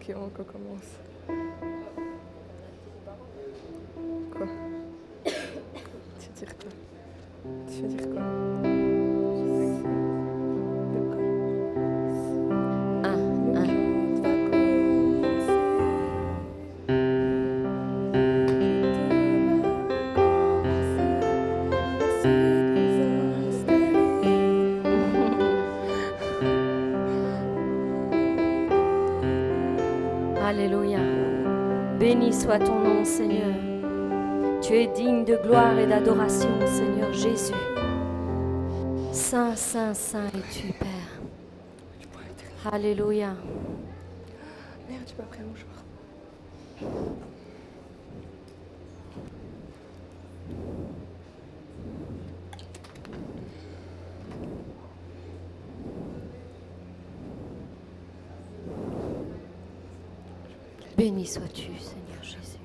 Le faire, voilà. Soit ton nom, Seigneur. Tu es digne de gloire et d'adoration, Seigneur Jésus. Saint, saint, saint es-tu, Père. Alléluia. Merde, tu pas pris un mouchoir. Béni sois-tu, Seigneur Jésus.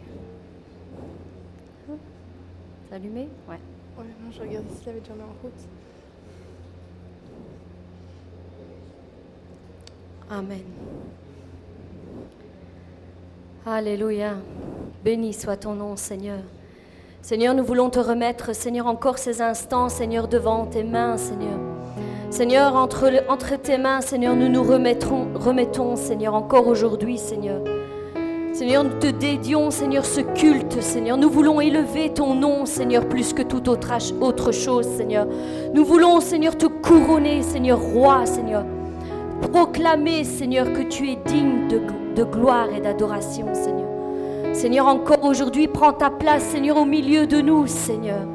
C'est allumé Ouais. Ouais, non, je regarde s'il avait déjà en route. Amen. Alléluia. Béni soit ton nom, Seigneur. Seigneur, nous voulons te remettre, Seigneur, encore ces instants, Seigneur, devant tes mains, Seigneur. Seigneur, entre, entre tes mains, Seigneur, nous nous remettrons, remettons, Seigneur, encore aujourd'hui, Seigneur. Seigneur, nous te dédions, Seigneur, ce culte, Seigneur. Nous voulons élever ton nom, Seigneur, plus que toute autre, chose, Seigneur. Nous voulons, Seigneur, te couronner, Seigneur, roi, Seigneur. Proclamer, Seigneur, que tu es digne de, de gloire et d'adoration, Seigneur. Seigneur, encore aujourd'hui, prends ta place, Seigneur, au milieu de nous, Seigneur.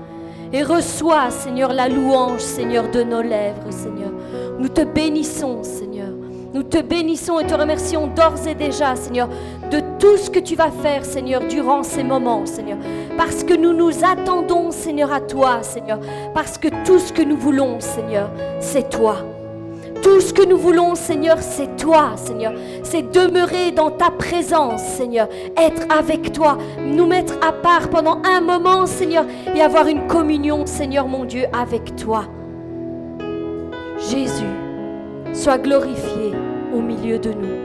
Et reçois, Seigneur, la louange, Seigneur, de nos lèvres, Seigneur. Nous te bénissons, Seigneur. Nous te bénissons et te remercions d'ores et déjà, Seigneur, de tout ce que tu vas faire, Seigneur, durant ces moments, Seigneur. Parce que nous nous attendons, Seigneur, à toi, Seigneur. Parce que tout ce que nous voulons, Seigneur, c'est toi. Tout ce que nous voulons, Seigneur, c'est toi, Seigneur. C'est demeurer dans ta présence, Seigneur. Être avec toi, nous mettre à part pendant un moment, Seigneur, et avoir une communion, Seigneur mon Dieu, avec toi. Jésus, sois glorifié au milieu de nous.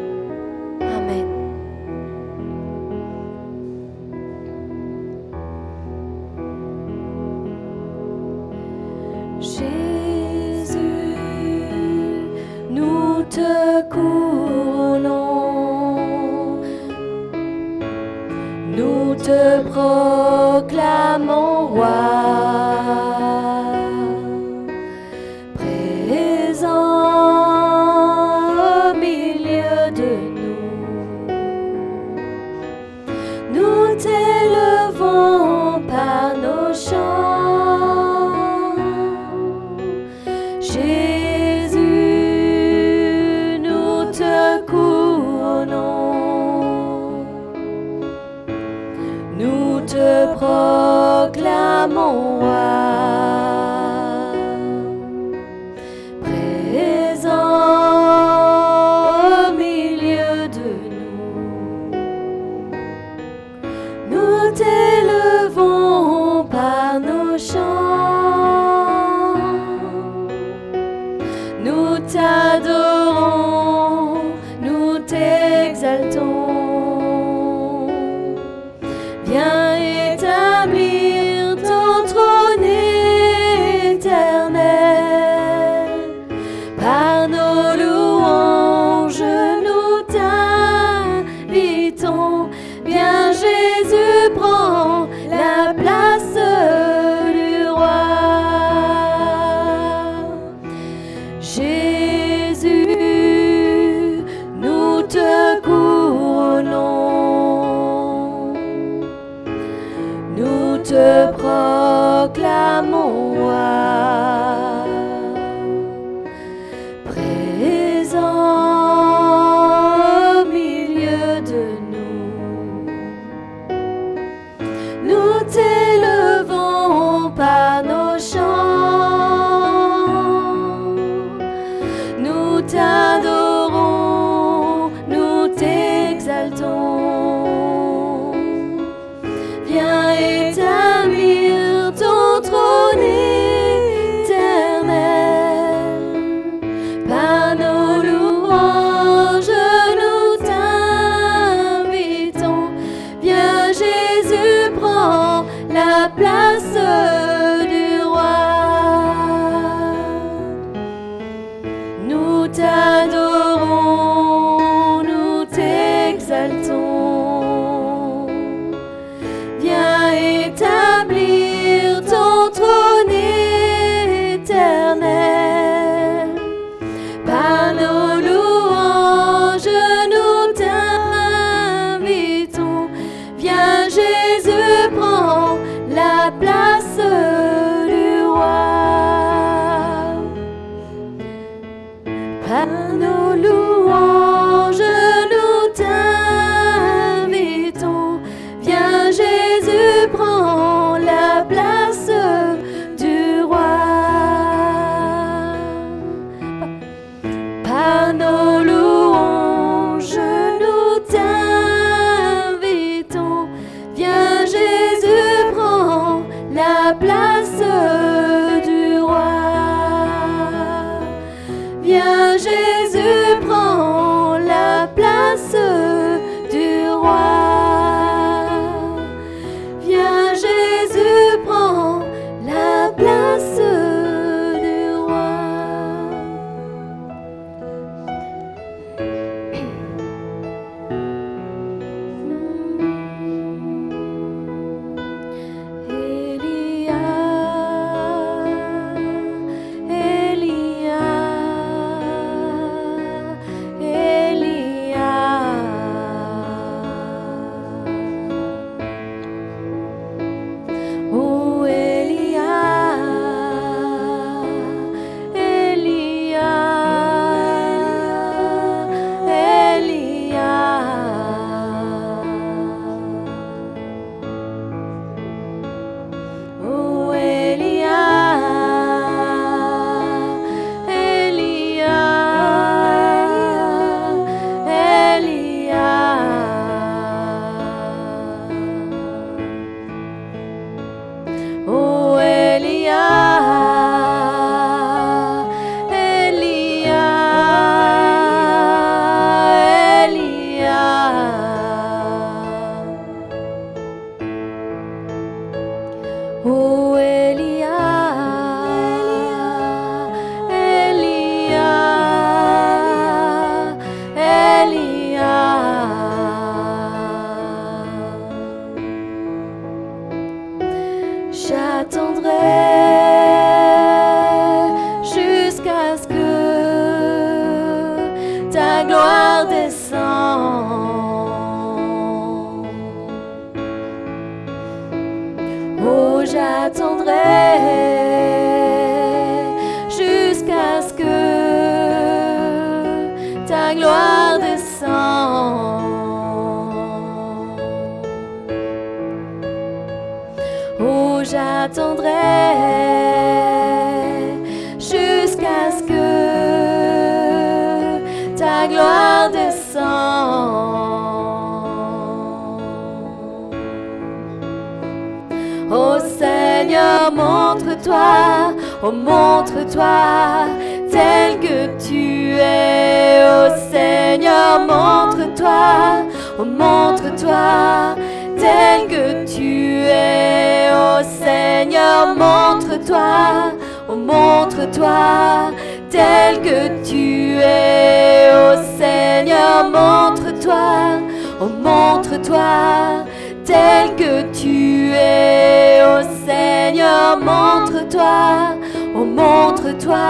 Oh Seigneur, montre-toi, oh montre-toi tel que tu es. Oh Seigneur, montre-toi, oh montre-toi tel que tu es. Oh Seigneur, montre-toi, oh montre-toi tel que tu es. Oh Seigneur, montre-toi, oh montre-toi tel que tu es. Oh Seigneur, montre-toi, oh montre-toi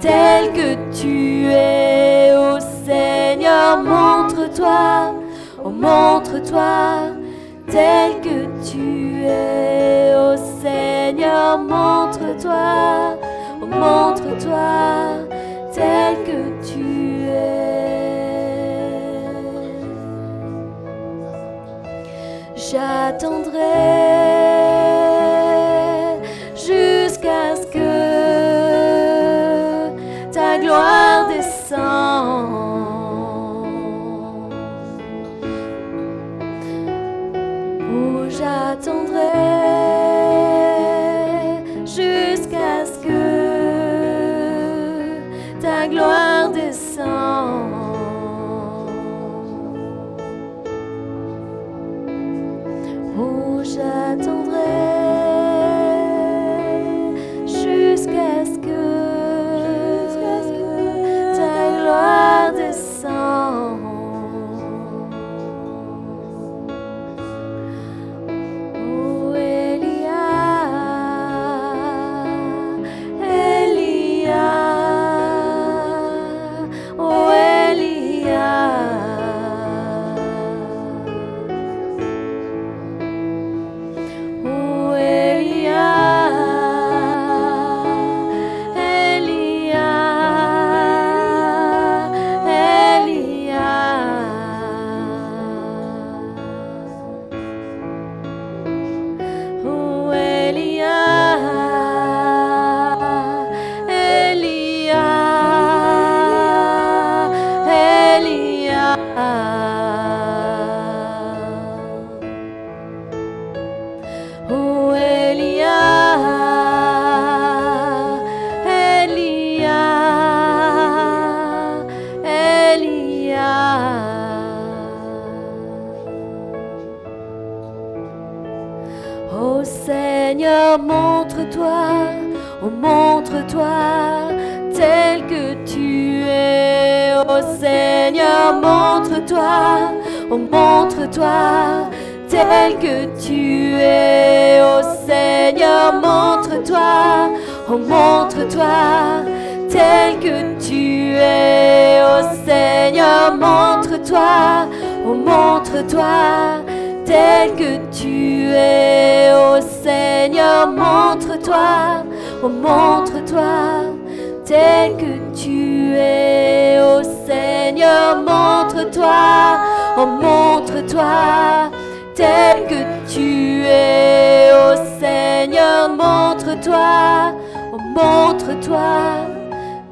tel que tu es. Oh Seigneur, montre-toi, oh montre-toi tel que tu es. Oh Seigneur, montre-toi, oh montre-toi tel que tu es. J'attendrai jusqu'à ce que ta gloire descende. Oh, j'attendrai tel que tu es. Oh Seigneur, montre-toi, oh montre-toi tel que tu es. Oh Seigneur, montre-toi, oh montre-toi tel que tu es. Oh Seigneur, montre-toi, oh montre-toi tel que tu es. Oh Seigneur, montre-toi. Oh, montre-toi tel que tu es. Oh Seigneur, montre-toi. Oh, montre-toi tel que tu es. Oh Seigneur, montre-toi. Oh, montre-toi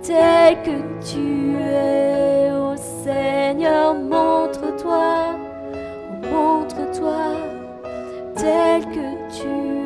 tel que tu es. Oh Seigneur, montre-toi. Montre-toi tel que tu es.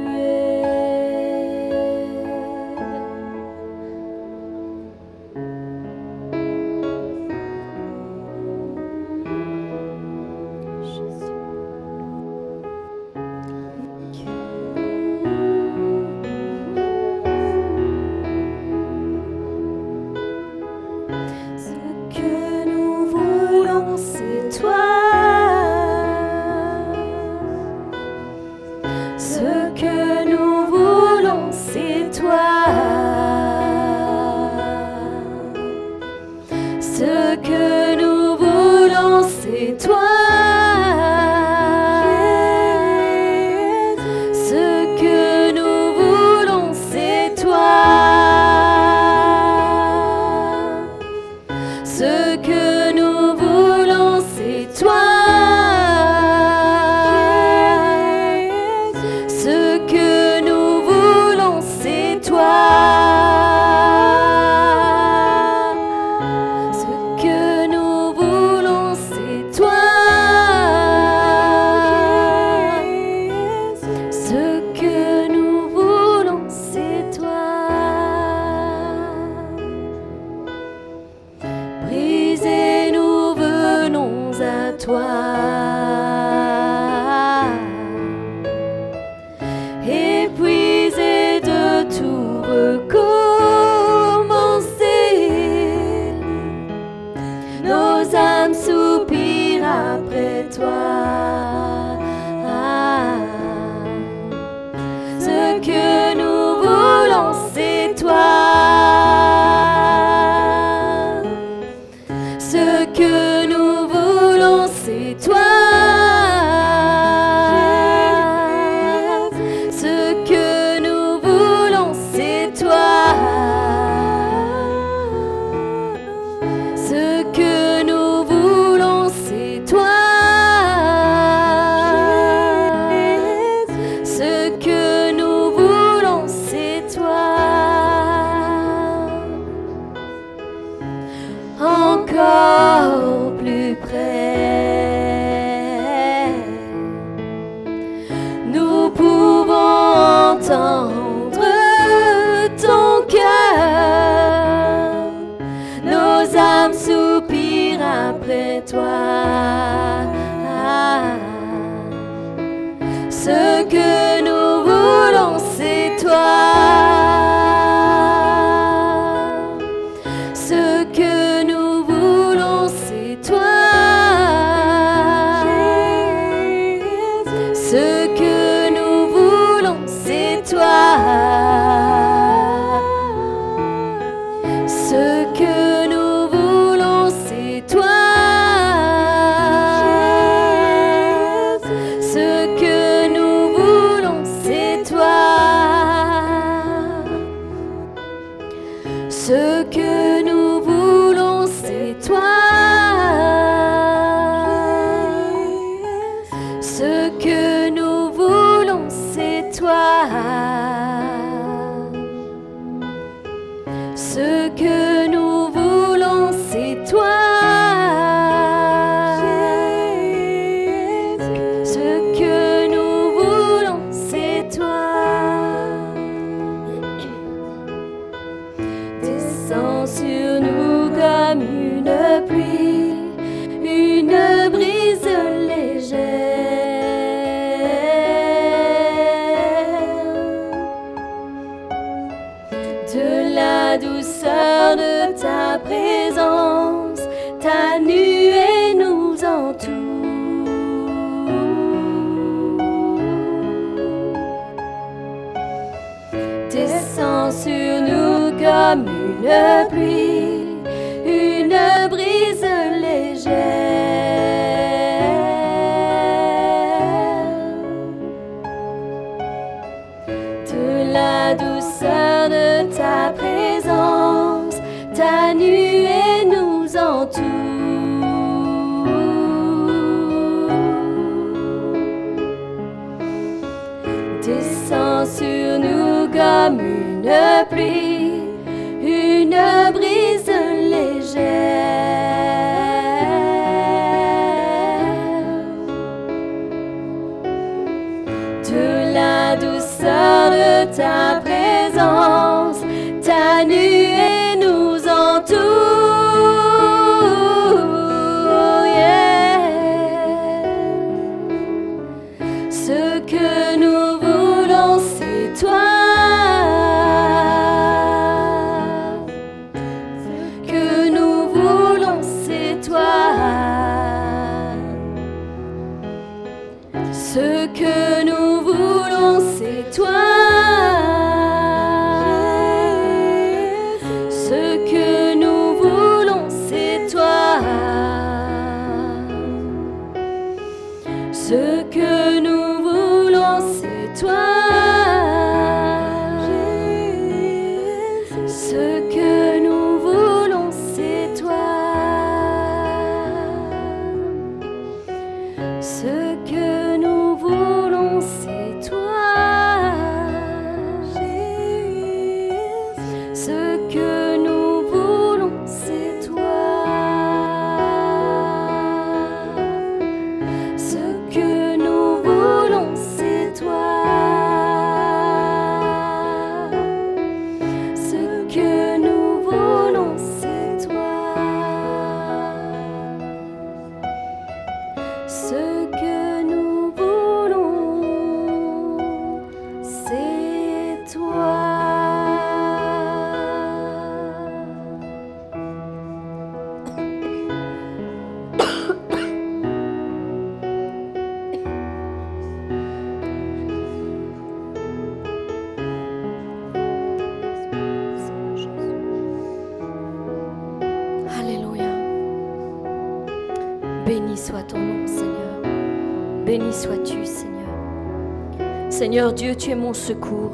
Dieu, tu es mon secours.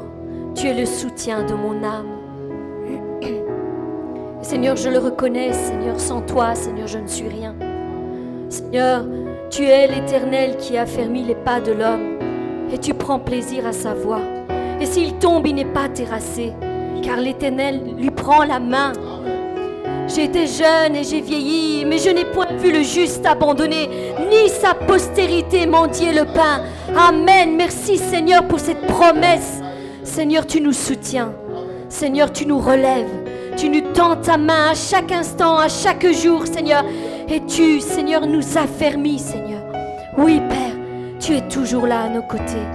Tu es le soutien de mon âme. Seigneur, je le reconnais, Seigneur, sans toi, Seigneur, je ne suis rien. Seigneur, tu es l'Éternel qui a fermi les pas de l'homme et tu prends plaisir à sa voix. Et s'il tombe, il n'est pas terrassé, car l'Éternel lui prend la main. J'ai été jeune et j'ai vieilli, mais je n'ai point vu le juste abandonné, ni sa postérité mendier le pain. Amen. Merci Seigneur pour cette promesse. Seigneur, tu nous soutiens. Seigneur, tu nous relèves. Tu nous tends ta main à chaque instant, à chaque jour, Seigneur. Et tu, Seigneur, nous affermis, Seigneur. Oui, Père, tu es toujours là à nos côtés.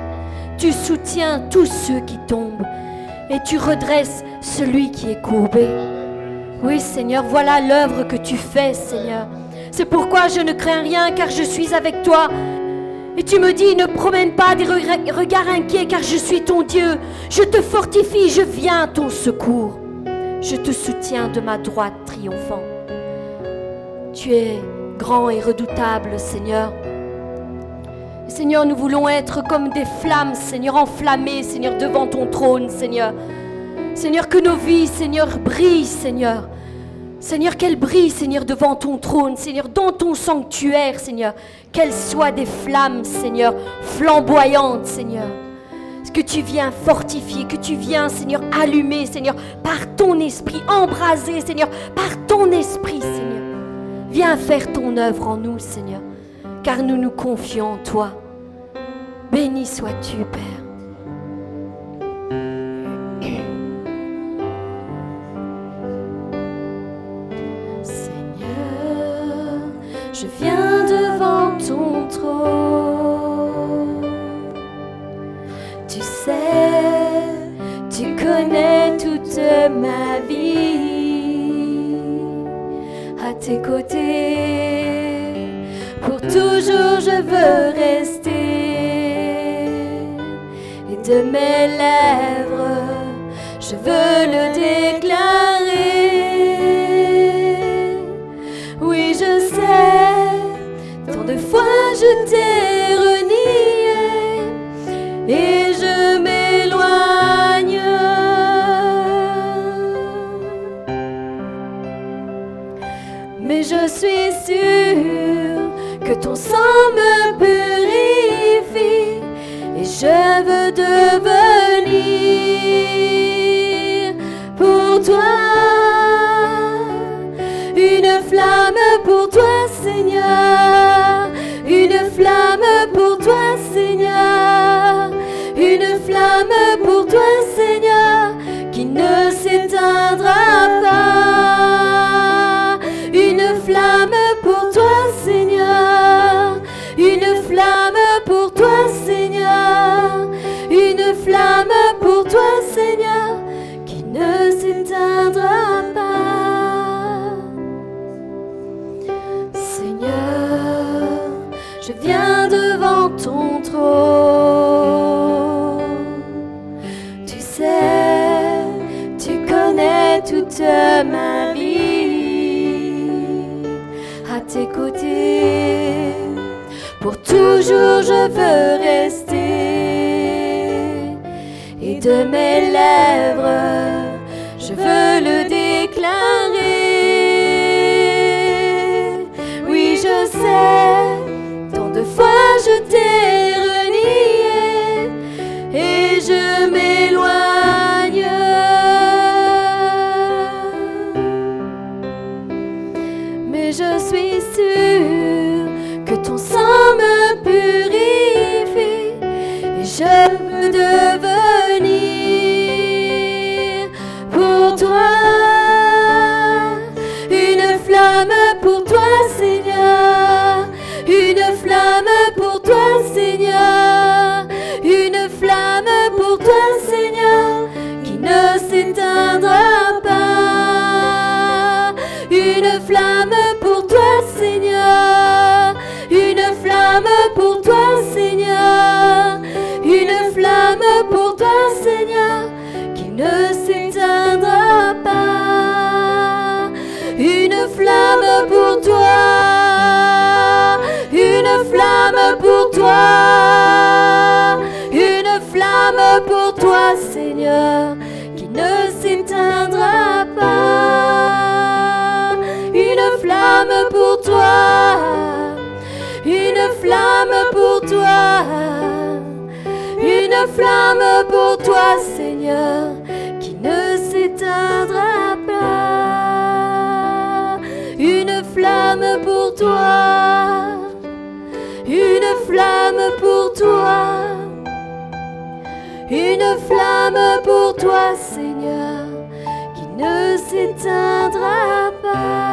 Tu soutiens tous ceux qui tombent. Et tu redresses celui qui est courbé. Oui, Seigneur, voilà l'œuvre que tu fais, Seigneur. C'est pourquoi je ne crains rien, car je suis avec toi. Et tu me dis, ne promène pas des re- regards inquiets, car je suis ton Dieu. Je te fortifie, je viens à ton secours. Je te soutiens de ma droite triomphant. Tu es grand et redoutable, Seigneur. Seigneur, nous voulons être comme des flammes, Seigneur, enflammées, Seigneur, devant ton trône, Seigneur. Seigneur, que nos vies, Seigneur, brillent, Seigneur. Seigneur, qu'elles brillent, Seigneur, devant ton trône, Seigneur, dans ton sanctuaire, Seigneur. Qu'elles soient des flammes, Seigneur, flamboyantes, Seigneur. Que tu viens fortifier, que tu viens, Seigneur, allumer, Seigneur, par ton esprit, embraser, Seigneur, par ton esprit, Seigneur. Viens faire ton œuvre en nous, Seigneur, car nous nous confions en toi. Béni sois-tu, Père. Je veux rester. Et de mes lèvres, flamme pour toi Seigneur qui ne s'éteindra pas, une flamme pour toi, une flamme pour toi. Une flamme pour toi, Seigneur, qui ne s'éteindra pas,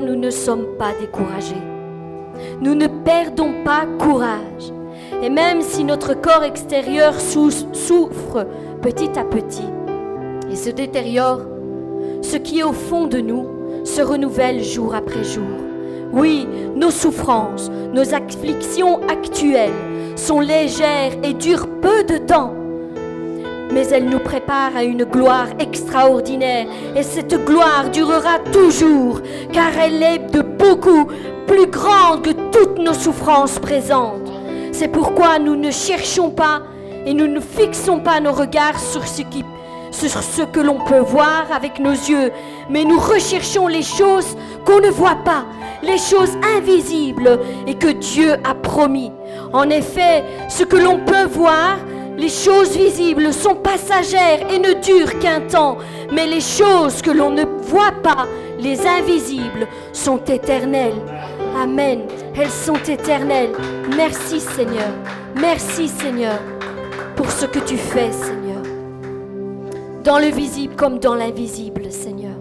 nous ne sommes pas découragés. Nous ne perdons pas courage. Et même si notre corps extérieur sou- souffre petit à petit et se détériore, ce qui est au fond de nous se renouvelle jour après jour. Oui, nos souffrances, nos afflictions actuelles sont légères et durent peu de temps mais elle nous prépare à une gloire extraordinaire. Et cette gloire durera toujours, car elle est de beaucoup plus grande que toutes nos souffrances présentes. C'est pourquoi nous ne cherchons pas et nous ne fixons pas nos regards sur ce, que l'on peut voir avec nos yeux, mais nous recherchons les choses qu'on ne voit pas, les choses invisibles et que Dieu a promis. En effet, ce que l'on peut voir Les choses visibles sont passagères et ne durent qu'un temps, mais les choses que l'on ne voit pas, les invisibles, sont éternelles. Amen. Elles sont éternelles. Merci Seigneur. Merci Seigneur pour ce que tu fais Seigneur. Dans le visible comme dans l'invisible Seigneur.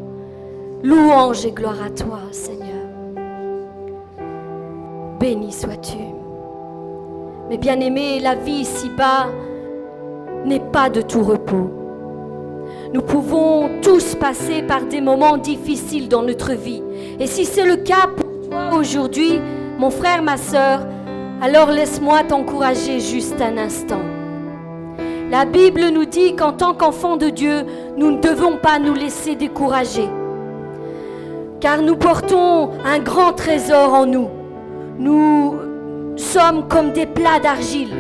Louange et gloire à toi Seigneur. Béni sois-tu. Mais bien aimé, la vie ici-bas n'est pas de tout repos. Nous pouvons tous passer par des moments difficiles dans notre vie. Et si c'est le cas pour toi aujourd'hui, mon frère, ma soeur, alors laisse-moi t'encourager juste un instant. La Bible nous dit qu'en tant qu'enfants de Dieu, nous ne devons pas nous laisser décourager. Car nous portons un grand trésor en nous. Nous sommes comme des plats d'argile.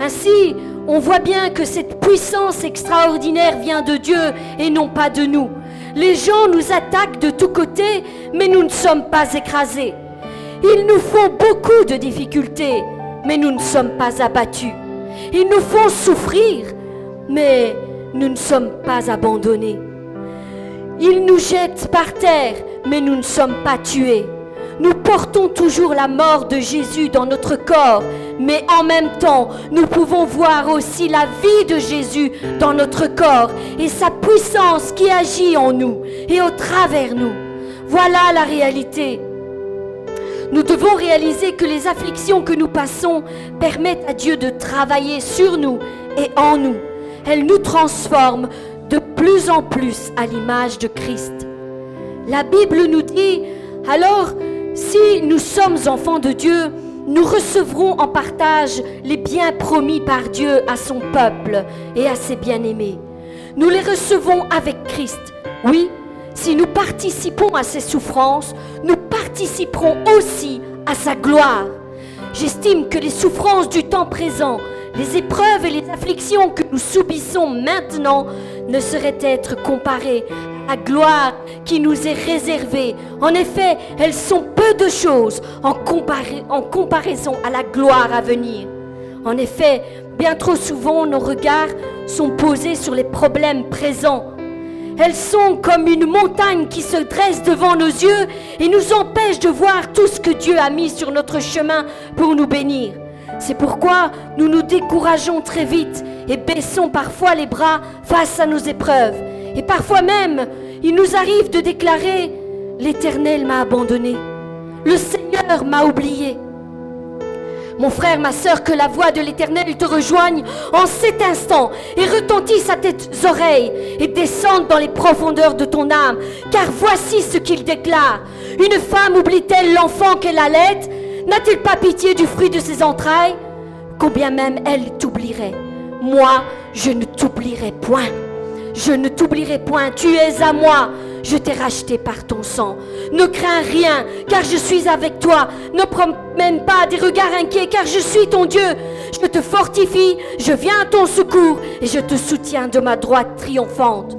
Ainsi, on voit bien que cette puissance extraordinaire vient de Dieu et non pas de nous. Les gens nous attaquent de tous côtés, mais nous ne sommes pas écrasés. Ils nous font beaucoup de difficultés, mais nous ne sommes pas abattus. Ils nous font souffrir, mais nous ne sommes pas abandonnés. Ils nous jettent par terre, mais nous ne sommes pas tués. Nous portons toujours la mort de Jésus dans notre corps, mais en même temps, nous pouvons voir aussi la vie de Jésus dans notre corps et sa puissance qui agit en nous et au travers nous. Voilà la réalité. Nous devons réaliser que les afflictions que nous passons permettent à Dieu de travailler sur nous et en nous. Elles nous transforment de plus en plus à l'image de Christ. La Bible nous dit, alors si nous sommes enfants de Dieu, nous recevrons en partage les biens promis par Dieu à son peuple et à ses bien-aimés. Nous les recevons avec Christ. Oui, si nous participons à ses souffrances, nous participerons aussi à sa gloire. J'estime que les souffrances du temps présent, les épreuves et les afflictions que nous subissons maintenant ne sauraient être comparées la gloire qui nous est réservée. En effet, elles sont peu de choses en, en comparaison à la gloire à venir. En effet, bien trop souvent, nos regards sont posés sur les problèmes présents. Elles sont comme une montagne qui se dresse devant nos yeux et nous empêche de voir tout ce que Dieu a mis sur notre chemin pour nous bénir. C'est pourquoi nous nous décourageons très vite et baissons parfois les bras face à nos épreuves. Et parfois même, il nous arrive de déclarer, l'Éternel m'a abandonné, le Seigneur m'a oublié. Mon frère, ma soeur, que la voix de l'Éternel te rejoigne en cet instant et retentisse à tes oreilles et descende dans les profondeurs de ton âme. Car voici ce qu'il déclare. Une femme oublie-t-elle l'enfant qu'elle allait N'a-t-elle pas pitié du fruit de ses entrailles? Combien même elle t'oublierait Moi, je ne t'oublierai point. Je ne t'oublierai point, tu es à moi. Je t'ai racheté par ton sang. Ne crains rien, car je suis avec toi. Ne promène pas des regards inquiets, car je suis ton Dieu. Je te fortifie, je viens à ton secours, et je te soutiens de ma droite triomphante.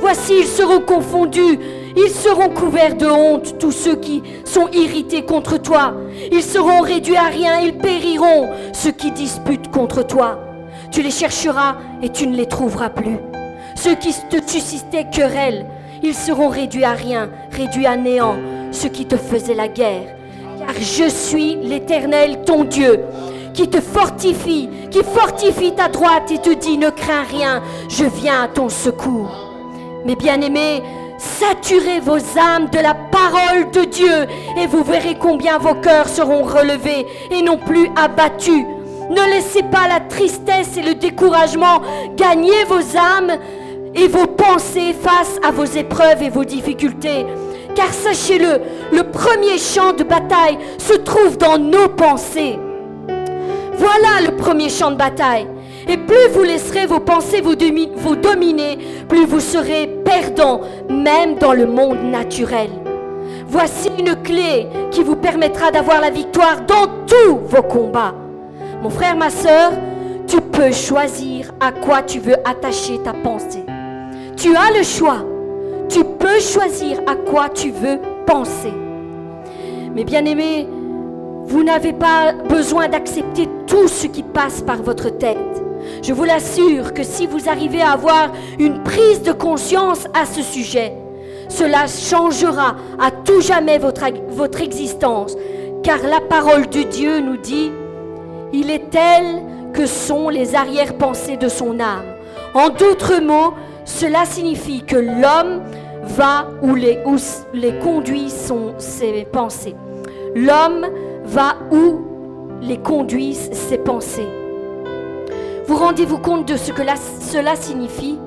Voici, ils seront confondus, ils seront couverts de honte, tous ceux qui sont irrités contre toi. Ils seront réduits à rien, ils périront, ceux qui disputent contre toi. Tu les chercheras et tu ne les trouveras plus. Ceux qui te suscitaient querelle, ils seront réduits à rien, réduits à néant, ceux qui te faisaient la guerre. Car je suis l'Éternel, ton Dieu, qui te fortifie, qui fortifie ta droite et te dit, ne crains rien, je viens à ton secours. Mes bien-aimés, saturez vos âmes de la parole de Dieu et vous verrez combien vos cœurs seront relevés et non plus abattus. Ne laissez pas la tristesse et le découragement gagner vos âmes, et vos pensées face à vos épreuves et vos difficultés. Car sachez-le, le premier champ de bataille se trouve dans nos pensées. Voilà le premier champ de bataille. Et plus vous laisserez vos pensées vous, dominer, plus vous serez perdant, même dans le monde naturel. Voici une clé qui vous permettra d'avoir la victoire dans tous vos combats. Mon frère, ma soeur, tu peux choisir à quoi tu veux attacher ta pensée. Tu as le choix. Tu peux choisir à quoi tu veux penser. Mais bien aimé, vous n'avez pas besoin d'accepter tout ce qui passe par votre tête. Je vous l'assure que si vous arrivez à avoir une prise de conscience à ce sujet, cela changera à tout jamais votre, existence. Car la parole de Dieu nous dit, il est tel que sont les arrière-pensées de son âme. En d'autres mots, cela signifie que l'homme va où les, où conduit ses pensées. L'homme va où les conduisent ses pensées. Vous rendez-vous compte de ce que cela signifie?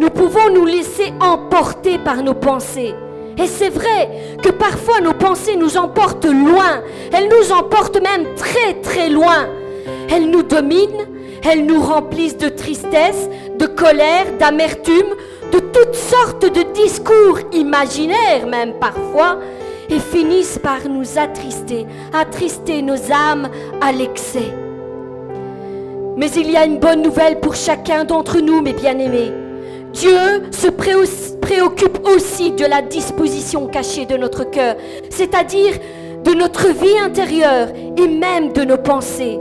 Nous pouvons nous laisser emporter par nos pensées. Et c'est vrai que parfois nos pensées nous emportent loin. Elles nous emportent même très très loin. Elles nous dominent, elles nous remplissent de tristesse, de colère, d'amertume, de toutes sortes de discours imaginaires même parfois, et finissent par nous attrister, attrister nos âmes à l'excès. Mais il y a une bonne nouvelle pour chacun d'entre nous, mes bien-aimés. Dieu se préoccupe aussi de la disposition cachée de notre cœur, c'est-à-dire de notre vie intérieure et même de nos pensées.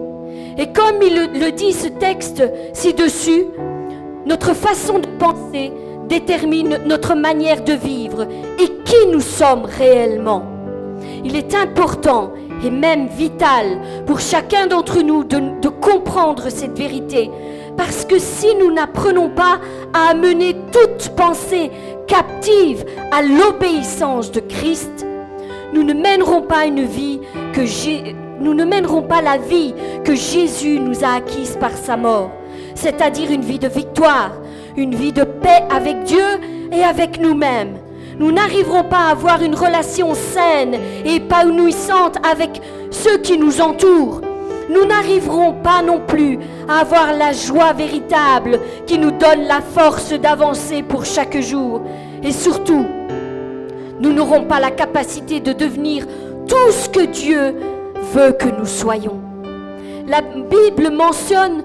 Et comme il le, dit ce texte ci-dessus, notre façon de penser détermine notre manière de vivre et qui nous sommes réellement. Il est important et même vital pour chacun d'entre nous de, comprendre cette vérité. Parce que si nous n'apprenons pas à amener toute pensée captive à l'obéissance de Christ, nous ne mènerons pas une vie que nous ne mènerons pas la vie que Jésus nous a acquise par sa mort, c'est-à-dire une vie de victoire, une vie de paix avec Dieu et avec nous-mêmes. Nous n'arriverons pas à avoir une relation saine et épanouissante avec ceux qui nous entourent. Nous n'arriverons pas non plus à avoir la joie véritable qui nous donne la force d'avancer pour chaque jour. Et surtout, nous n'aurons pas la capacité de devenir tout ce que Dieu veut que nous soyons. La Bible mentionne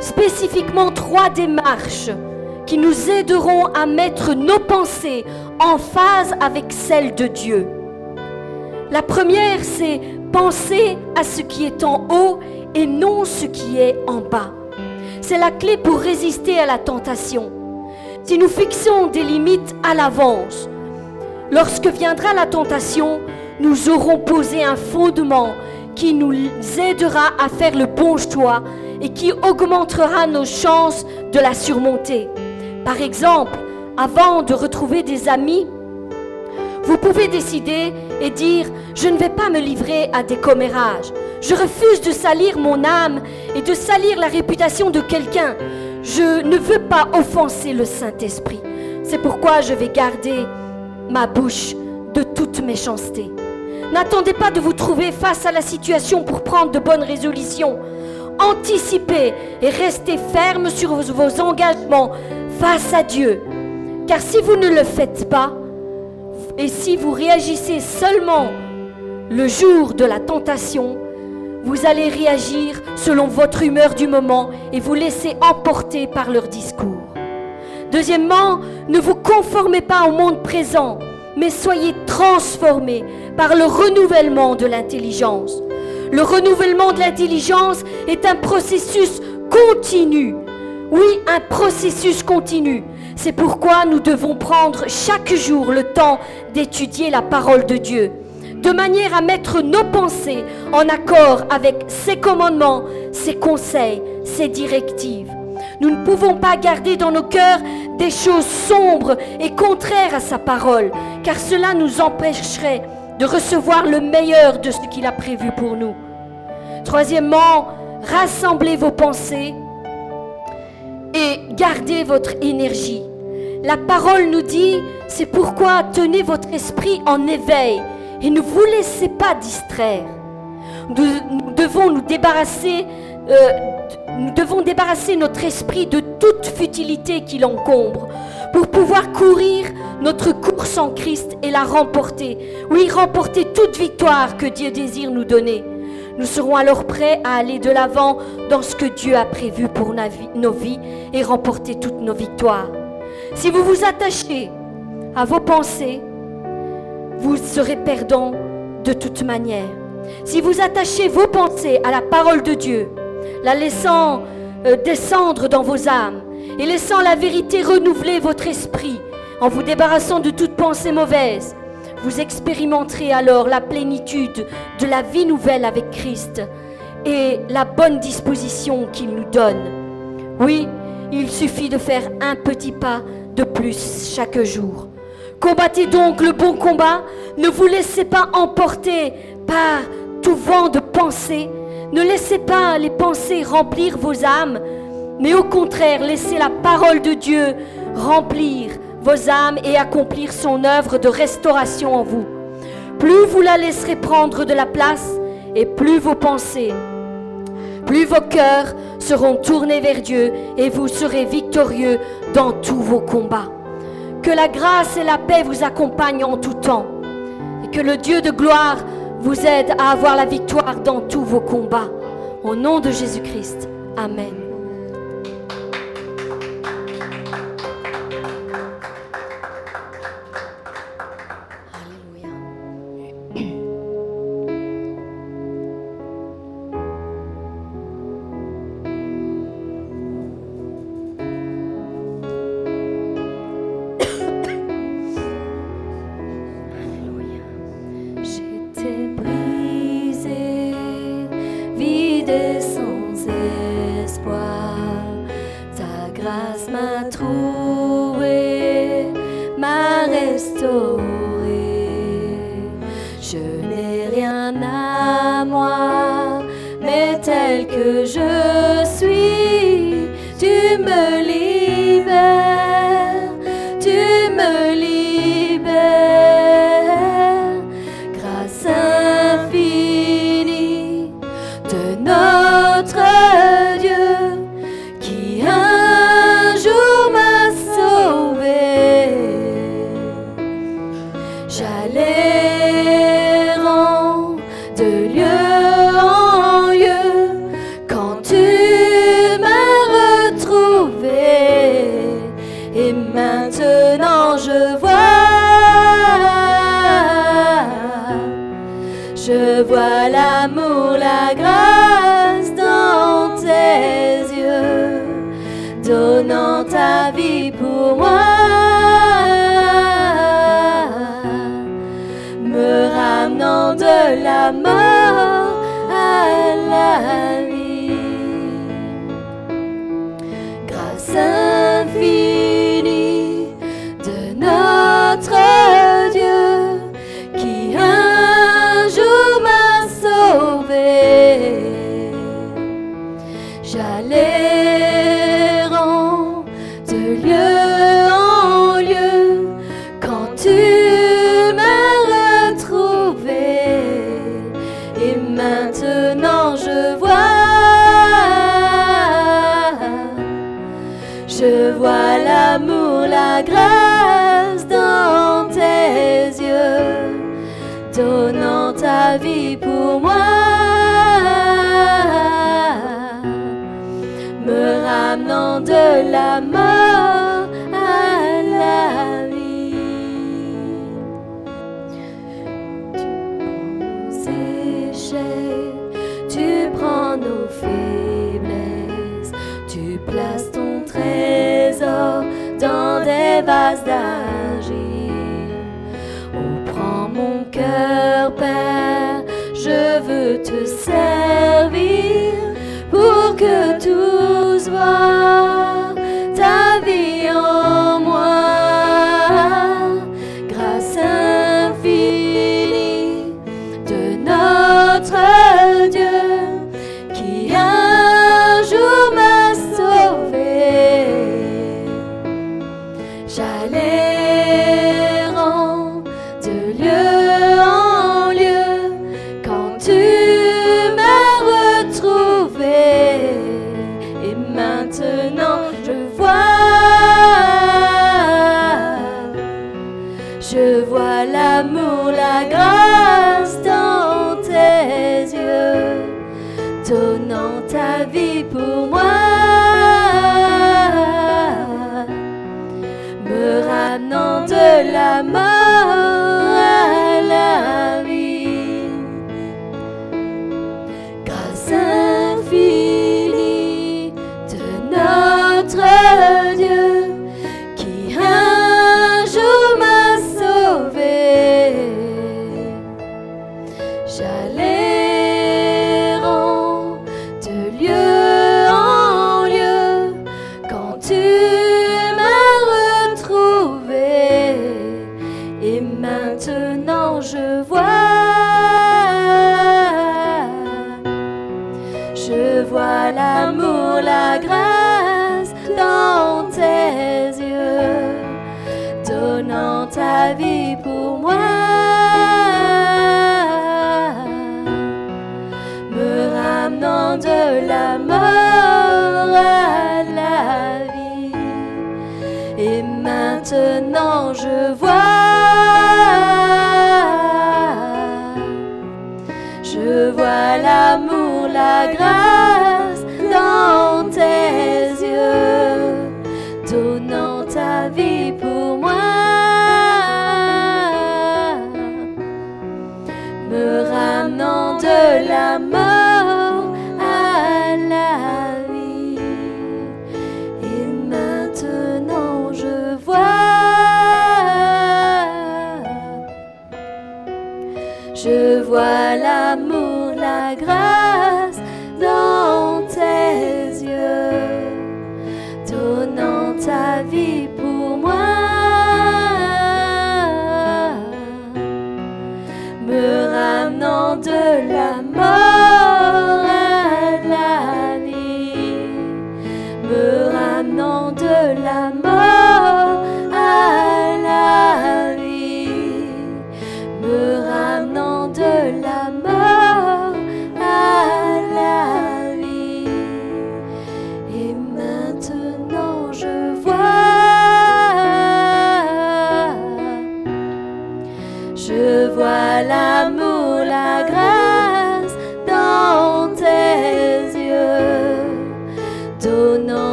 spécifiquement trois démarches qui nous aideront à mettre nos pensées en phase avec celles de Dieu. La première, c'est penser à ce qui est en haut et non ce qui est en bas. C'est la clé pour résister à la tentation. Si nous fixons des limites à l'avance, lorsque viendra la tentation, nous aurons posé un fondement qui nous aidera à faire le bon choix et qui augmentera nos chances de la surmonter. Par exemple, avant de retrouver des amis, vous pouvez décider et dire, je ne vais pas me livrer à des commérages. Je refuse de salir mon âme et de salir la réputation de quelqu'un. Je ne veux pas offenser le Saint-Esprit. C'est pourquoi je vais garder ma bouche de toute méchanceté. N'attendez pas de vous trouver face à la situation pour prendre de bonnes résolutions. Anticipez et restez ferme sur vos engagements face à Dieu. Car si vous ne le faites pas, et si vous réagissez seulement le jour de la tentation, vous allez réagir selon votre humeur du moment et vous laisser emporter par leur discours. Deuxièmement, ne vous conformez pas au monde présent, mais soyez transformés par le renouvellement de l'intelligence. Le renouvellement de l'intelligence est un processus continu. Oui, un processus continu. C'est pourquoi nous devons prendre chaque jour le temps d'étudier la parole de Dieu, de manière à mettre nos pensées en accord avec ses commandements, ses conseils, ses directives. Nous ne pouvons pas garder dans nos cœurs des choses sombres et contraires à sa parole, car cela nous empêcherait de recevoir le meilleur de ce qu'il a prévu pour nous. Troisièmement, rassemblez vos pensées et gardez votre énergie. La parole nous dit, c'est pourquoi tenez votre esprit en éveil et ne vous laissez pas distraire. Nous, devons nous débarrasser, euh, nous devons débarrasser notre esprit de toute futilité qui l'encombre pour pouvoir courir notre course en Christ et la remporter. Oui, remporter toute victoire que Dieu désire nous donner. Nous serons alors prêts à aller de l'avant dans ce que Dieu a prévu pour nos vies et remporter toutes nos victoires. Si vous vous attachez à vos pensées, vous serez perdant de toute manière. Si vous attachez vos pensées à la parole de Dieu, la laissant euh, descendre dans vos âmes et laissant la vérité renouveler votre esprit en vous débarrassant de toute pensée mauvaise. Vous expérimenterez alors la plénitude de la vie nouvelle avec Christ et la bonne disposition qu'il nous donne. Oui, il suffit de faire un petit pas de plus chaque jour. Combattez donc le bon combat, ne vous laissez pas emporter par tout vent de pensée, ne laissez pas les pensées remplir vos âmes, mais au contraire, laissez la parole de Dieu remplir vos âmes et accomplir son œuvre de restauration en vous. Plus vous la laisserez prendre de la place, et plus vos pensées, plus vos cœurs seront tournés vers Dieu, et vous serez victorieux dans tous vos combats. Que la grâce et la paix vous accompagnent en tout temps, et que le Dieu de gloire vous aide à avoir la victoire dans tous vos combats. Au nom de Jésus-Christ. Amen. le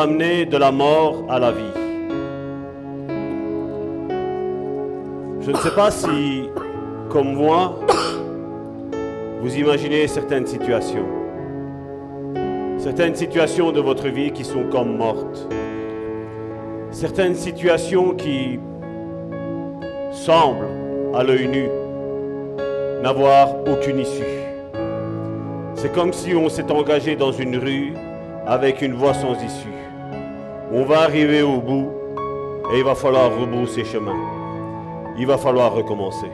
ramener de la mort à la vie. Je ne sais pas si, comme moi, vous imaginez certaines situations. Certaines situations de votre vie qui sont comme mortes. Certaines situations qui semblent, à l'œil nu, n'avoir aucune issue. C'est comme si on s'est engagé dans une rue avec une voie sans issue. On va arriver au bout et il va falloir rebrousser chemin. Il va falloir recommencer.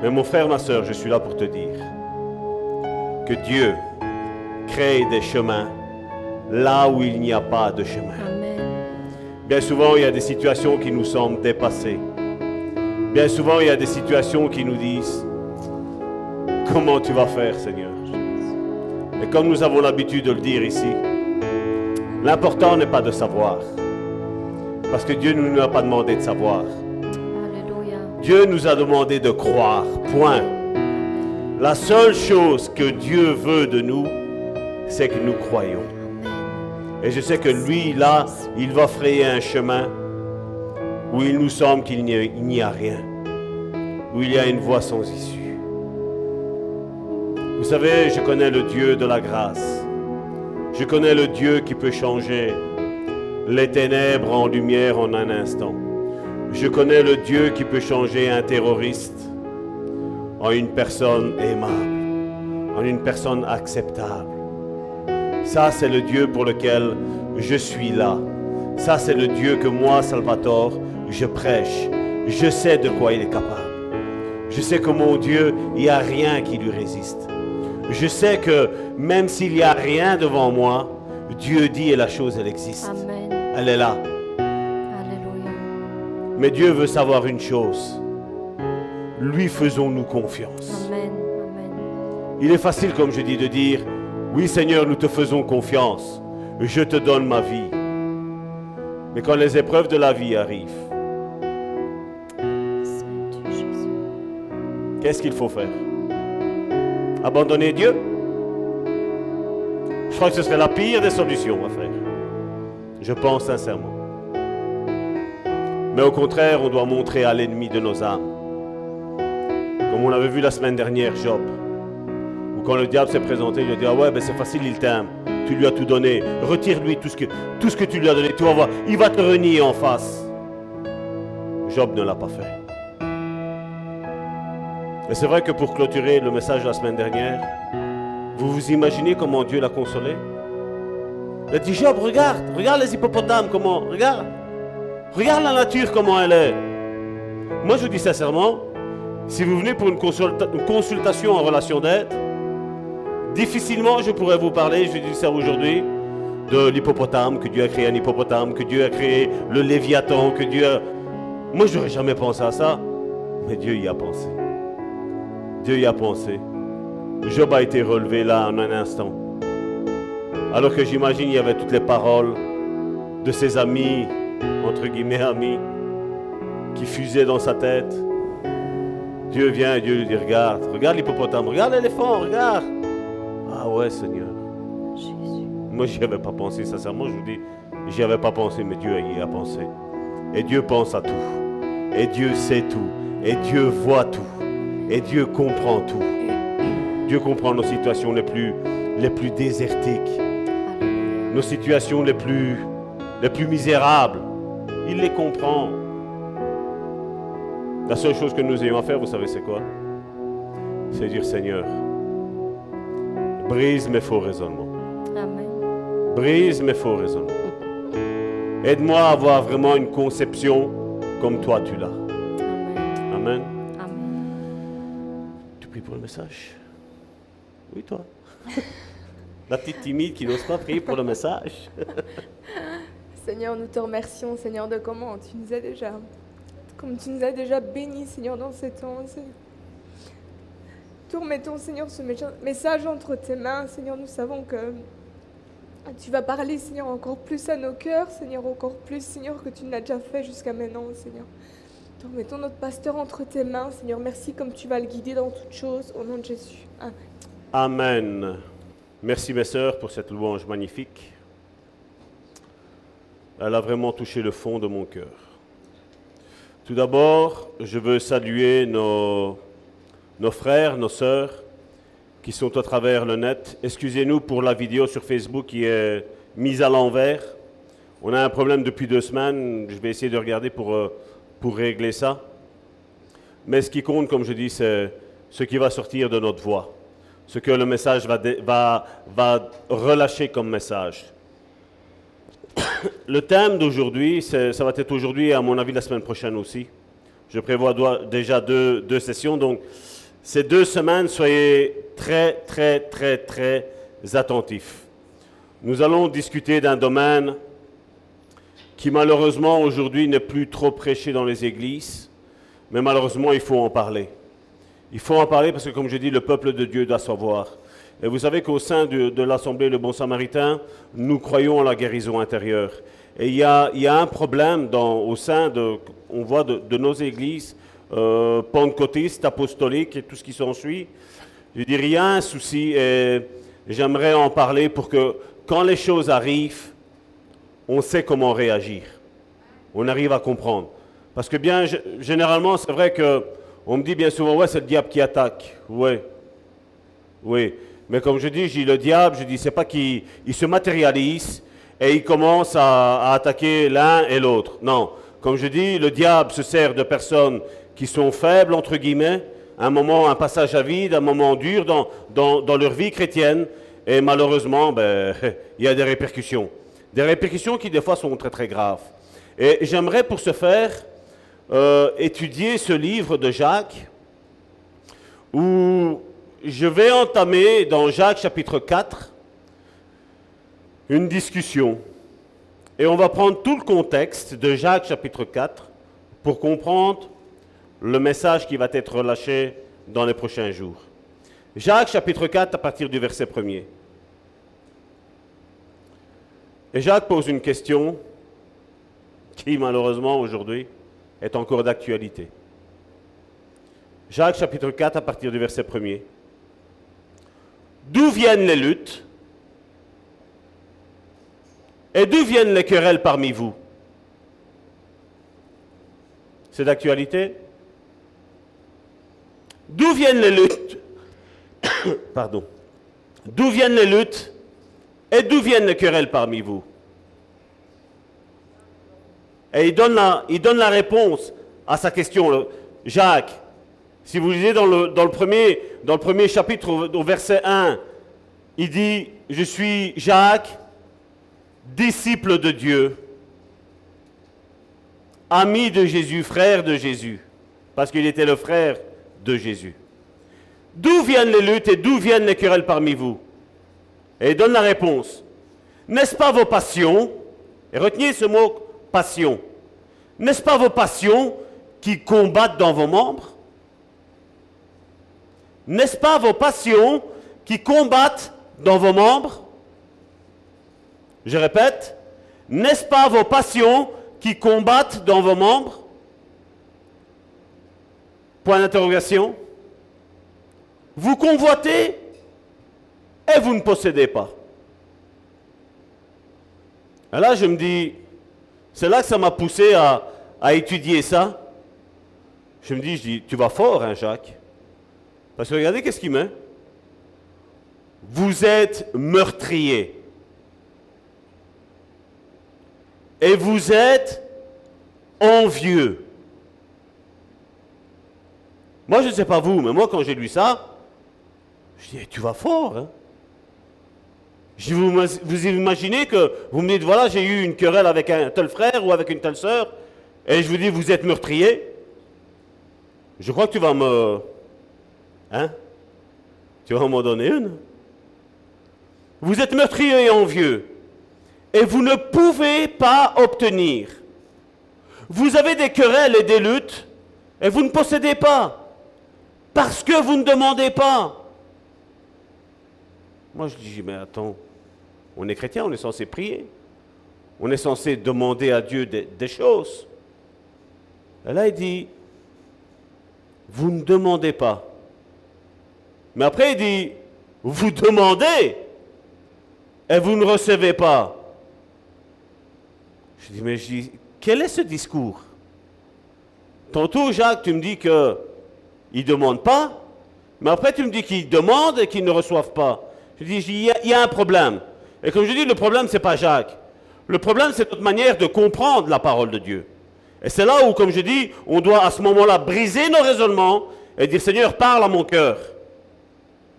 Mais mon frère, ma soeur, je suis là pour te dire que Dieu crée des chemins là où il n'y a pas de chemin. Amen. Bien souvent, il y a des situations qui nous semblent dépassées. Bien souvent, il y a des situations qui nous disent, comment tu vas faire, Seigneur? Et comme nous avons l'habitude de le dire ici, l'important n'est pas de savoir. Parce que Dieu ne nous a pas demandé de savoir. Alléluia. Dieu nous a demandé de croire. Point. La seule chose que Dieu veut de nous, c'est que nous croyons. Et je sais que lui, là, il va frayer un chemin où il nous semble qu'il n'y a, il n'y a rien, où il y a une voie sans issue. Vous savez, je connais le Dieu de la grâce. Je connais le Dieu qui peut changer les ténèbres en lumière en un instant. Je connais le Dieu qui peut changer un terroriste en une personne aimable, en une personne acceptable. Ça, c'est le Dieu pour lequel je suis là. Ça, c'est le Dieu que moi, Salvatore, je prêche. Je sais de quoi il est capable. Je sais que mon Dieu, il n'y a rien qui lui résiste. Je sais que même s'il n'y a rien devant moi, Dieu dit et la chose, elle existe. Amen. Elle est là. Alléluia. Mais Dieu veut savoir une chose. Lui faisons-nous confiance. Amen. Amen. Il est facile, comme je dis, de dire, oui Seigneur, nous te faisons confiance. Je te donne ma vie. Mais quand les épreuves de la vie arrivent, qu'est-ce qu'il faut faire? Abandonner Dieu? Je crois que ce serait la pire des solutions à faire. Je pense sincèrement. Mais au contraire, on doit montrer à l'ennemi de nos âmes. Comme on avait vu la semaine dernière, Job. Ou quand le diable s'est présenté, il a dit Ah ouais, ben c'est facile, il t'aime. Tu lui as tout donné. Retire-lui tout, ce que, tout ce que tu lui as donné. Tu vas voir, il va te renier en face. Job ne l'a pas fait. Et c'est vrai que pour clôturer le message de la semaine dernière, vous vous imaginez comment Dieu l'a consolé? Il a dit Job, regarde, regarde les hippopotames, comment, regarde. Regarde la nature, comment elle est. Moi, je vous dis sincèrement, si vous venez pour une, consulta- une consultation en relation d'aide, difficilement je pourrais vous parler, je dis ça aujourd'hui, de l'hippopotame, que Dieu a créé un hippopotame, que Dieu a créé le léviathan, que Dieu a... Moi, j'aurais jamais pensé à ça, mais Dieu y a pensé. Dieu y a pensé. Job a été relevé là en un instant. Alors que j'imagine il y avait toutes les paroles de ses amis, entre guillemets amis, qui fusaient dans sa tête. Dieu vient et Dieu lui dit, regarde, regarde l'hippopotame, regarde l'éléphant, regarde. Ah ouais Seigneur. Jésus. Moi j'y avais pas pensé, sincèrement je vous dis, j'y avais pas pensé, mais Dieu y a pensé. Et Dieu pense à tout. Et Dieu sait tout. Et Dieu voit tout. Et Dieu comprend tout. Dieu comprend nos situations les plus, les plus désertiques, nos situations les plus, les plus misérables. Il les comprend. La seule chose que nous ayons à faire, vous savez, c'est quoi? C'est dire Seigneur, brise mes faux raisonnements. Amen. Brise mes faux raisonnements. Aide-moi à avoir vraiment une conception comme toi tu l'as. Amen. Pour le message Oui, toi. La petite timide qui n'ose pas prier pour le message. Seigneur, nous te remercions, Seigneur, de comment tu nous as déjà, comme tu nous as déjà bénis, Seigneur, dans ces temps. Nous remettons, Seigneur, ce message entre tes mains, Seigneur. Nous savons que tu vas parler, Seigneur, encore plus à nos cœurs, Seigneur, encore plus, Seigneur, que tu ne l'as déjà fait jusqu'à maintenant, Seigneur. Nous remettons notre pasteur entre tes mains, Seigneur. Merci comme tu vas le guider dans toutes choses, au nom de Jésus. Amen. Amen. Merci mes sœurs pour cette louange magnifique. Elle a vraiment touché le fond de mon cœur. Tout d'abord, je veux saluer nos, nos frères, nos sœurs qui sont à travers le net. Excusez-nous pour la vidéo sur Facebook qui est mise à l'envers. On a un problème depuis deux semaines. Je vais essayer de regarder pour, euh, pour régler ça. Mais ce qui compte, comme je dis, c'est ce qui va sortir de notre voix ce que le message va, va, va relâcher comme message. Le thème d'aujourd'hui, ça va être aujourd'hui et à mon avis la semaine prochaine aussi. Je prévois déjà deux, deux sessions, donc ces deux semaines, soyez très, très, très, très attentifs. Nous allons discuter d'un domaine qui malheureusement aujourd'hui n'est plus trop prêché dans les églises, mais malheureusement il faut en parler. Il faut en parler parce que, comme je dis, le peuple de Dieu doit savoir. Et vous savez qu'au sein de, l'Assemblée Le Bon Samaritain, nous croyons à la guérison intérieure. Et il y a, un problème au sein de, on voit de, nos églises euh, pentecôtistes, apostoliques et tout ce qui s'ensuit. Je dis il y a un souci et j'aimerais en parler pour que quand les choses arrivent, on sait comment réagir. On arrive à comprendre. Parce que bien, généralement, c'est vrai que on me dit bien souvent, ouais, c'est le diable qui attaque. Oui. Oui. Mais comme je dis, le diable, je dis, c'est pas qu'il il se matérialise et il commence à, attaquer l'un et l'autre. Non. Comme je dis, le diable se sert de personnes qui sont faibles, entre guillemets, un moment, un passage à vide, un moment dur dans leur vie chrétienne. Et malheureusement, ben, il y a des répercussions. Des répercussions qui, des fois, sont très, très graves. Et j'aimerais, pour ce faire, euh, étudier ce livre de Jacques, où je vais entamer dans Jacques chapitre 4 une discussion. Et on va prendre tout le contexte de Jacques chapitre 4 pour comprendre le message qui va être relâché dans les prochains jours. Jacques chapitre 4 à partir du verset 1er. Et Jacques pose une question qui malheureusement aujourd'hui est encore d'actualité. Jacques chapitre 4 à partir du verset 1er. D'où viennent les luttes Et d'où viennent les querelles parmi vous? C'est d'actualité? D'où viennent les luttes Pardon. D'où viennent les luttes Et d'où viennent les querelles parmi vous? Et il donne, la, réponse à sa question. Jacques, si vous lisez dans le, dans le, premier, dans le premier chapitre, au, verset 1, il dit, je suis Jacques, disciple de Dieu, ami de Jésus, frère de Jésus, parce qu'il était le frère de Jésus. D'où viennent les luttes et d'où viennent les querelles parmi vous? Et il donne la réponse. N'est-ce pas vos passions Et retenez ce mot passion. N'est-ce pas vos passions qui combattent dans vos membres? N'est-ce pas vos passions qui combattent dans vos membres? Je répète, n'est-ce pas vos passions qui combattent dans vos membres? Point d'interrogation. Vous convoitez et vous ne possédez pas. Et là, je me dis, c'est là que ça m'a poussé à, étudier ça. Je me dis, je dis, tu vas fort, hein, Jacques parce que regardez qu'est-ce qu'il met? Vous êtes meurtrier. Et vous êtes envieux. Moi, je ne sais pas vous, mais moi, quand j'ai lu ça, je dis, tu vas fort. Hein? Vous, vous imaginez que vous me dites, voilà, j'ai eu une querelle avec un tel frère ou avec une telle sœur, et je vous dis, vous êtes meurtrier. Je crois que tu vas me, Hein? Tu vas m'en donner une Vous êtes meurtrier et envieux, et vous ne pouvez pas obtenir. Vous avez des querelles et des luttes, et vous ne possédez pas, parce que vous ne demandez pas. Moi je dis, mais attends, on est chrétien, on est censé prier. On est censé demander à Dieu des, choses. Et là, il dit, vous ne demandez pas. Mais après, il dit, vous demandez et vous ne recevez pas. Je dis, mais je dis, quel est ce discours? Tantôt, Jacques, tu me dis qu'ils ne demandent pas, mais après, tu me dis qu'ils demandent et qu'ils ne reçoivent pas. Je dis, il y, a un problème. Et comme je dis, le problème, ce n'est pas Jacques. Le problème, c'est notre manière de comprendre la parole de Dieu. Et c'est là où, comme je dis, on doit à ce moment-là briser nos raisonnements et dire, Seigneur, parle à mon cœur.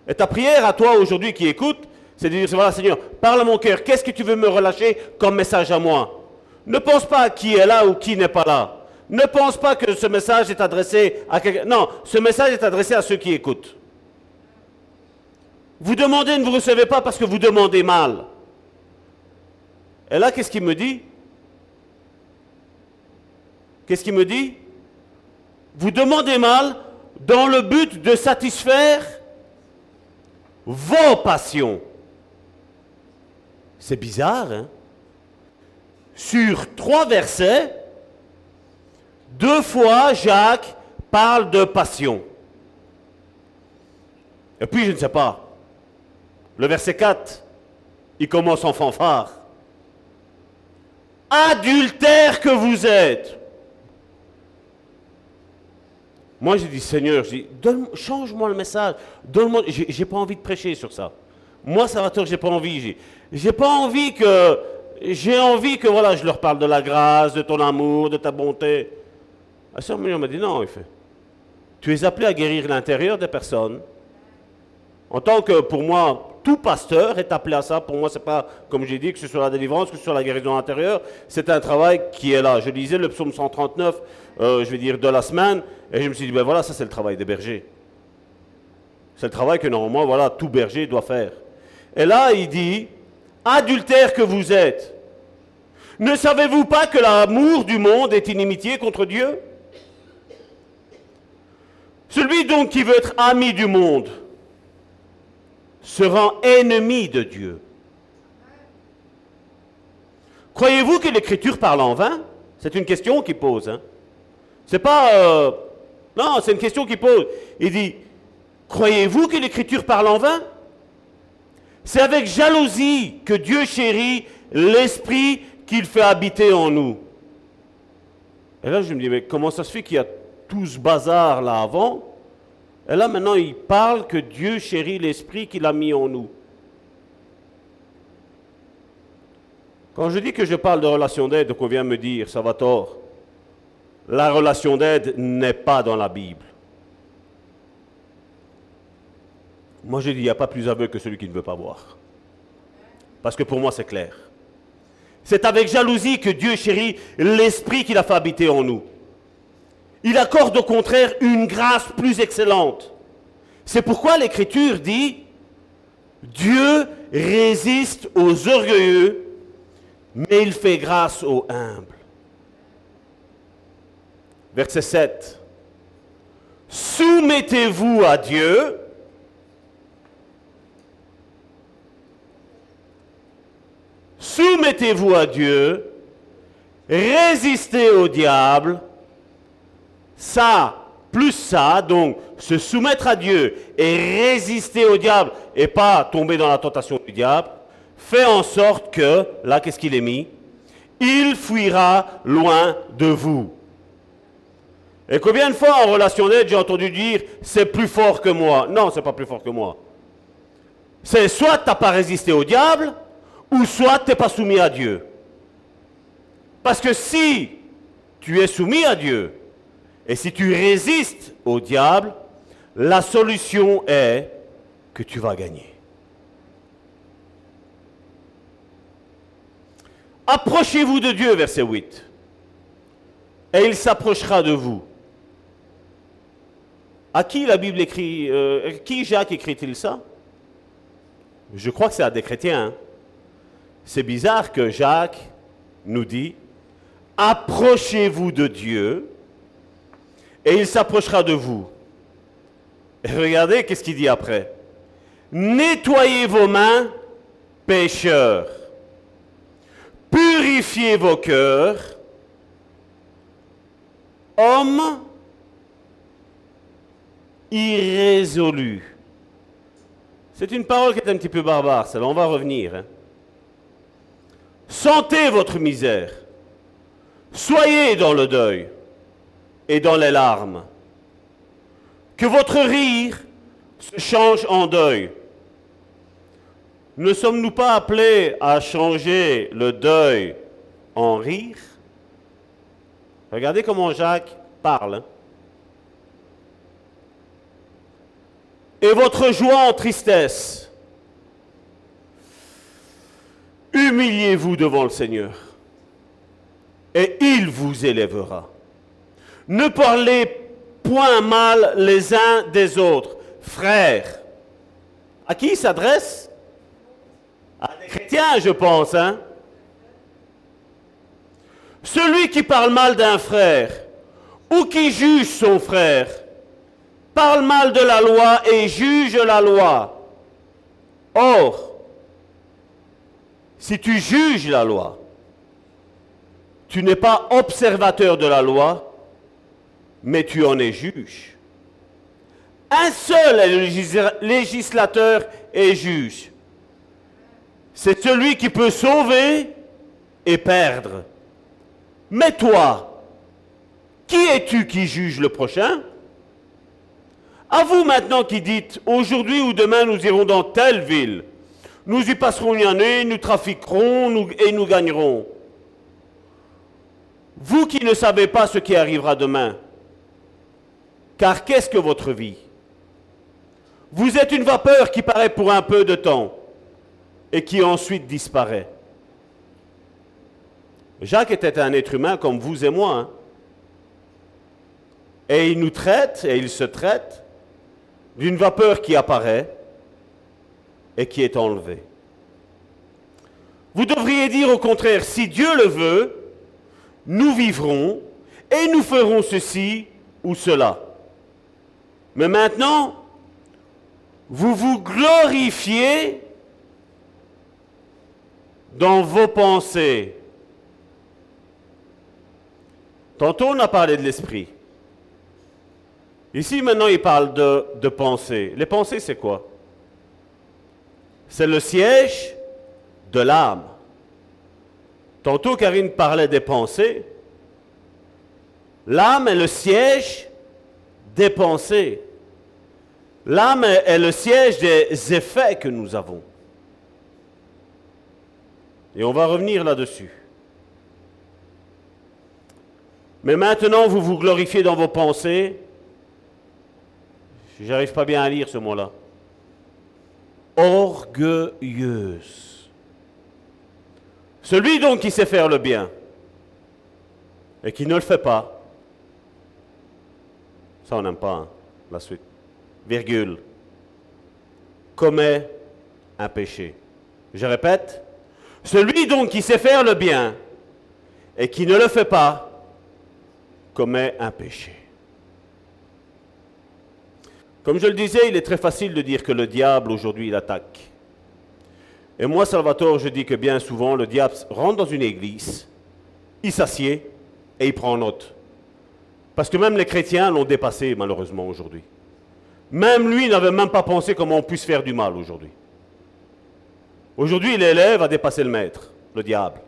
Et ta prière à toi aujourd'hui qui écoute, c'est de dire, voilà Seigneur, parle à mon cœur, qu'est-ce que tu veux me relâcher comme message à moi? Ne pense pas à qui est là ou qui n'est pas là. Ne pense pas que ce message est adressé à quelqu'un. Non, ce message est adressé à ceux qui écoutent. Vous demandez, ne vous recevez pas parce que vous demandez mal. Et là, qu'est-ce qu'il me dit? Qu'est-ce qu'il me dit? Vous demandez mal dans le but de satisfaire vos passions. C'est bizarre, hein? Sur trois versets, deux fois Jacques parle de passion. Et puis, je ne sais pas, le verset 4, il commence en fanfare. Adultère que vous êtes. Moi, j'ai dit, Seigneur, change-moi le message. Donne-moi, j'ai pas envie de prêcher sur ça. Moi, je j'ai pas envie. J'ai pas envie que, j'ai envie que, voilà, je leur parle de la grâce, de ton amour, de ta bonté. La sœur m'a dit, non, il fait. Tu es appelé à guérir l'intérieur des personnes. En tant que, pour moi, tout pasteur est appelé à ça. Pour moi, c'est pas, comme j'ai dit, que ce soit la délivrance, que ce soit la guérison intérieure. C'est un travail qui est là. Je lisais le psaume 139, euh, je vais dire, de la semaine, et je me suis dit, ben voilà, ça c'est le travail des bergers. C'est le travail que normalement, voilà, tout berger doit faire. Et là, il dit, adultère que vous êtes, ne savez-vous pas que l'amour du monde est inimitié contre Dieu? Celui donc qui veut être ami du monde se rend ennemi de Dieu. Croyez-vous que l'Écriture parle en vain? C'est une question qu'il pose. Hein? C'est pas... euh, non, c'est une question qu'il pose. Il dit, croyez-vous que l'Écriture parle en vain? C'est avec jalousie que Dieu chérit l'Esprit qu'il fait habiter en nous. Et là, je me dis, mais comment ça se fait qu'il y a tout ce bazar là avant? Et là, maintenant, il parle que Dieu chérit l'Esprit qu'il a mis en nous. Quand je dis que je parle de relation d'aide, qu'on vient me dire, ça va tort. La relation d'aide n'est pas dans la Bible. Moi, je dis, il n'y a pas plus aveugle que celui qui ne veut pas voir. Parce que pour moi, c'est clair. C'est avec jalousie que Dieu chérit l'esprit qu'il a fait habiter en nous. Il accorde au contraire une grâce plus excellente. C'est pourquoi l'Écriture dit, Dieu résiste aux orgueilleux, mais il fait grâce aux humbles. Verset 7. Soumettez-vous à Dieu. Soumettez-vous à Dieu. Résistez au diable. Ça, plus ça, donc se soumettre à Dieu et résister au diable et pas tomber dans la tentation du diable, fait en sorte que, là, qu'est-ce qu'il est mis? Il fuira loin de vous. Et combien de fois en relation d'aide j'ai entendu dire c'est plus fort que moi? Non, c'est pas plus fort que moi. C'est soit tu n'as pas résisté au diable, ou soit tu n'es pas soumis à Dieu. Parce que si tu es soumis à Dieu, et si tu résistes au diable, la solution est que tu vas gagner. Approchez-vous de Dieu, verset 8, et il s'approchera de vous. À qui la Bible écrit, euh, qui Jacques écrit-il ça? Je crois que c'est à des chrétiens. hein. C'est bizarre que Jacques nous dit, approchez-vous de Dieu, et il s'approchera de vous. Et regardez qu'est-ce qu'il dit après. Nettoyez vos mains, pécheurs. Purifiez vos cœurs, hommes irrésolus. C'est une parole qui est un petit peu barbare, celle-là, on va revenir. hein. Sentez votre misère. Soyez dans le deuil et dans les larmes. Que votre rire se change en deuil. Ne sommes-nous pas appelés à changer le deuil en rire? Regardez comment Jacques parle. hein. Et votre joie en tristesse. Humiliez-vous devant le Seigneur. Et il vous élèvera. Ne parlez point mal les uns des autres. Frères, à qui il s'adresse? À des chrétiens, je pense. Hein? Celui qui parle mal d'un frère ou qui juge son frère parle mal de la loi et juge la loi. Or, si tu juges la loi, tu n'es pas observateur de la loi, mais tu en es juge. Un seul est législateur et juge. C'est celui qui peut sauver et perdre. Mais toi, qui es-tu qui juge le prochain? À vous maintenant qui dites, aujourd'hui ou demain nous irons dans telle ville. Nous y passerons une année, nous trafiquerons et nous gagnerons. Vous qui ne savez pas ce qui arrivera demain, car qu'est-ce que votre vie? Vous êtes une vapeur qui paraît pour un peu de temps et qui ensuite disparaît. Jacques était un être humain comme vous et moi. hein. Et il nous traite, et il se traite, d'une vapeur qui apparaît et qui est enlevée. Vous devriez dire au contraire, si Dieu le veut, nous vivrons et nous ferons ceci ou cela. Mais maintenant, vous vous glorifiez dans vos pensées. Tantôt, on a parlé de l'esprit. Ici, maintenant, il parle de, de pensée. Les pensées, c'est quoi? C'est le siège de l'âme. Tantôt, Karine parlait des pensées. L'âme est le siège des pensées. L'âme est le siège des effets que nous avons. Et on va revenir là-dessus. Mais maintenant, vous vous glorifiez dans vos pensées. J'arrive pas bien à lire ce mot-là. Orgueilleuse. Celui donc qui sait faire le bien et qui ne le fait pas, ça on n'aime pas, hein, la suite. Virgule. Commet un péché. Je répète, celui donc qui sait faire le bien et qui ne le fait pas, commet un péché. Comme je le disais, il est très facile de dire que le diable aujourd'hui il attaque. Et moi, Salvatore, je dis que bien souvent, le diable rentre dans une église, il s'assied et il prend note. Parce que même les chrétiens l'ont dépassé, malheureusement, aujourd'hui. Même lui n'avait même pas pensé comment on puisse faire du mal aujourd'hui. Aujourd'hui, l'élève a dépassé le maître, le diable.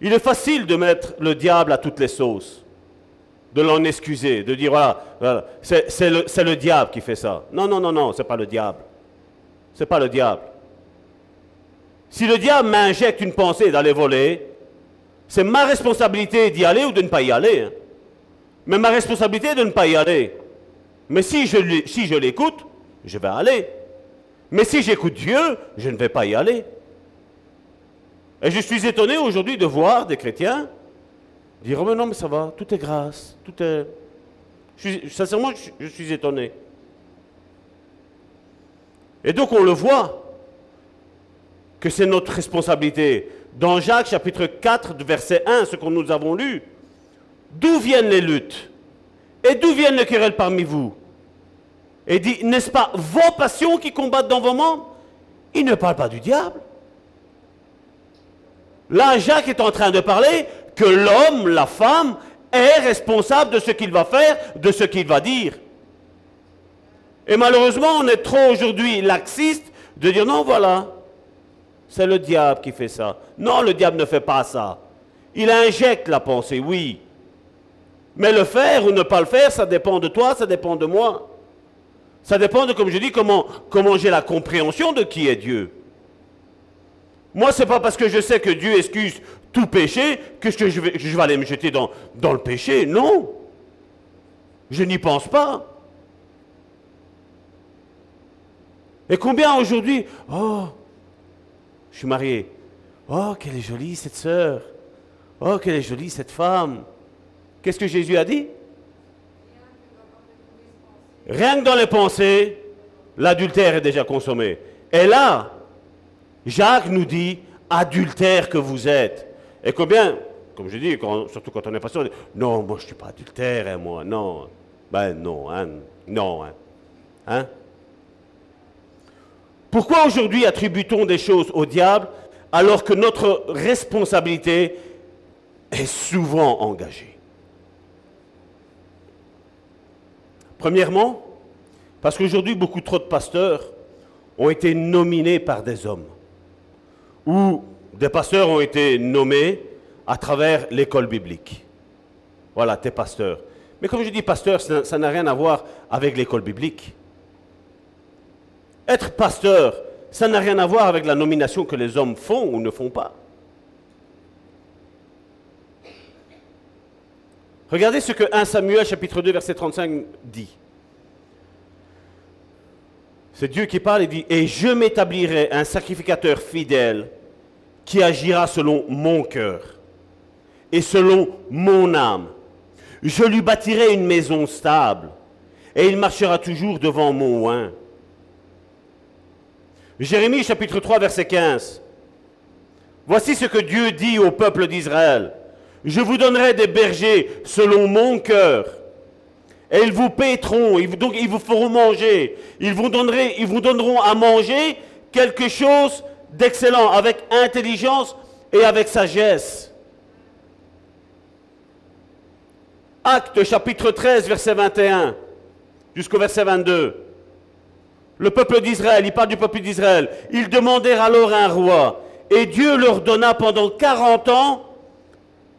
Il est facile de mettre le diable à toutes les sauces, de l'en excuser, de dire voilà, c'est le, diable qui fait ça. Non, non, non, non, c'est pas le diable. C'est pas le diable. Si le diable m'injecte une pensée d'aller voler, c'est ma responsabilité d'y aller ou de ne pas y aller. Hein. Mais ma responsabilité est de ne pas y aller. Mais si je, si je l'écoute, je vais aller. Mais si j'écoute Dieu, je ne vais pas y aller. Et je suis étonné aujourd'hui de voir des chrétiens dire oh mais non, mais ça va, tout est grâce, tout est. sincèrement, je, suis étonné. Et donc on le voit que c'est notre responsabilité. Dans Jacques chapitre 4, verset 1, ce que nous avons lu, d'où viennent les luttes Et d'où viennent les querelles parmi vous Et dit, n'est-ce pas vos passions qui combattent dans vos membres Il ne parle pas du diable. Là, Jacques est en train de parler que l'homme, la femme, est responsable de ce qu'il va faire, de ce qu'il va dire. Et malheureusement, on est trop aujourd'hui laxiste de dire non, voilà, c'est le diable qui fait ça. Non, le diable ne fait pas ça. Il injecte la pensée, oui. Mais le faire ou ne pas le faire, ça dépend de toi, ça dépend de moi. Ça dépend de, comme je dis, comment, j'ai la compréhension de qui est Dieu. Moi, ce n'est pas parce que je sais que Dieu excuse tout péché que je vais, aller me jeter dans, dans le péché. Non. Je n'y pense pas. Et combien aujourd'hui Oh, je suis marié. Oh, qu'elle est jolie cette sœur. Oh, qu'elle est jolie cette femme. Qu'est-ce que Jésus a dit? Rien que dans les pensées, l'adultère est déjà consommé. Et là, Jacques nous dit, adultère que vous êtes. Et combien, comme je dis, surtout quand on est pasteur, non, moi je ne suis pas adultère, hein, moi, non. Ben non, hein, non. Hein. hein? Pourquoi aujourd'hui attribue-t-on des choses au diable alors que notre responsabilité est souvent engagée? Premièrement, parce qu'aujourd'hui, beaucoup trop de pasteurs ont été nominés par des hommes où des pasteurs ont été nommés à travers l'école biblique. Voilà, t'es pasteur. Mais comme je dis pasteur, ça n'a rien à voir avec l'école biblique. Être pasteur, ça n'a rien à voir avec la nomination que les hommes font ou ne font pas. Regardez ce que 1 Samuel chapitre 2 verset 35 dit. C'est Dieu qui parle et dit, et je m'établirai un sacrificateur fidèle qui agira selon mon cœur et selon mon âme. Je lui bâtirai une maison stable et il marchera toujours devant mon oin. Jérémie chapitre 3 verset 15. Voici ce que Dieu dit au peuple d'Israël. Je vous donnerai des bergers selon mon cœur. Et ils vous paîtront, donc ils vous feront manger. Ils vous, ils vous donneront à manger quelque chose d'excellent, avec intelligence et avec sagesse. Acte chapitre 13, verset 21 jusqu'au verset 22. Le peuple d'Israël, il parle du peuple d'Israël. Ils demandèrent alors un roi. Et Dieu leur donna pendant 40 ans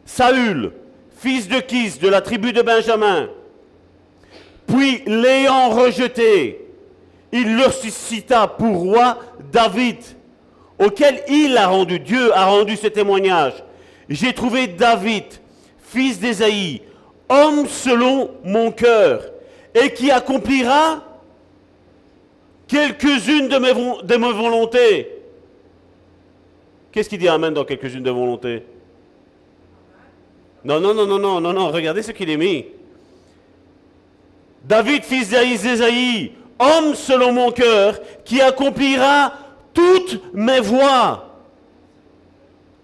Saül, fils de Kis, de la tribu de Benjamin. Puis, l'ayant rejeté, il leur suscita pour roi David, auquel il a rendu, Dieu a rendu ce témoignage. J'ai trouvé David, fils d'Ésaïe, homme selon mon cœur, et qui accomplira quelques-unes de mes, de mes volontés. Qu'est-ce qu'il dit Amen dans quelques-unes de volontés? Non, non, non, non, non, non, non, regardez ce qu'il est mis. David, fils d'Ésaïe, homme selon mon cœur, qui accomplira toutes mes voies.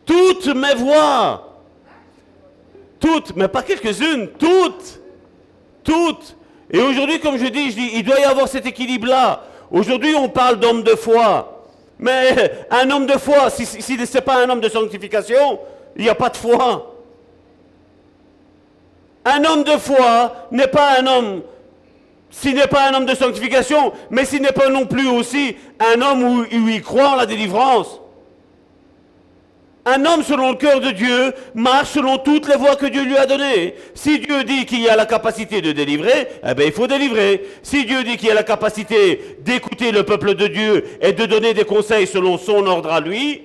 Toutes mes voies. Toutes, mais pas quelques-unes, toutes. Toutes. Et aujourd'hui, comme je dis, il doit y avoir cet équilibre-là. Aujourd'hui, on parle d'homme de foi. Mais un homme de foi, si, ce n'est pas un homme de sanctification, il n'y a pas de foi. Un homme de foi n'est pas un homme s'il n'est pas un homme de sanctification, mais s'il n'est pas non plus aussi un homme où, il croit en la délivrance. Un homme selon le cœur de Dieu marche selon toutes les voies que Dieu lui a données. Si Dieu dit qu'il y a la capacité de délivrer, eh bien il faut délivrer. Si Dieu dit qu'il y a la capacité d'écouter le peuple de Dieu et de donner des conseils selon son ordre à lui,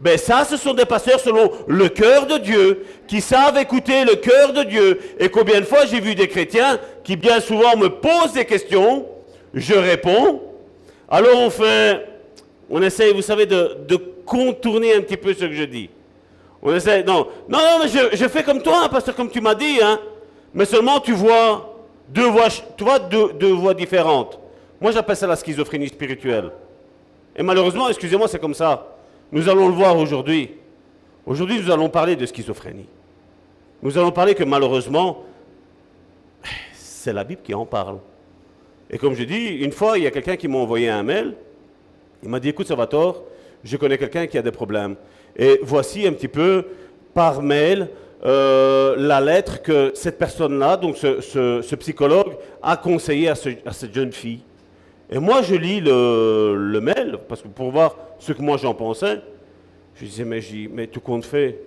ben ça, ce sont des pasteurs selon le cœur de Dieu, qui savent écouter le cœur de Dieu. Et combien de fois j'ai vu des chrétiens qui bien souvent me posent des questions, je réponds. Alors on fait, on essaye, vous savez, de, contourner un petit peu ce que je dis. On essaie, non, non, non, mais je, fais comme toi, pasteur, comme tu m'as dit, hein. Mais seulement tu vois deux voix, tu vois deux, deux voix différentes. Moi j'appelle ça la schizophrénie spirituelle. Et malheureusement, excusez-moi, c'est comme ça. Nous allons le voir aujourd'hui. Aujourd'hui, nous allons parler de schizophrénie. Nous allons parler que malheureusement, c'est la Bible qui en parle. Et comme je dis, une fois, il y a quelqu'un qui m'a envoyé un mail. Il m'a dit, écoute, Salvatore, je connais quelqu'un qui a des problèmes. Et voici un petit peu par mail euh, la lettre que cette personne-là, donc ce, psychologue, a conseillé à, cette jeune fille. Et moi, je lis le, mail, parce que pour voir ce que moi j'en pensais, je disais, mais, tout compte fait.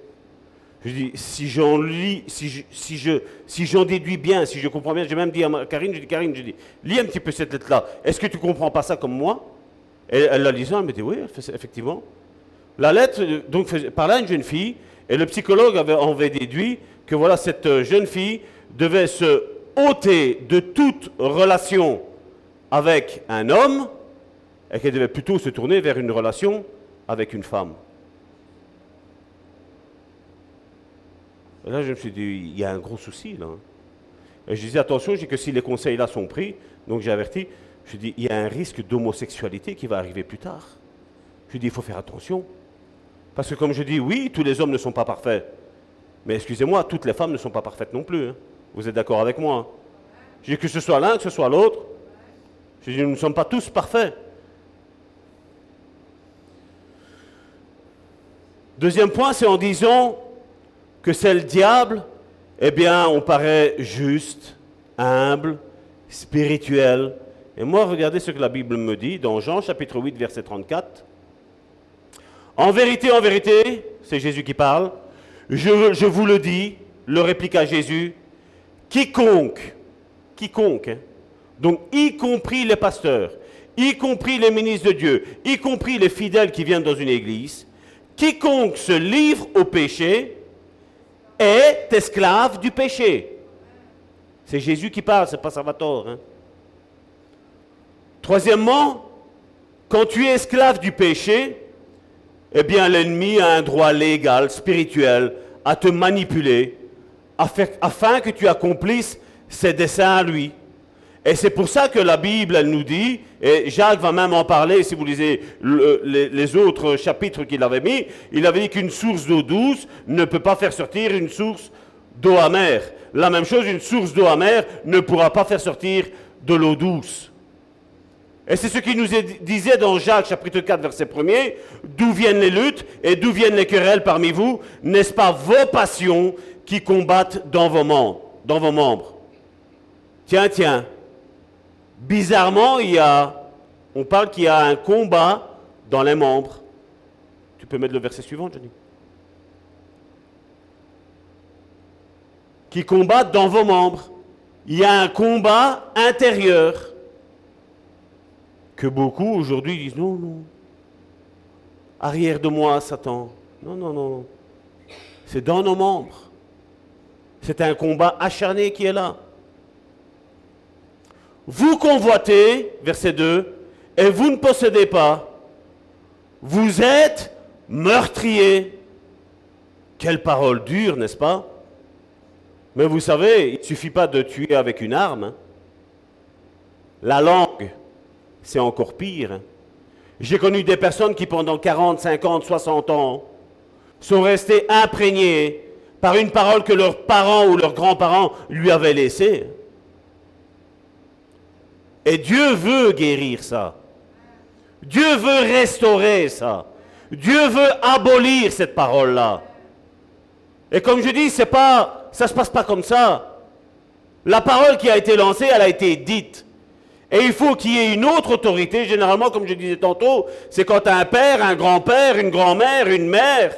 Je dis, si j'en lis, si je, si je, si j'en déduis bien, si je comprends bien, j'ai même dit à Karine, je dis, Karine, je dis, lis un petit peu cette lettre-là. Est-ce que tu comprends pas ça comme moi? Et elle la lisant, elle me dit, oui, effectivement. La lettre, donc, parlait à une jeune fille, et le psychologue avait, avait déduit que voilà, cette euh, jeune fille devait se ôter de toute relation avec un homme et qu'elle devait plutôt se tourner vers une relation avec une femme. Et là, je me suis dit, il y a un gros souci là. Et je disais, attention, dis que si les conseils là sont pris, donc j'ai averti, je dis, il y a un risque d'homosexualité qui va arriver plus tard. Je dis, il faut faire attention. Parce que comme je dis, oui, tous les hommes ne sont pas parfaits. Mais excusez-moi, toutes les femmes ne sont pas parfaites non plus. Hein. Vous êtes d'accord avec moi hein. Je dis que ce soit l'un, que ce soit l'autre. Je dis, nous ne sommes pas tous parfaits. Deuxième point, c'est en disant que c'est le diable, eh bien, on paraît juste, humble, spirituel. Et moi, regardez ce que la Bible me dit dans Jean chapitre 8, verset 34. En vérité, en vérité, c'est Jésus qui parle, je, je, vous le dis, le répliqua Jésus, quiconque, quiconque, hein, donc y compris les pasteurs, y compris les ministres de Dieu, y compris les fidèles qui viennent dans une église, quiconque se livre au péché est esclave du péché. C'est Jésus qui parle, c'est pas Salvatore. Hein. Troisièmement, quand tu es esclave du péché, eh bien l'ennemi a un droit légal, spirituel, à te manipuler, afin que tu accomplisses ses desseins à lui. Et c'est pour ça que la Bible, elle nous dit, et Jacques va même en parler si vous lisez les, autres chapitres qu'il avait mis, il avait dit qu'une source d'eau douce ne peut pas faire sortir une source d'eau amère. La même chose, une source d'eau amère ne pourra pas faire sortir de l'eau douce. Et c'est ce qu'il nous disait dans Jacques chapitre 4 verset 1er, d'où viennent les luttes et d'où viennent les querelles parmi vous, n'est-ce pas vos passions qui combattent dans vos dans vos membres? Tiens, tiens, bizarrement, il y a, on parle qu'il y a un combat dans les membres. Tu peux mettre le verset suivant, Johnny Qui combattent dans vos membres. Il y a un combat intérieur que beaucoup aujourd'hui disent non, non. Arrière de moi, Satan. Non, non, non. C'est dans nos membres. C'est un combat acharné qui est là. Vous convoitez, verset 2, et vous ne possédez pas. Vous êtes meurtrier. Quelle parole dure, n'est-ce pas? Mais vous savez, il ne suffit pas de tuer avec une arme. Hein. La langue, c'est encore pire. Hein. J'ai connu des personnes qui, pendant 40, 50, 60 ans, sont restées imprégnées par une parole que leurs parents ou leurs grands-parents lui avaient laissée. Et Dieu veut guérir ça. Dieu veut restaurer ça. Dieu veut abolir cette parole-là. Et comme je dis, c'est pas, ça se passe pas comme ça. La parole qui a été lancée, elle a été dite. Et il faut qu'il y ait une autre autorité. Généralement, comme je disais tantôt, c'est quand un père, un grand-père, une grand-mère, une mère,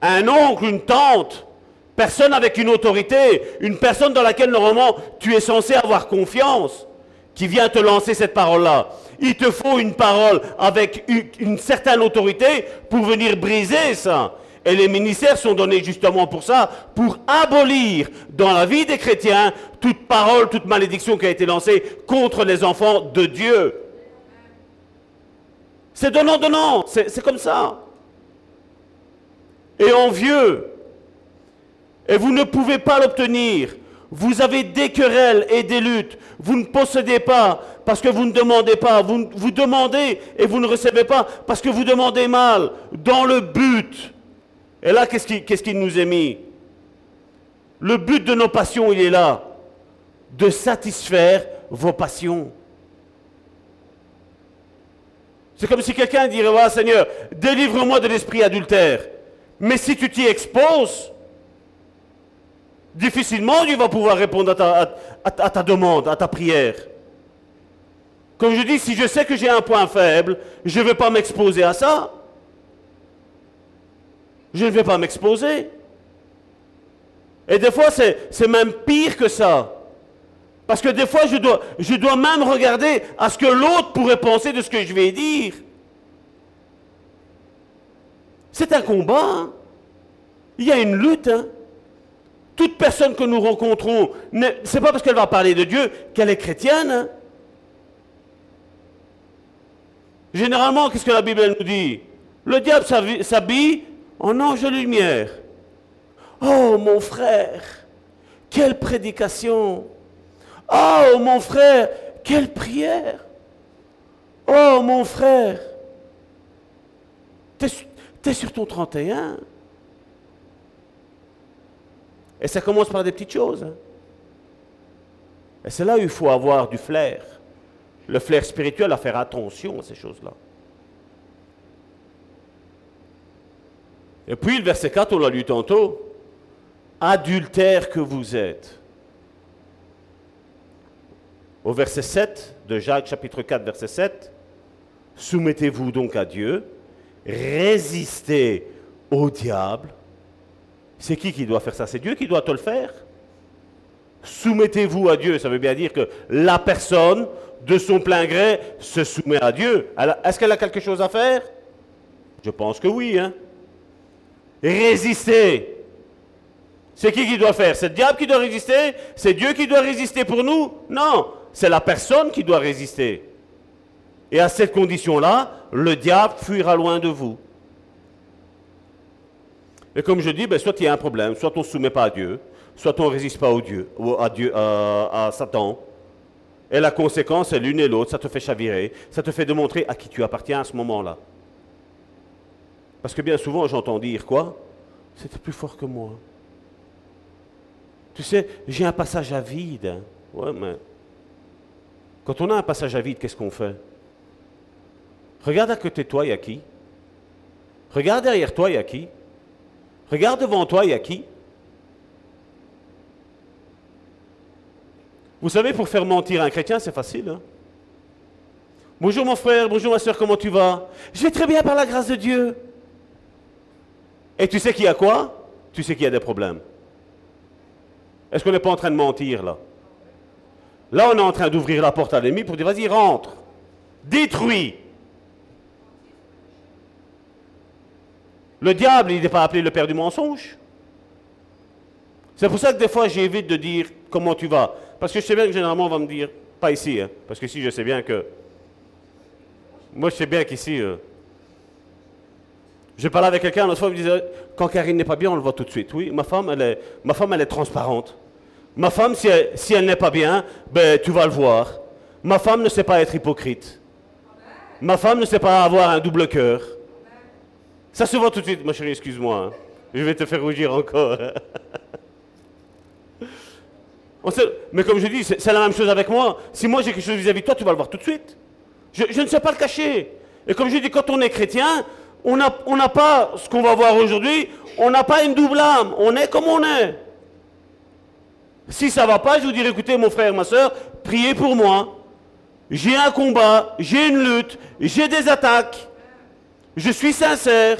un oncle, une tante, personne avec une autorité, une personne dans laquelle normalement tu es censé avoir confiance qui vient te lancer cette parole-là. Il te faut une parole avec une certaine autorité pour venir briser ça. Et les ministères sont donnés justement pour ça, pour abolir dans la vie des chrétiens toute parole, toute malédiction qui a été lancée contre les enfants de Dieu. C'est donnant-donnant, c'est comme ça. Et envieux. Et vous ne pouvez pas l'obtenir. Vous avez des querelles et des luttes. Vous ne possédez pas parce que vous ne demandez pas. Vous, demandez et vous ne recevez pas parce que vous demandez mal. Dans le but. Et là, qu'est-ce qui, nous est mis? Le but de nos passions, il est là. De satisfaire vos passions. C'est comme si quelqu'un dirait, Seigneur, délivre-moi de l'esprit adultère. Mais si tu t'y exposes, difficilement Dieu va pouvoir répondre à ta, demande, à ta prière. Comme je dis, si je sais que j'ai un point faible, je ne vais pas m'exposer à ça. Je ne vais pas m'exposer. Et des fois, c'est même pire que ça. Parce que des fois, je dois, même regarder à ce que l'autre pourrait penser de ce que je vais dire. C'est un combat. Hein. Il y a une lutte. Hein. Toute personne que nous rencontrons, c'est pas parce qu'elle va parler de Dieu qu'elle est chrétienne. Hein. Généralement, qu'est-ce que la Bible nous dit? Le diable s'habille en ange de lumière. Oh mon frère, quelle prédication Oh mon frère, quelle prière Oh mon frère, t'es es sur ton 31 et ça commence par des petites choses. Hein. Et c'est là où il faut avoir du flair. Le flair spirituel à faire attention à ces choses-là. Et puis le verset 4, on l'a lu tantôt. Adultère que vous êtes. Au verset 7 de Jacques chapitre 4 verset 7, soumettez-vous donc à Dieu, résistez au diable c'est qui qui doit faire ça? C'est Dieu qui doit te le faire. Soumettez-vous à Dieu, ça veut bien dire que la personne, de son plein gré, se soumet à Dieu. Est-ce qu'elle a quelque chose à faire? Je pense que oui. Hein? Résister. C'est qui qui doit faire? C'est le diable qui doit résister? C'est Dieu qui doit résister pour nous? Non, c'est la personne qui doit résister. Et à cette condition-là, le diable fuira loin de vous. Et comme je dis, ben, soit il y a un problème, soit on ne se soumet pas à Dieu, soit on ne résiste pas au Dieu, à, Dieu à, Satan. Et la conséquence est l'une et l'autre, ça te fait chavirer, ça te fait démontrer à qui tu appartiens à ce moment-là. Parce que bien souvent, j'entends dire quoi? C'était plus fort que moi. Tu sais, j'ai un passage à vide. Ouais, mais quand on a un passage à vide, qu'est-ce qu'on fait? Regarde à côté de toi, il y a qui? Regarde derrière toi, il y a qui? Regarde devant toi, il y a qui? Vous savez, pour faire mentir un chrétien, c'est facile. Hein bonjour mon frère, bonjour ma soeur, comment tu vas? Je vais très bien par la grâce de Dieu. Et tu sais qu'il y a quoi? Tu sais qu'il y a des problèmes. Est-ce qu'on n'est pas en train de mentir là? Là, on est en train d'ouvrir la porte à l'ennemi pour dire vas-y, rentre, détruis. Le diable, il n'est pas appelé le père du mensonge. C'est pour ça que des fois, j'évite de dire comment tu vas? Parce que je sais bien que généralement, on va me dire, pas ici, hein, parce que si je sais bien que. Moi, je sais bien qu'ici. Euh, je parlais avec quelqu'un, l'autre fois, il me disait, quand Karine n'est pas bien, on le voit tout de suite. Oui, ma femme, elle est, transparente. Ma femme, si elle, si elle n'est pas bien, ben, tu vas le voir. Ma femme ne sait pas être hypocrite. Ma femme ne sait pas avoir un double cœur. Ça se voit tout de suite, ma chérie, excuse-moi. Hein. Je vais te faire rougir encore. mais comme je dis, c'est la même chose avec moi. Si moi j'ai quelque chose vis-à-vis de toi, tu vas le voir tout de suite. Je, ne sais pas le cacher. Et comme je dis, quand on est chrétien, on n'a pas ce qu'on va voir aujourd'hui, on n'a pas une double âme. On est comme on est. Si ça ne va pas, je vous dirai, écoutez, mon frère, ma soeur, priez pour moi. J'ai un combat, j'ai une lutte, j'ai des attaques. Je suis sincère.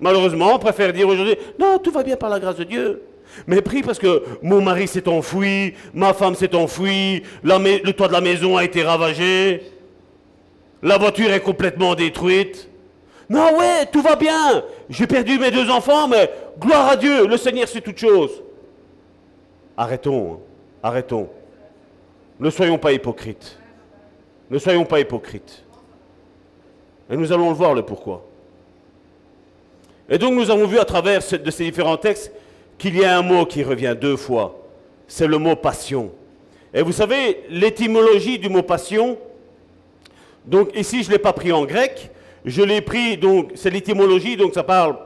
Malheureusement, on préfère dire aujourd'hui, non, tout va bien par la grâce de Dieu. Mais prie parce que mon mari s'est enfoui, ma femme s'est enfouie, le toit de la maison a été ravagé, la voiture est complètement détruite. Non, ouais, tout va bien. J'ai perdu mes deux enfants, mais gloire à Dieu, le Seigneur c'est toute chose. Arrêtons, hein. arrêtons. Ne soyons pas hypocrites. Ne soyons pas hypocrites. Et nous allons le voir le pourquoi. Et donc nous avons vu à travers de ces différents textes qu'il y a un mot qui revient deux fois. C'est le mot passion. Et vous savez, l'étymologie du mot passion, donc ici je ne l'ai pas pris en grec, je l'ai pris, donc c'est l'étymologie, donc ça parle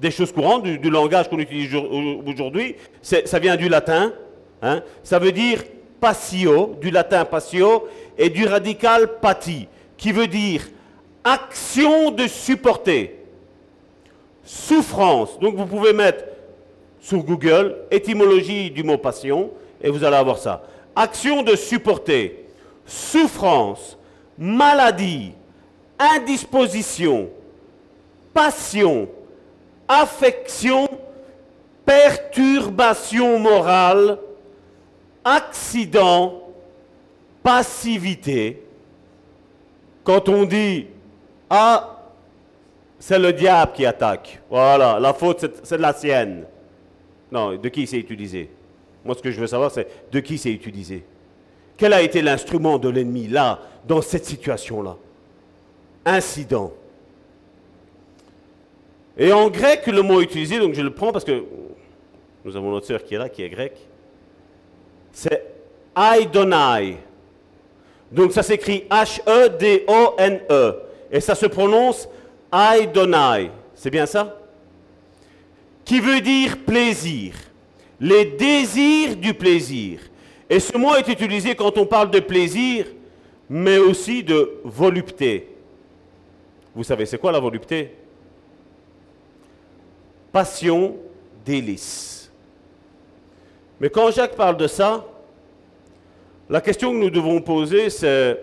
des choses courantes, du, langage qu'on utilise aujourd'hui. Ça vient du latin, hein. ça veut dire passio, du latin passio, et du radical pati, qui veut dire action de supporter, souffrance. Donc vous pouvez mettre sur Google, étymologie du mot passion, et vous allez avoir ça. Action de supporter, souffrance, maladie, indisposition, passion, affection, perturbation morale, accident, passivité. Quand on dit Ah, c'est le diable qui attaque, voilà, la faute c'est de la sienne. Non, de qui c'est utilisé? Moi, ce que je veux savoir, c'est de qui c'est utilisé. Quel a été l'instrument de l'ennemi là, dans cette situation-là? Incident. Et en grec, le mot utilisé, donc je le prends parce que nous avons notre sœur qui est là, qui est grecque, c'est Aidonai. Donc ça s'écrit H-E-D-O-N-E. Et ça se prononce Aidonai. C'est bien ça? Qui veut dire plaisir. Les désirs du plaisir. Et ce mot est utilisé quand on parle de plaisir, mais aussi de volupté. Vous savez, c'est quoi la volupté? Passion, délice. Mais quand Jacques parle de ça, la question que nous devons poser, c'est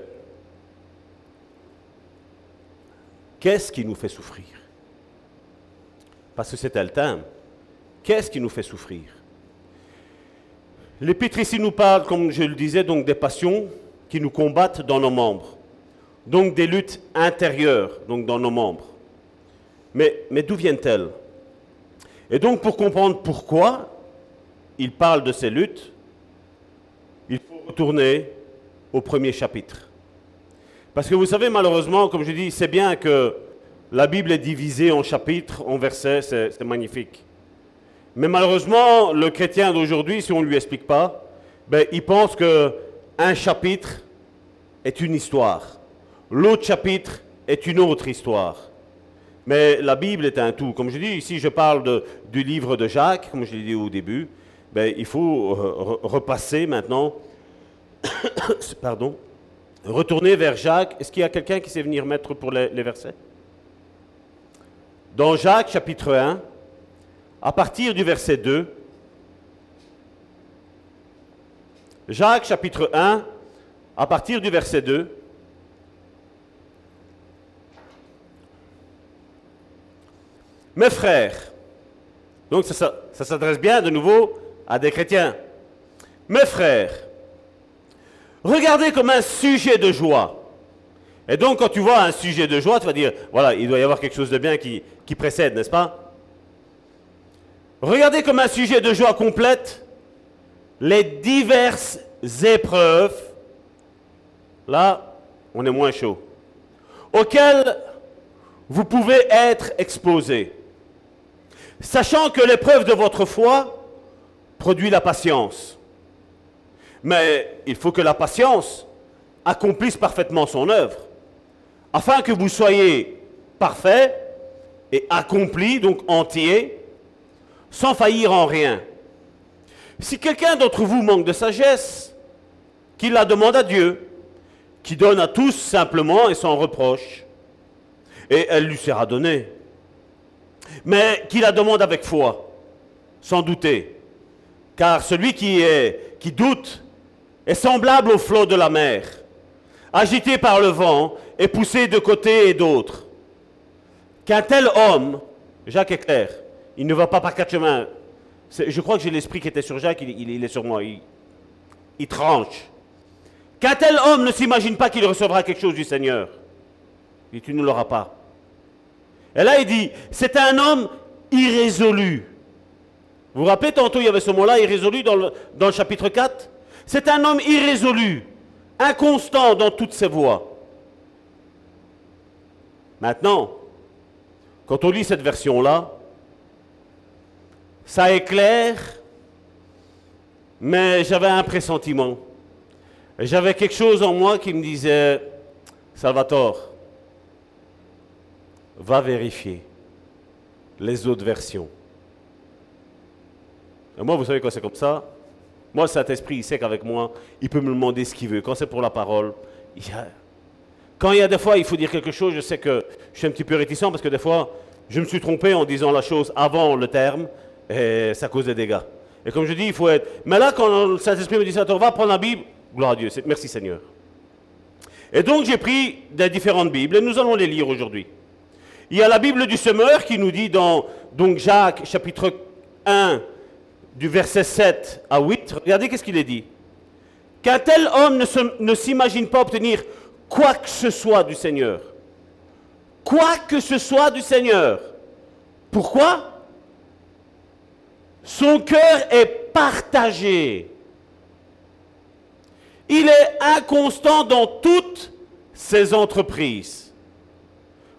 qu'est-ce qui nous fait souffrir? Parce que c'est le thème. Qu'est-ce qui nous fait souffrir? L'Épître ici nous parle, comme je le disais, donc des passions qui nous combattent dans nos membres. Donc des luttes intérieures, donc dans nos membres. Mais, mais d'où viennent-elles? Et donc pour comprendre pourquoi il parle de ces luttes, il faut retourner au premier chapitre. Parce que vous savez, malheureusement, comme je dis, c'est bien que la Bible est divisée en chapitres, en versets, c'est magnifique. Mais malheureusement, le chrétien d'aujourd'hui, si on ne lui explique pas, ben, il pense que un chapitre est une histoire. L'autre chapitre est une autre histoire. Mais la Bible est un tout. Comme je dis, ici, je parle du livre de Jacques, comme je l'ai dit au début. Ben, il faut euh, re- repasser maintenant. Pardon. Retourner vers Jacques. Est-ce qu'il y a quelqu'un qui sait venir mettre pour les, versets? Dans Jacques chapitre 1, à partir du verset 2, Jacques chapitre 1, à partir du verset 2, Mes frères, donc ça- ça s'adresse bien de nouveau à des chrétiens. Mes frères, regardez comme un sujet de joie. Et donc quand tu vois un sujet de joie, tu vas dire, voilà, il doit y avoir quelque chose de bien qui, précède, n'est-ce pas? Regardez comme un sujet de joie complète les diverses épreuves, là, on est moins chaud, auxquelles vous pouvez être exposés, sachant que l'épreuve de votre foi produit la patience. Mais il faut que la patience accomplisse parfaitement son œuvre, afin que vous soyez parfaits et accomplis, donc entiers, sans faillir en rien. Si quelqu'un d'entre vous manque de sagesse, qu'il la demande à Dieu, qui donne à tous simplement et sans reproche, et elle lui sera donnée. Mais qu'il la demande avec foi, sans douter, car celui qui, est, qui doute est semblable au flot de la mer, agité par le vent et poussé de côté et d'autre. Qu'un tel homme, Jacques est clair, il ne va pas par quatre chemins. Je crois que j'ai l'esprit qui était sur Jacques, il, est sur moi. Il, il tranche. Qu'un tel homme ne s'imagine pas qu'il recevra quelque chose du Seigneur. Il dit, tu ne l'auras pas. Et là, il dit, c'est un homme irrésolu. Vous vous rappelez, tantôt, il y avait ce mot-là, irrésolu, dans le, dans le chapitre 4 C'est un homme irrésolu, inconstant dans toutes ses voies. Maintenant, quand on lit cette version-là, ça éclaire, mais j'avais un pressentiment. J'avais quelque chose en moi qui me disait, Salvatore, va vérifier les autres versions. Et moi, vous savez quand c'est comme ça Moi, le Saint-Esprit, il sait qu'avec moi, il peut me demander ce qu'il veut. Quand c'est pour la parole, il y a- quand il y a des fois, il faut dire quelque chose, je sais que je suis un petit peu réticent parce que des fois, je me suis trompé en disant la chose avant le terme et ça cause des dégâts. Et comme je dis, il faut être. Mais là, quand le Saint-Esprit me dit ça, va prendre la Bible, gloire à Dieu, merci Seigneur. Et donc, j'ai pris des différentes Bibles et nous allons les lire aujourd'hui. Il y a la Bible du semeur qui nous dit dans donc Jacques chapitre 1 du verset 7 à 8, regardez qu'est-ce qu'il est dit. Qu'un tel homme ne s'imagine pas obtenir quoi que ce soit du Seigneur. Quoi que ce soit du Seigneur. Pourquoi? Son cœur est partagé. Il est inconstant dans toutes ses entreprises.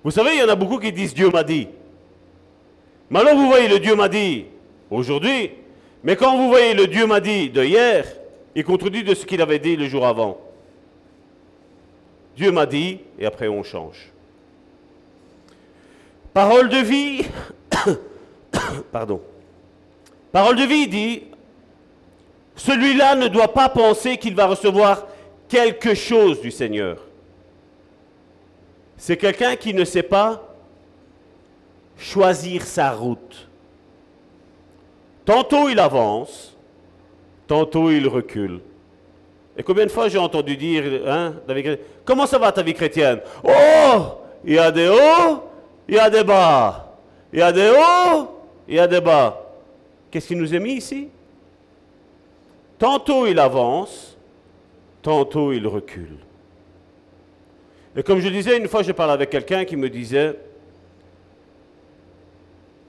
Vous savez, il y en a beaucoup qui disent Dieu m'a dit. Mais alors vous voyez le Dieu m'a dit aujourd'hui, mais quand vous voyez le Dieu m'a dit de hier, il contredit de ce qu'il avait dit le jour avant. Dieu m'a dit, et après on change. Parole de vie, pardon. Parole de vie dit, celui-là ne doit pas penser qu'il va recevoir quelque chose du Seigneur. C'est quelqu'un qui ne sait pas choisir sa route. Tantôt il avance, tantôt il recule. Et combien de fois j'ai entendu dire, hein, comment ça va ta vie chrétienne? Oh, il y a des hauts, il y a des bas. Il y a des hauts, il y a des bas. Qu'est-ce qui nous est mis ici? Tantôt il avance, tantôt il recule. Et comme je disais, une fois je parlais avec quelqu'un qui me disait,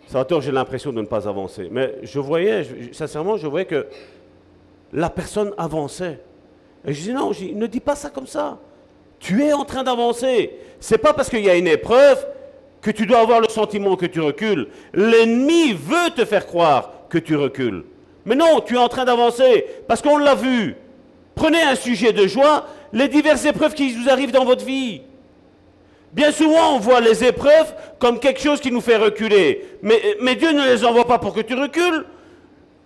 Salvatore, j'ai l'impression de ne pas avancer. Mais je voyais, sincèrement, je voyais que la personne avançait. Et je dis non, je ne dis pas ça comme ça. Tu es en train d'avancer. C'est pas parce qu'il y a une épreuve que tu dois avoir le sentiment que tu recules. L'ennemi veut te faire croire que tu recules. Mais non, tu es en train d'avancer parce qu'on l'a vu. Prenez un sujet de joie, les diverses épreuves qui vous arrivent dans votre vie. Bien souvent, on voit les épreuves comme quelque chose qui nous fait reculer. Mais, Dieu ne les envoie pas pour que tu recules.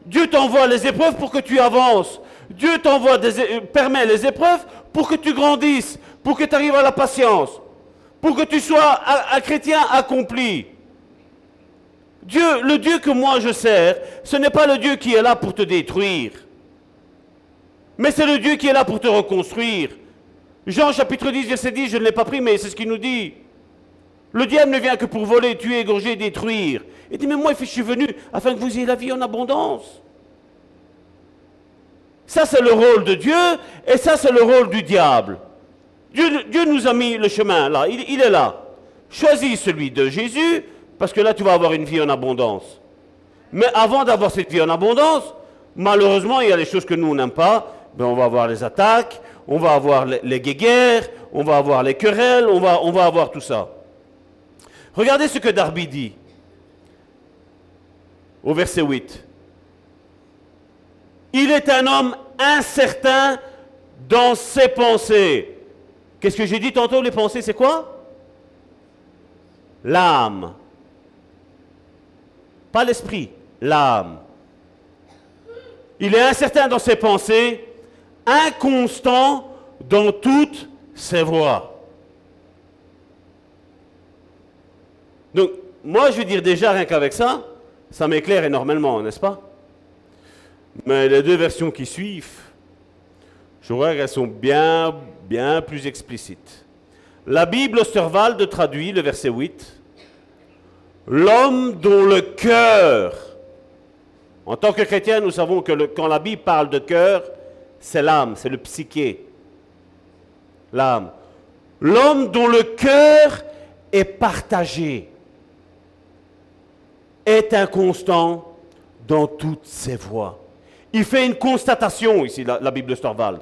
Dieu t'envoie les épreuves pour que tu avances. Dieu t'envoie é- permet les épreuves pour que tu grandisses, pour que tu arrives à la patience, pour que tu sois un, un chrétien accompli. Dieu, le Dieu que moi je sers, ce n'est pas le Dieu qui est là pour te détruire, mais c'est le Dieu qui est là pour te reconstruire. Jean chapitre 10, verset 10, je ne l'ai pas pris, mais c'est ce qu'il nous dit. Le diable ne vient que pour voler, tuer, égorger, détruire. Il dit, mais moi, je suis venu afin que vous ayez la vie en abondance. Ça, c'est le rôle de Dieu, et ça, c'est le rôle du diable. Dieu, nous a mis le chemin là, il, il est là. Choisis celui de Jésus, parce que là, tu vas avoir une vie en abondance. Mais avant d'avoir cette vie en abondance, malheureusement, il y a des choses que nous, on n'aime pas. Ben, on va avoir les attaques, on va avoir les, guéguerres, on va avoir les querelles, on va, on va avoir tout ça. Regardez ce que Darby dit au verset 8. Il est un homme incertain dans ses pensées. Qu'est-ce que j'ai dit tantôt, les pensées, c'est quoi? L'âme. Pas l'esprit, l'âme. Il est incertain dans ses pensées, inconstant dans toutes ses voies. Donc, moi, je veux dire déjà, rien qu'avec ça, ça m'éclaire énormément, n'est-ce pas? Mais les deux versions qui suivent, je vois qu'elles sont bien, bien plus explicites. La Bible Osterwald traduit le verset 8. L'homme dont le cœur, en tant que chrétien, nous savons que quand la Bible parle de cœur, c'est l'âme, c'est le psyché. L'âme. L'homme dont le cœur est partagé est inconstant dans toutes ses voies. Il fait une constatation ici, la, Bible Osterwald.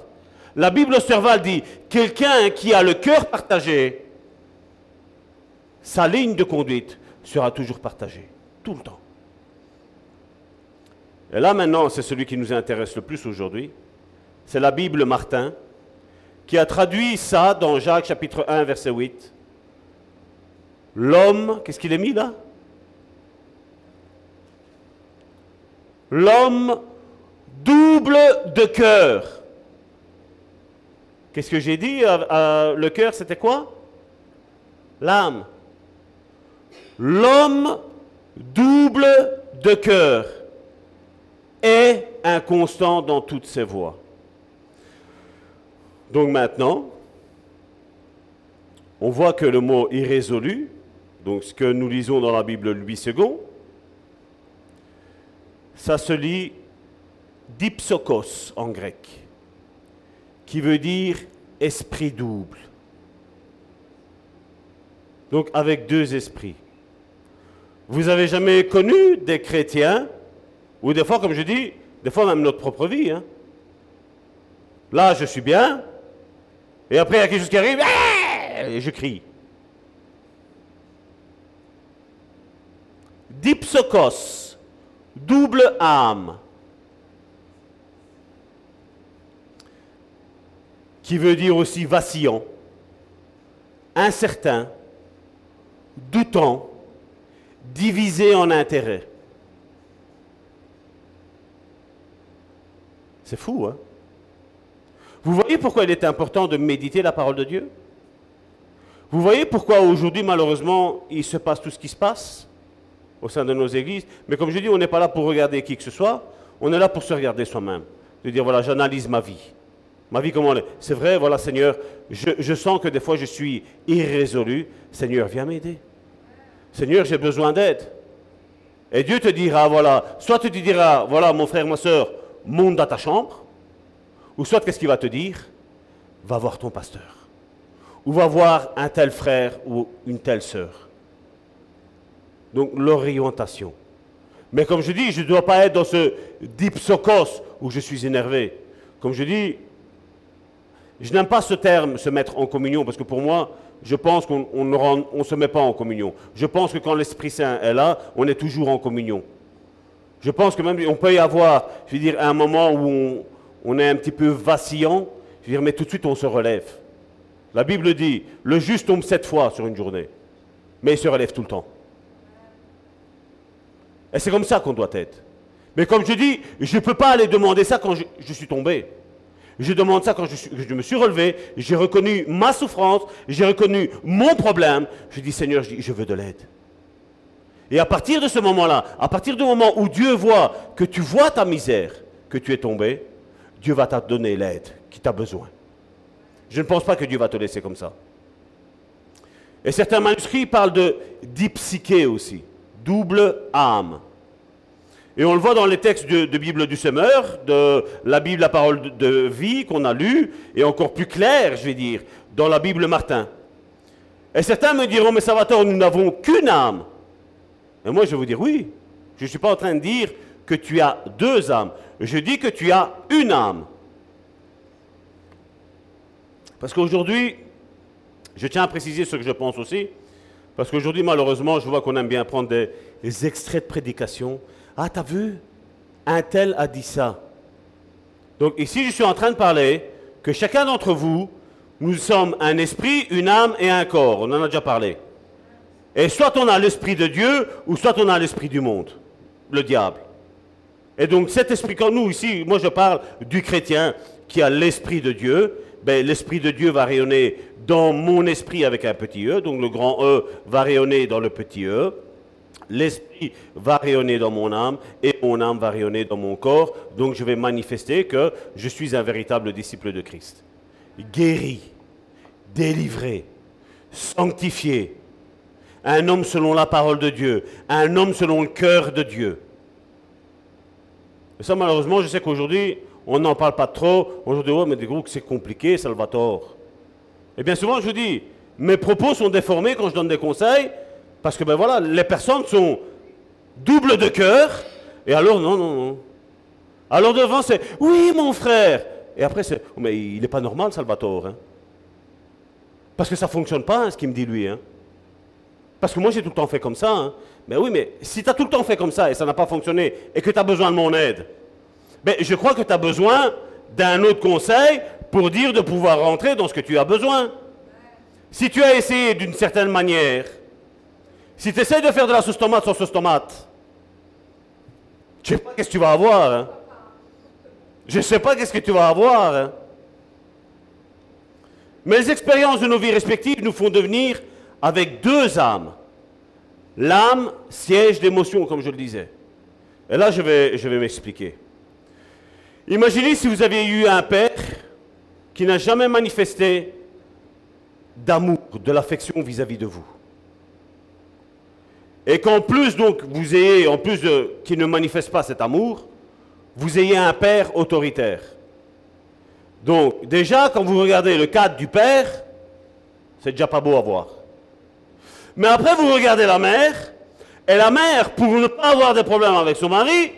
La Bible Osterwald dit, quelqu'un qui a le cœur partagé, sa ligne de conduite sera toujours partagée, tout le temps. Et là maintenant, c'est celui qui nous intéresse le plus aujourd'hui. C'est la Bible Martin, qui a traduit ça dans Jacques chapitre 1, verset 8. L'homme, qu'est-ce qu'il est mis là? L'homme double de cœur. Qu'est-ce que j'ai dit Le cœur, c'était quoi? L'âme. L'homme double de cœur est inconstant dans toutes ses voies. Donc maintenant, on voit que le mot irrésolu, donc ce que nous lisons dans la Bible Louis II, ça se lit dipsokos en grec, qui veut dire esprit double. Donc avec deux esprits. Vous avez jamais connu des chrétiens, ou des fois, comme je dis, des fois même notre propre vie. hein. Là, je suis bien, et après, il y a quelque chose qui arrive, Ah et je crie. Dipsokos, double âme, qui veut dire aussi vacillant, incertain, doutant, divisé en intérêts. C'est fou, hein? Vous voyez pourquoi il est important de méditer la parole de Dieu? Vous voyez pourquoi aujourd'hui, malheureusement, il se passe tout ce qui se passe au sein de nos églises? Mais comme je dis, on n'est pas là pour regarder qui que ce soit, on est là pour se regarder soi-même. De dire, voilà, j'analyse ma vie. Ma vie, comment elle est? C'est vrai, voilà, Seigneur, je, je sens que des fois je suis irrésolu. Seigneur, viens m'aider. Seigneur, j'ai besoin d'aide. Et Dieu te dira, voilà, soit tu te diras, voilà, mon frère, ma soeur, monte dans ta chambre, ou soit qu'est-ce qu'il va te dire? Va voir ton pasteur. Ou va voir un tel frère ou une telle sœur. Donc l'orientation. Mais comme je dis, je ne dois pas être dans ce dipsokos où je suis énervé. Comme je dis, je n'aime pas ce terme, se mettre en communion, parce que pour moi, je pense qu'on on ne se met pas en communion. Je pense que quand l'Esprit Saint est là, on est toujours en communion. Je pense que même on peut y avoir, je veux dire, un moment où on, on est un petit peu vacillant, je veux mais tout de suite on se relève. La Bible dit, le juste tombe sept fois sur une journée, mais il se relève tout le temps. Et c'est comme ça qu'on doit être. Mais comme je dis, je ne peux pas aller demander ça quand je, suis tombé. Je demande ça quand je, me suis relevé, j'ai reconnu ma souffrance, j'ai reconnu mon problème. Je dis, Seigneur, je, je veux de l'aide. Et à partir de ce moment-là, à partir du moment où Dieu voit que tu vois ta misère, que tu es tombé, Dieu va te donner l'aide qui t'a besoin. Je ne pense pas que Dieu va te laisser comme ça. Et certains manuscrits parlent de dipsyché aussi, double âme. Et on le voit dans les textes de, Bible du Semeur, de la Bible, la parole de, vie qu'on a lue, et encore plus clair, je vais dire, dans la Bible Martin. Et certains me diront, mais Salvatore, nous n'avons qu'une âme. Et moi, je vais vous dire, oui, je ne suis pas en train de dire que tu as deux âmes. Je dis que tu as une âme. Parce qu'aujourd'hui, je tiens à préciser ce que je pense aussi, parce qu'aujourd'hui, malheureusement, je vois qu'on aime bien prendre des, extraits de prédication. Ah, t'as vu? Un tel a dit ça. Donc ici, je suis en train de parler que chacun d'entre vous, nous sommes un esprit, une âme et un corps. On en a déjà parlé. Et soit on a l'esprit de Dieu, ou soit on a l'esprit du monde, le diable. Et donc cet esprit, quand nous ici, moi je parle du chrétien qui a l'esprit de Dieu, ben, l'Esprit de Dieu va rayonner dans mon esprit avec un petit E, donc le grand E va rayonner dans le petit E. L'esprit va rayonner dans mon âme et mon âme va rayonner dans mon corps. Donc je vais manifester que je suis un véritable disciple de Christ. Guéri, délivré, sanctifié. Un homme selon la parole de Dieu, un homme selon le cœur de Dieu. Et ça, malheureusement, je sais qu'aujourd'hui, on n'en parle pas trop. Aujourd'hui, ouais, mais des groupes, c'est compliqué, Salvatore. Et bien souvent, je vous dis, mes propos sont déformés quand je donne des conseils, parce que ben voilà, les personnes sont doubles de cœur, et alors, non, non, non. Alors devant, c'est, oui, mon frère. Et après, c'est, oh, mais il n'est pas normal, Salvatore. Hein. Parce que ça ne fonctionne pas, hein, ce qu'il me dit lui. Hein. Parce que moi, j'ai tout le temps fait comme ça. Mais oui, mais si tu as tout le temps fait comme ça et ça n'a pas fonctionné, et que tu as besoin de mon aide, mais je crois que tu as besoin d'un autre conseil pour dire de pouvoir rentrer dans ce que tu as besoin. Si tu as essayé d'une certaine manière, si tu essaies de faire de la sauce tomate sans sauce tomate, je ne sais pas qu'est-ce que tu vas avoir. Hein. Je ne sais pas qu'est-ce que tu vas avoir. Hein. Mais les expériences de nos vies respectives nous font devenir avec deux âmes. L'âme, siège d'émotion, comme je le disais. Et là, je vais, m'expliquer. Imaginez si vous aviez eu un père qui n'a jamais manifesté d'amour, de l'affection vis-à-vis de vous. Et qu'en plus, donc, vous ayez, en plus de, qui ne manifeste pas cet amour, vous ayez un père autoritaire. Donc, déjà, quand vous regardez le cadre du père, c'est déjà pas beau à voir. Mais après, vous regardez la mère, et la mère, pour ne pas avoir de problème avec son mari,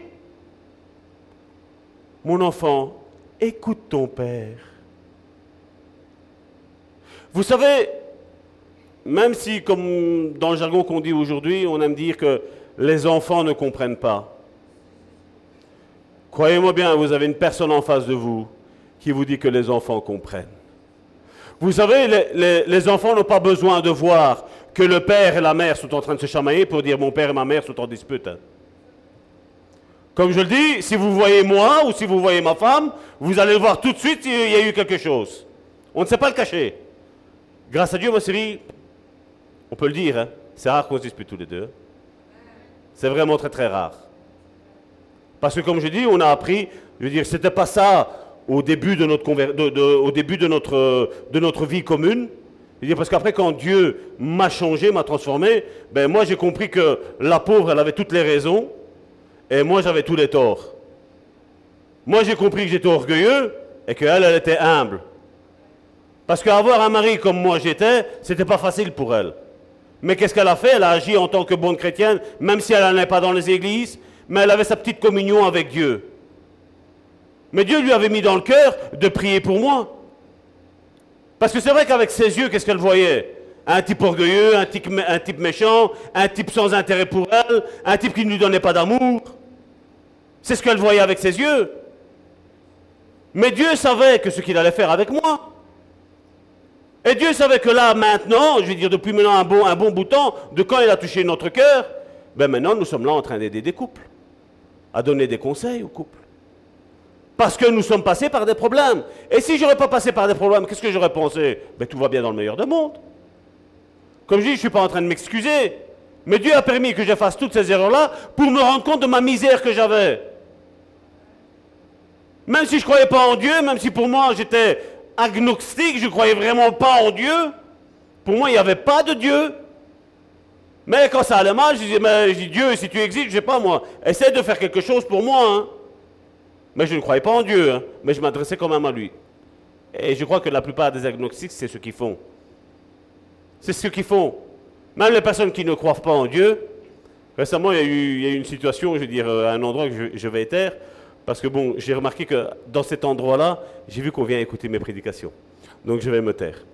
mon enfant, écoute ton Père. Vous savez, même si, comme dans le jargon qu'on dit aujourd'hui, on aime dire que les enfants ne comprennent pas, croyez-moi bien, vous avez une personne en face de vous qui vous dit que les enfants comprennent. Vous savez, les, enfants n'ont pas besoin de voir que le père et la mère sont en train de se chamailler pour dire mon père et ma mère sont en dispute. Hein. Comme je le dis, si vous voyez moi ou si vous voyez ma femme, vous allez voir tout de suite s'il y a eu quelque chose. On ne sait pas le cacher. Grâce à Dieu, ma on peut le dire, hein, c'est rare qu'on se dispute tous les deux. C'est vraiment très très rare. Parce que comme je dis, on a appris, je veux dire, c'était pas ça au début de notre vie commune. Parce qu'après, quand Dieu m'a changé, m'a transformé, ben moi j'ai compris que la pauvre, elle avait toutes les raisons et moi, j'avais tous les torts. Moi, j'ai compris que j'étais orgueilleux et qu'elle, elle était humble. Parce qu'avoir un mari comme moi j'étais, c'était pas facile pour elle. Mais qu'est-ce qu'elle a fait? Elle a agi en tant que bonne chrétienne, même si elle n'allait pas dans les églises, mais elle avait sa petite communion avec Dieu. Mais Dieu lui avait mis dans le cœur de prier pour moi. Parce que c'est vrai qu'avec ses yeux, qu'est-ce qu'elle voyait? Un type orgueilleux, un type, méchant, un type sans intérêt pour elle, un type qui ne lui donnait pas d'amour. C'est ce qu'elle voyait avec ses yeux. Mais Dieu savait que ce qu'il allait faire avec moi. Et Dieu savait que là, maintenant, je veux dire depuis maintenant un bon, un bon bout de temps, de quand il a touché notre cœur, ben maintenant nous sommes là en train d'aider des couples, à donner des conseils aux couples. Parce que nous sommes passés par des problèmes. Et si je n'aurais pas passé par des problèmes, qu'est-ce que j'aurais pensé? Ben tout va bien dans le meilleur des mondes. Comme je dis, je ne suis pas en train de m'excuser. Mais Dieu a permis que je fasse toutes ces erreurs-là pour me rendre compte de ma misère que j'avais. Même si je ne croyais pas en Dieu, même si pour moi j'étais agnostique, je ne croyais vraiment pas en Dieu, pour moi il n'y avait pas de Dieu. Mais quand ça allait mal, je disais, je dis, Dieu, si tu existes, je ne sais pas moi, essaie de faire quelque chose pour moi. Hein. Mais je ne croyais pas en Dieu, hein. mais je m'adressais quand même à lui. Et je crois que la plupart des agnostiques, c'est ce qu'ils font. C'est ce qu'ils font. Même les personnes qui ne croient pas en Dieu. Récemment, il y a eu, une situation, je veux dire, à un endroit que je, je vais taire, parce que bon, j'ai remarqué que dans cet endroit-là, j'ai vu qu'on vient écouter mes prédications. Donc je vais me taire.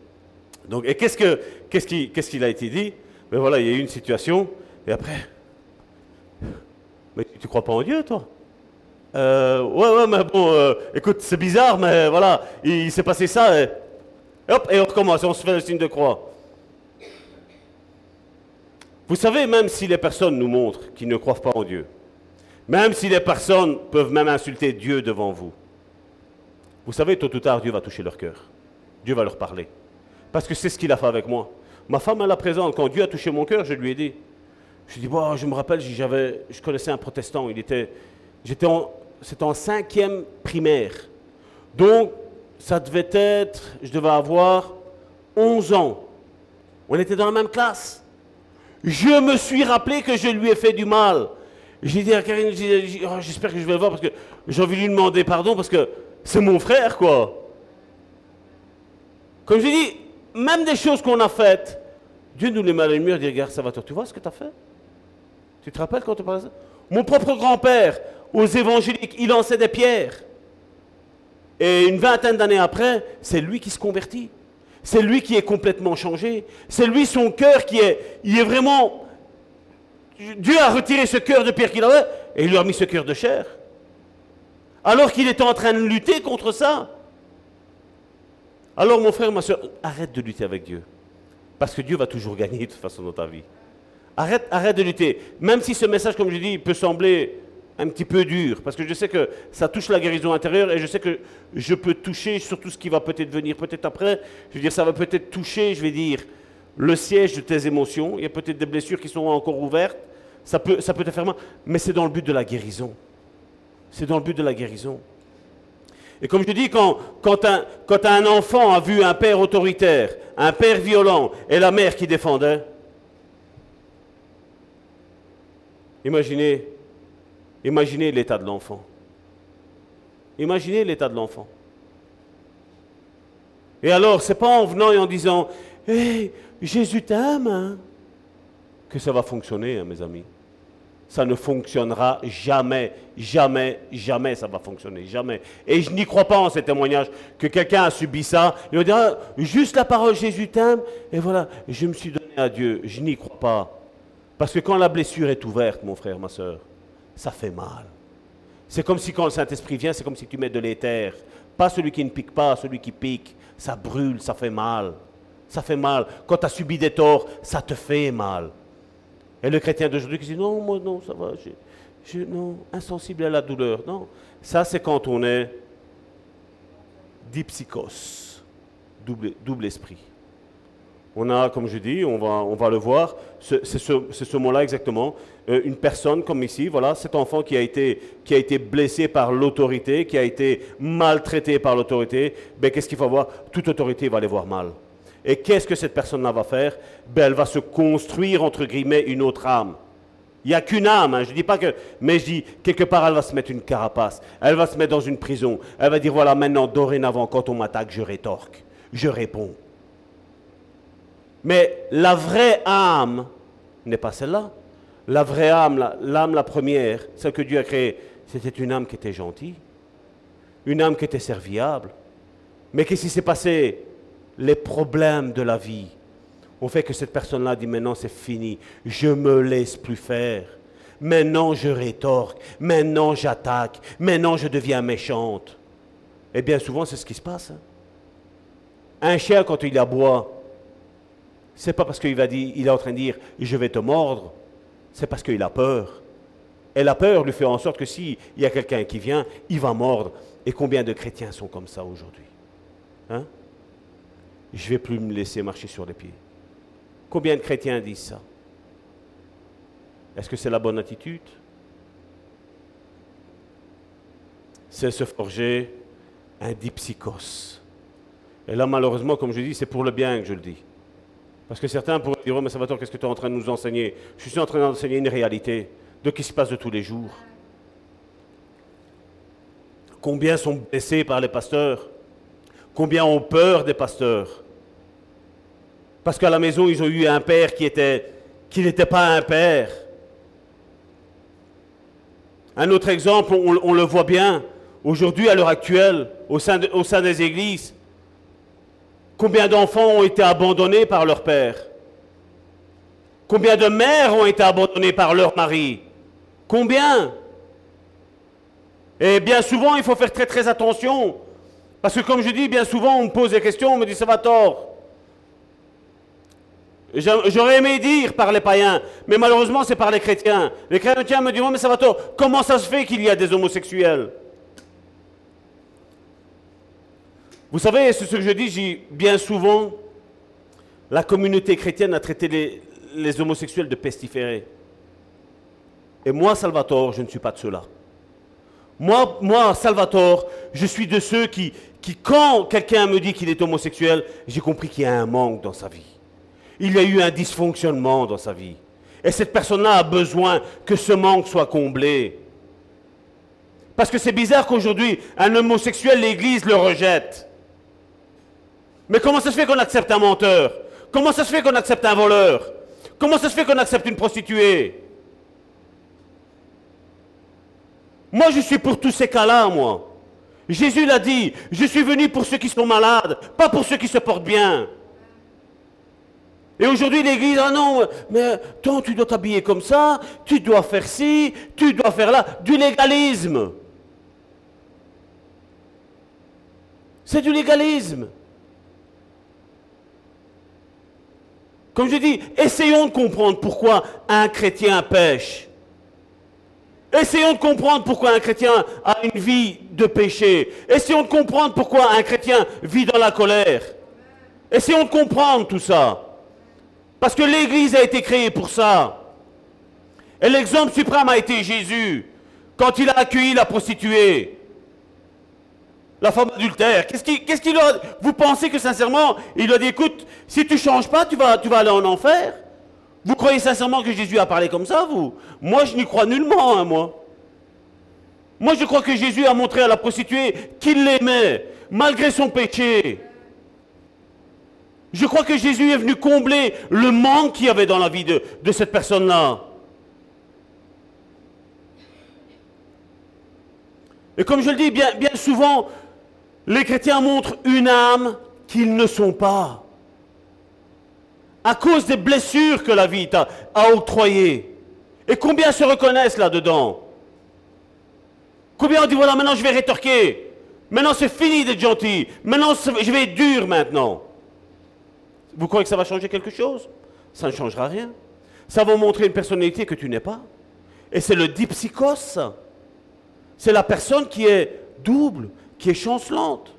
Donc, et qu'est-ce, que, qu'est-ce, qui, qu'est-ce qu'il a été dit? Mais ben voilà, il y a eu une situation, et après, mais tu ne crois pas en Dieu, toi? Euh, Ouais, ouais, mais bon, euh, écoute, c'est bizarre, mais voilà, il, s'est passé ça, et hop, et on recommence, on se fait le signe de croix. Vous savez, même si les personnes nous montrent qu'ils ne croient pas en Dieu, même si les personnes peuvent même insulter Dieu devant vous, vous savez, tôt ou tard, Dieu va toucher leur cœur. Dieu va leur parler. Parce que c'est ce qu'il a fait avec moi. Ma femme, elle la présente. Quand Dieu a touché mon cœur, je lui ai dit. Je dis, bon, je me rappelle, j'avais, je connaissais un protestant. Il était, j'étais en, c'était en cinquième primaire. Donc, ça devait être, je devais avoir 11 ans. On était dans la même classe. Je me suis rappelé que je lui ai fait du mal. J'ai dit à Karine, oh, j'espère que je vais le voir parce que j'ai envie de lui demander pardon parce que c'est mon frère, quoi. Comme je dis, même des choses qu'on a faites, Dieu nous les met à la lumière dit, regarde, ça va toi, tu vois ce que tu as fait? Tu te rappelles quand tu parlais ça? Mon propre grand-père, aux évangéliques, il lançait des pierres. Et une vingtaine d'années après, c'est lui qui se convertit. C'est lui qui est complètement changé. C'est lui, son cœur qui est, il est vraiment... Dieu a retiré ce cœur de pierre qu'il avait et il lui a mis ce cœur de chair. Alors qu'il était en train de lutter contre ça. Alors mon frère, ma soeur, arrête de lutter avec Dieu. Parce que Dieu va toujours gagner de toute façon dans ta vie. Arrête, arrête de lutter. Même si ce message, comme je dis, peut sembler un petit peu dur, parce que je sais que ça touche la guérison intérieure et je sais que je peux toucher sur tout ce qui va peut-être venir peut-être après. Je veux dire, ça va peut-être toucher, je vais dire, le siège de tes émotions. Il y a peut-être des blessures qui sont encore ouvertes. Ça peut, ça peut te faire mal, mais c'est dans le but de la guérison. C'est dans le but de la guérison. Et comme je dis, quand, quand, un, quand un enfant a vu un père autoritaire, un père violent et la mère qui défendait, imaginez Imaginez l'état de l'enfant. Imaginez l'état de l'enfant. Et alors, c'est pas en venant et en disant Hé, Jésus t'aime hein, que ça va fonctionner, hein, mes amis. Ça ne fonctionnera jamais, jamais, jamais ça va fonctionner, jamais. Et je n'y crois pas en ces témoignages que quelqu'un a subi ça. Il va dire ah, juste la parole Jésus t'aime, et voilà, je me suis donné à Dieu. Je n'y crois pas. Parce que quand la blessure est ouverte, mon frère, ma soeur, ça fait mal. C'est comme si quand le Saint-Esprit vient, c'est comme si tu mets de l'éther. Pas celui qui ne pique pas, celui qui pique. Ça brûle, ça fait mal. Ça fait mal. Quand tu as subi des torts, ça te fait mal. Et le chrétien d'aujourd'hui qui dit non, moi non, ça va, je, non, insensible à la douleur. Non, ça c'est quand on est dipsychos, double, double esprit. On a, comme je dis, on va, on va le voir, c'est ce, mot-là exactement. Euh, une personne comme ici, voilà, cet enfant qui a été, blessé par l'autorité, qui a été maltraité par l'autorité, ben, qu'est-ce qu'il faut voir? Toute autorité va les voir mal. Et qu'est-ce que cette personne-là va faire? Ben, Elle va se construire, entre guillemets, une autre âme. Il n'y a qu'une âme, hein. je ne dis pas que... Mais je dis, quelque part, elle va se mettre une carapace. Elle va se mettre dans une prison. Elle va dire, voilà, maintenant, dorénavant, quand on m'attaque, je rétorque. Je réponds. Mais la vraie âme n'est pas celle-là. La vraie âme, l'âme la, première, celle que Dieu a créée, c'était une âme qui était gentille, une âme qui était serviable. Mais qu'est-ce qui s'est passé? Les problèmes de la vie ont fait que cette personne-là dit maintenant c'est fini, je me laisse plus faire. Maintenant je rétorque, maintenant j'attaque, maintenant je deviens méchante. Et bien souvent, c'est ce qui se passe. hein. Un chien, quand il aboie, c'est pas parce qu'il va dire, il est en train de dire je vais te mordre, c'est parce qu'il a peur. Et la peur lui fait en sorte que s'il y a quelqu'un qui vient, il va mordre. Et combien de chrétiens sont comme ça aujourd'hui? Hein? Je vais plus me laisser marcher sur les pieds. Combien de chrétiens disent ça? Est-ce que c'est la bonne attitude? C'est se forger un dipsychos. Et là, malheureusement, comme je dis, c'est pour le bien que je le dis. Parce que certains pourraient dire, oh, mais Salvatore, qu'est-ce que tu es en train de nous enseigner? Je suis en train d'enseigner une réalité de ce qui se passe de tous les jours. Combien sont blessés par les pasteurs? Combien ont peur des pasteurs? Parce qu'à la maison, ils ont eu un père qui était qui n'était pas un père. Un autre exemple, on, le voit bien, aujourd'hui, à l'heure actuelle, au sein des églises, combien d'enfants ont été abandonnés par leur père? Combien de mères ont été abandonnées par leur mari? Combien? Et bien souvent, il faut faire très très attention. Parce que comme je dis, bien souvent, on me pose des questions, on me dit ça va tort. J'a- J'aurais aimé dire par les païens, mais malheureusement c'est par les chrétiens. Les chrétiens me disent, oh, mais ça va tort, comment ça se fait qu'il y a des homosexuels? Vous savez, c'est ce que je dis, bien souvent, la communauté chrétienne a traité les, les homosexuels de pestiférés. Et moi, Salvatore, je ne suis pas de ceux-là. Moi, moi, Salvatore, je suis de ceux qui, qui quand quelqu'un me dit qu'il est homosexuel, j'ai compris qu'il y a un manque dans sa vie. Il y a eu un dysfonctionnement dans sa vie. Et cette personne-là a besoin que ce manque soit comblé. Parce que c'est bizarre qu'aujourd'hui, un homosexuel, l'Église le rejette. Mais comment ça se fait qu'on accepte un menteur? Comment ça se fait qu'on accepte un voleur? Comment ça se fait qu'on accepte une prostituée? Moi, je suis pour tous ces cas-là, moi. Jésus l'a dit, je suis venu pour ceux qui sont malades, pas pour ceux qui se portent bien. Et aujourd'hui, l'Église, ah non, mais toi, tu dois t'habiller comme ça, tu dois faire ci, tu dois faire là, du légalisme. C'est du légalisme. Comme je dis, essayons de comprendre pourquoi un chrétien pêche. Essayons de comprendre pourquoi un chrétien a une vie de péché. Essayons de comprendre pourquoi un chrétien vit dans la colère. Essayons de comprendre tout ça. Parce que l'Église a été créée pour ça. Et l'exemple suprême a été Jésus, quand il a accueilli la prostituée, la femme adultère. Qu'est-ce qu'il a Vous pensez que sincèrement, il a dit, écoute, si tu ne changes pas, tu vas, aller en enfer Vous croyez sincèrement que Jésus a parlé comme ça, vous? Moi, je n'y crois nullement, hein, moi. Moi, je crois que Jésus a montré à la prostituée qu'il l'aimait, malgré son péché. Je crois que Jésus est venu combler le manque qu'il y avait dans la vie de, cette personne-là. Et comme je le dis, bien souvent, les chrétiens montrent une âme qu'ils ne sont pas. À cause des blessures que la vie t'a a octroyées. Et combien se reconnaissent là-dedans? Combien on dit, voilà, maintenant je vais rétorquer. Maintenant c'est fini d'être gentil. Maintenant je vais être dur maintenant. Vous croyez que ça va changer quelque chose? Ça ne changera rien. Ça va montrer une personnalité que tu n'es pas. Et c'est le dipsychos. C'est la personne qui est double, qui est chancelante.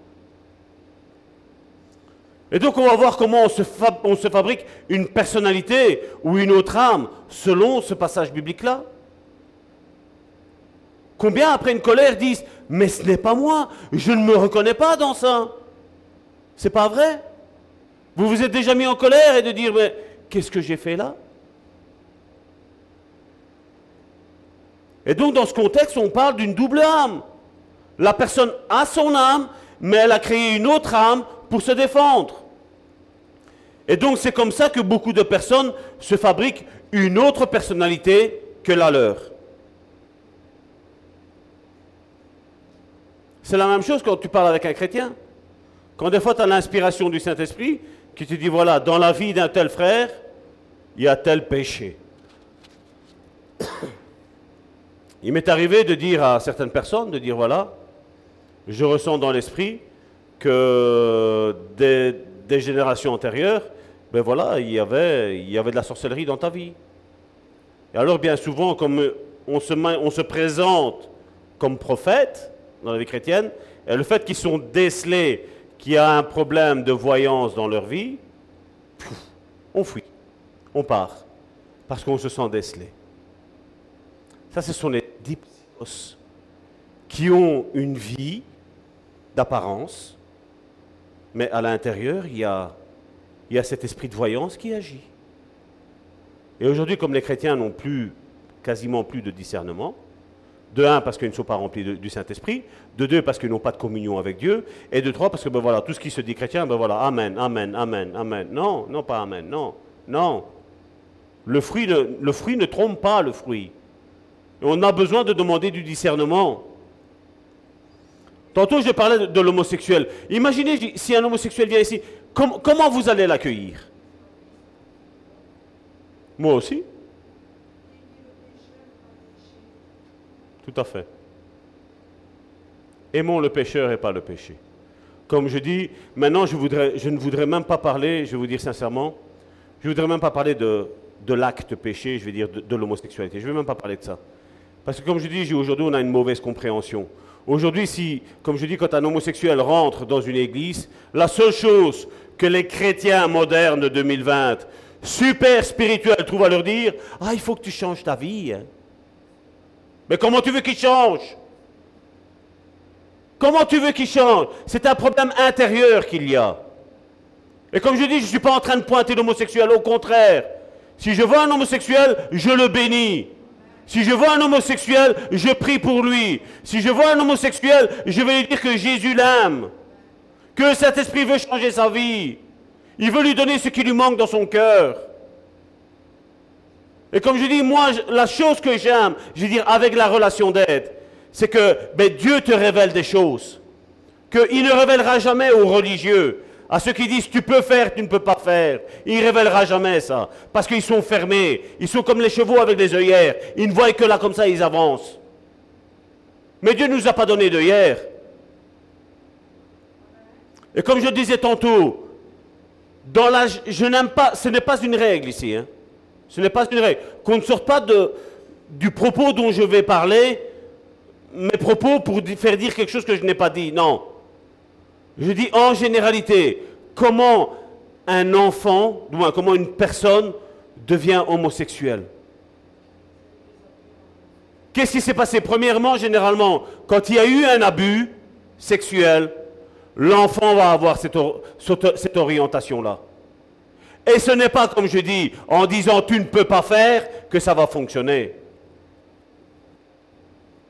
Et donc on va voir comment on se, fabrique une personnalité ou une autre âme selon ce passage biblique-là. Combien après une colère disent Mais ce n'est pas moi, je ne me reconnais pas dans ça. C'est pas vrai? Vous vous êtes déjà mis en colère et de dire Mais qu'est-ce que j'ai fait là? Et donc dans ce contexte, on parle d'une double âme. La personne a son âme, mais elle a créé une autre âme pour se défendre. Et donc c'est comme ça que beaucoup de personnes se fabriquent une autre personnalité que la leur. C'est la même chose quand tu parles avec un chrétien. Quand des fois tu as l'inspiration du Saint-Esprit, qui te dit, voilà, dans la vie d'un tel frère, il y a tel péché. Il m'est arrivé de dire à certaines personnes, de dire, voilà, je ressens dans l'esprit que des, générations antérieures, ben voilà, il y, avait, il y avait de la sorcellerie dans ta vie. Et alors, bien souvent, comme on se, présente comme prophète dans la vie chrétienne, et le fait qu'ils sont décelés qu'il y a un problème de voyance dans leur vie, on fuit, on part, parce qu'on se sent décelé. Ça, ce sont les dipsos qui ont une vie d'apparence, mais à l'intérieur, il y a, il y a cet esprit de voyance qui agit. Et aujourd'hui, comme les chrétiens n'ont plus, quasiment plus de discernement, de un, parce qu'ils ne sont pas remplis du Saint-Esprit, de deux, parce qu'ils n'ont pas de communion avec Dieu, et de trois, parce que ben voilà, tout ce qui se dit chrétien, ben voilà, Amen, Amen, Amen, Amen. Non, non pas Amen, non, non. Le fruit ne, le fruit ne trompe pas le fruit. on a besoin de demander du discernement. Tantôt, je parlais de, l'homosexuel. Imaginez si un homosexuel vient ici, comment vous allez l'accueillir? Moi aussi. Tout à fait. Aimons le pécheur et pas le péché. Comme je dis, maintenant, je, voudrais, je ne voudrais même pas parler, je vais vous dire sincèrement, je ne voudrais même pas parler de, l'acte péché, je vais dire de, de l'homosexualité. Je ne vais même pas parler de ça. Parce que comme je dis, aujourd'hui, on a une mauvaise compréhension. Aujourd'hui, si, comme je dis, quand un homosexuel rentre dans une église, la seule chose que les chrétiens modernes de 2020, super spirituels, trouvent à leur dire, ah, il faut que tu changes ta vie. Hein. Mais comment tu veux qu'il change? Comment tu veux qu'il change? C'est un problème intérieur qu'il y a. Et comme je dis, je ne suis pas en train de pointer l'homosexuel, au contraire. Si je vois un homosexuel, je le bénis. Si je vois un homosexuel, je prie pour lui. Si je vois un homosexuel, je vais lui dire que Jésus l'aime. Que cet esprit veut changer sa vie. Il veut lui donner ce qui lui manque dans son cœur. Et comme je dis, moi, la chose que j'aime, je veux dire, avec la relation d'aide, c'est que ben, Dieu te révèle des choses. Qu'il ne révélera jamais aux religieux. À ceux qui disent tu peux faire, tu ne peux pas faire. Il ne révélera jamais ça. Parce qu'ils sont fermés. Ils sont comme les chevaux avec des œillères. Ils ne voient que là comme ça, ils avancent. Mais Dieu ne nous a pas donné d'œillères. Et comme je disais tantôt, dans la, je n'aime pas, ce n'est pas une règle ici. Hein. Ce n'est pas une règle. Qu'on ne sorte pas du propos dont je vais parler, mes propos pour faire dire quelque chose que je n'ai pas dit. Non. Je dis en généralité, comment un enfant, du moins comment une personne devient homosexuelle. Qu'est-ce qui s'est passé? Premièrement, généralement, quand il y a eu un abus sexuel, l'enfant va avoir cette, cette orientation-là. Et ce n'est pas, comme je dis, en disant tu ne peux pas faire que ça va fonctionner.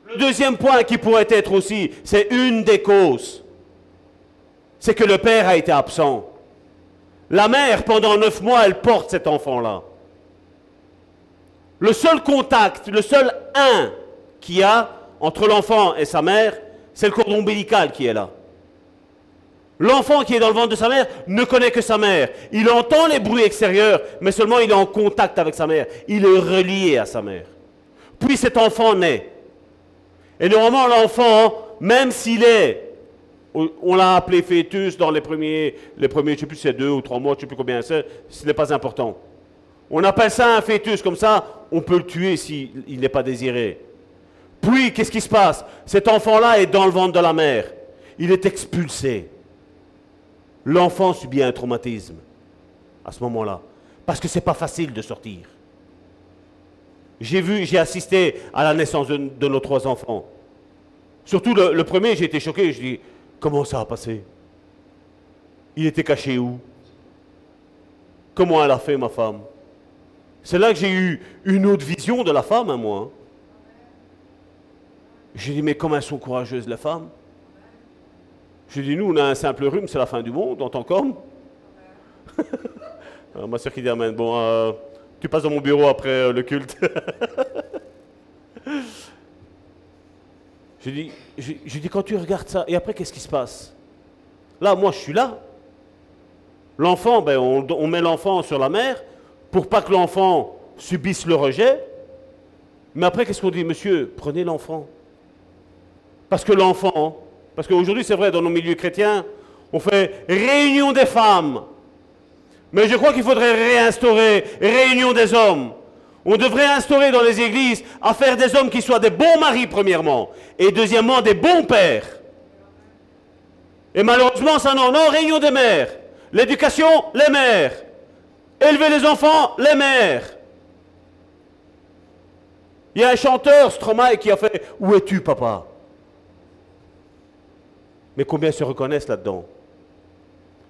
Le deuxième point qui pourrait être aussi, c'est une des causes c'est que le père a été absent. La mère, pendant neuf mois, elle porte cet enfant-là. Le seul contact, le seul un qu'il y a entre l'enfant et sa mère, c'est le cordon ombilical qui est là. L'enfant qui est dans le ventre de sa mère ne connaît que sa mère. Il entend les bruits extérieurs, mais seulement il est en contact avec sa mère. Il est relié à sa mère. Puis cet enfant naît. Et normalement, l'enfant, même s'il est on l'a appelé fœtus dans les premiers, les premiers, je ne sais plus c'est deux ou trois mois, je ne sais plus combien c'est, ce n'est pas important. On appelle ça un fœtus, comme ça, on peut le tuer s'il n'est pas désiré. Puis, qu'est-ce qui se passe? Cet enfant-là est dans le ventre de la mère. Il est expulsé. L'enfant subit un traumatisme à ce moment-là. Parce que ce n'est pas facile de sortir. J'ai vu, j'ai assisté à la naissance de, nos trois enfants. Surtout le, le premier, j'ai été choqué. Je dis, Comment ça a passé? Il était caché où? Comment elle a fait, ma femme? C'est là que j'ai eu une autre vision de la femme, hein, moi. J'ai dit, mais comment elles sont courageuses, les femmes? J'ai dit, nous, on a un simple rhume, c'est la fin du monde, en tant qu'homme. Ah, ma soeur qui dit, Amen. Bon, euh, tu passes dans mon bureau après euh, le culte. Je dis, je, dis, quand tu regardes ça, et après, qu'est-ce qui se passe? Là, moi, je suis là. L'enfant, ben, on, met l'enfant sur la mer pour pas que l'enfant subisse le rejet. Mais après, qu'est-ce qu'on dit? Monsieur, prenez l'enfant. Parce que l'enfant, Parce qu'aujourd'hui, c'est vrai, dans nos milieux chrétiens, on fait réunion des femmes. Mais je crois qu'il faudrait réinstaurer réunion des hommes. On devrait instaurer dans les églises à faire des hommes qui soient des bons maris, premièrement, et deuxièmement, des bons pères. Et malheureusement, ça non, non, réunion des mères. L'éducation, les mères. Élever les enfants, les mères. Il y a un chanteur, Stromae, qui a fait Où es-tu, papa? Mais combien se reconnaissent là-dedans?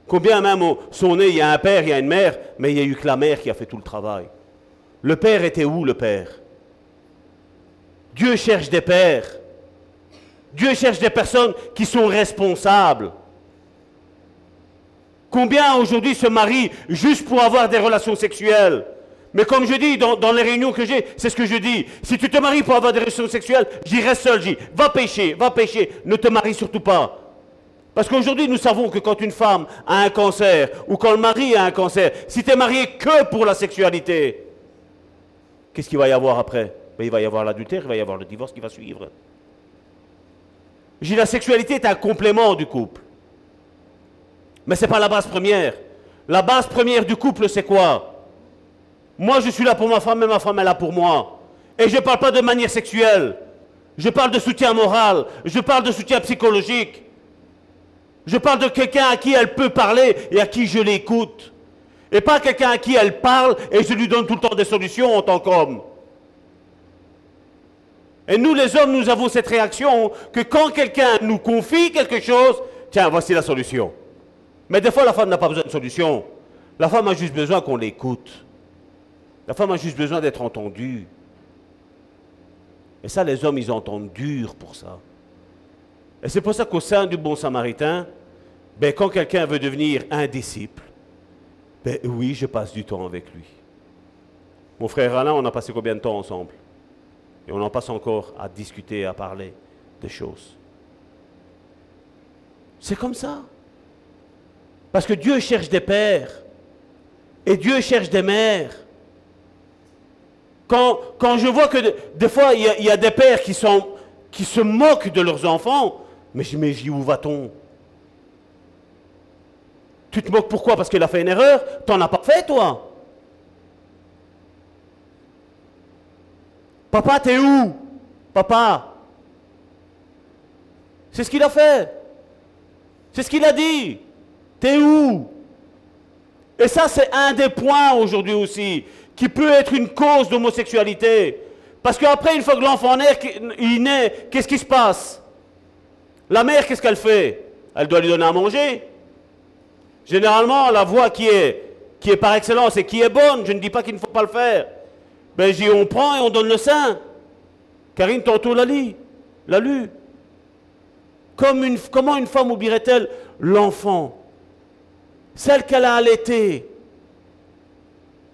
Combien même sont nés, il y a un père, il y a une mère, mais il n'y a eu que la mère qui a fait tout le travail. Le père était où, le père? Dieu cherche des pères. Dieu cherche des personnes qui sont responsables. Combien aujourd'hui se marient juste pour avoir des relations sexuelles? Mais comme je dis dans, les réunions que j'ai, c'est ce que je dis. Si tu te maries pour avoir des relations sexuelles, j'irai seul, j'y va pécher, va pécher, ne te marie surtout pas. Parce qu'aujourd'hui, nous savons que quand une femme a un cancer, ou quand le mari a un cancer, si tu es marié que pour la sexualité, qu'est-ce qu'il va y avoir après? Ben, Il va y avoir l'adultère, il va y avoir le divorce qui va suivre. J'ai la sexualité est un complément du couple. Mais ce n'est pas la base première. La base première du couple, c'est quoi? Moi, je suis là pour ma femme et ma femme est là pour moi. Et je ne parle pas de manière sexuelle. Je parle de soutien moral. Je parle de soutien psychologique. Je parle de quelqu'un à qui elle peut parler et à qui je l'écoute. Et pas quelqu'un à qui elle parle et je lui donne tout le temps des solutions en tant qu'homme. Et nous, les hommes, nous avons cette réaction que quand quelqu'un nous confie quelque chose, tiens, voici la solution. Mais des fois, la femme n'a pas besoin de solution. La femme a juste besoin qu'on l'écoute. La femme a juste besoin d'être entendue. Et ça, les hommes, ils entendent dur pour ça. Et c'est pour ça qu'au sein du bon samaritain, ben, quand quelqu'un veut devenir un disciple, ben oui, je passe du temps avec lui. Mon frère Alain, on a passé combien de temps ensemble? Et on en passe encore à discuter, à parler des choses. C'est comme ça. Parce que Dieu cherche des pères. Et Dieu cherche des mères. Quand, je vois que des fois, il y, a des pères qui, se moquent de leurs enfants, mais je me dis, où va-t-on? Tu te moques pourquoi? Parce qu'il a fait une erreur? T'en as pas fait, toi? Papa, t'es où? Papa C'est ce qu'il a fait. C'est ce qu'il a dit. T'es où? Et ça, c'est un des points aujourd'hui aussi qui peut être une cause d'homosexualité. Parce qu'après, une fois que l'enfant naît, naît, qu'est-ce qui se passe? La mère, qu'est-ce qu'elle fait? Elle doit lui donner à manger. Généralement, la voie qui est, qui est par excellence et qui est bonne, je ne dis pas qu'il ne faut pas le faire. Ben, dis, on prend et on donne le sein. Karine, tantôt l'a lu. L'a lu. Comment une femme oublierait-elle l'enfant? Celle qu'elle a allaitée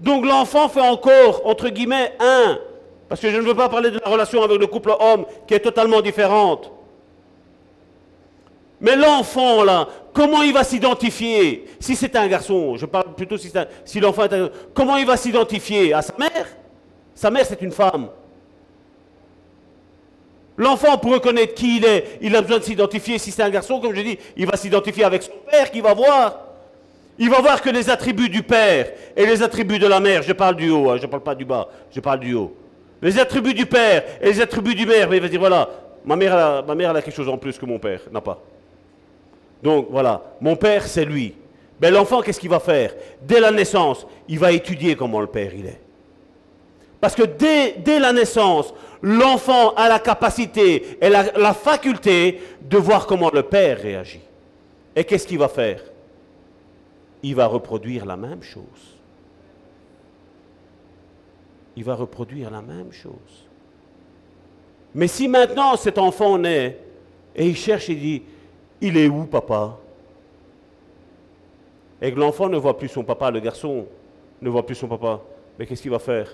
donc l'enfant fait encore, entre guillemets, un. Parce que je ne veux pas parler de la relation avec le couple homme qui est totalement différente. Mais l'enfant, là, comment il va s'identifier Si c'est un garçon, je parle plutôt si, l'enfant est un garçon, comment il va s'identifier À sa mère? Sa mère, c'est une femme. L'enfant, pour reconnaître qui il est, il a besoin de s'identifier. Si c'est un garçon, comme je dis, il va s'identifier avec son père qui va voir. Il va voir que les attributs du père et les attributs de la mère, je parle du haut, hein, je ne parle pas du bas, je parle du haut. Les attributs du père et les attributs du mère, mais il va dire voilà, ma mère, ma mère a quelque chose en plus que mon père n'a pas. Donc voilà, mon père c'est lui. Mais l'enfant, qu'est-ce qu'il va faire? Dès la naissance, il va étudier comment le père il est. Parce que dès, dès la naissance, l'enfant a la capacité et la, la faculté de voir comment le père réagit. Et qu'est-ce qu'il va faire? Il va reproduire la même chose. Il va reproduire la même chose. Mais si maintenant cet enfant naît et il cherche et dit, il est où papa? Et que l'enfant ne voit plus son papa, le garçon ne voit plus son papa, mais qu'est-ce qu'il va faire?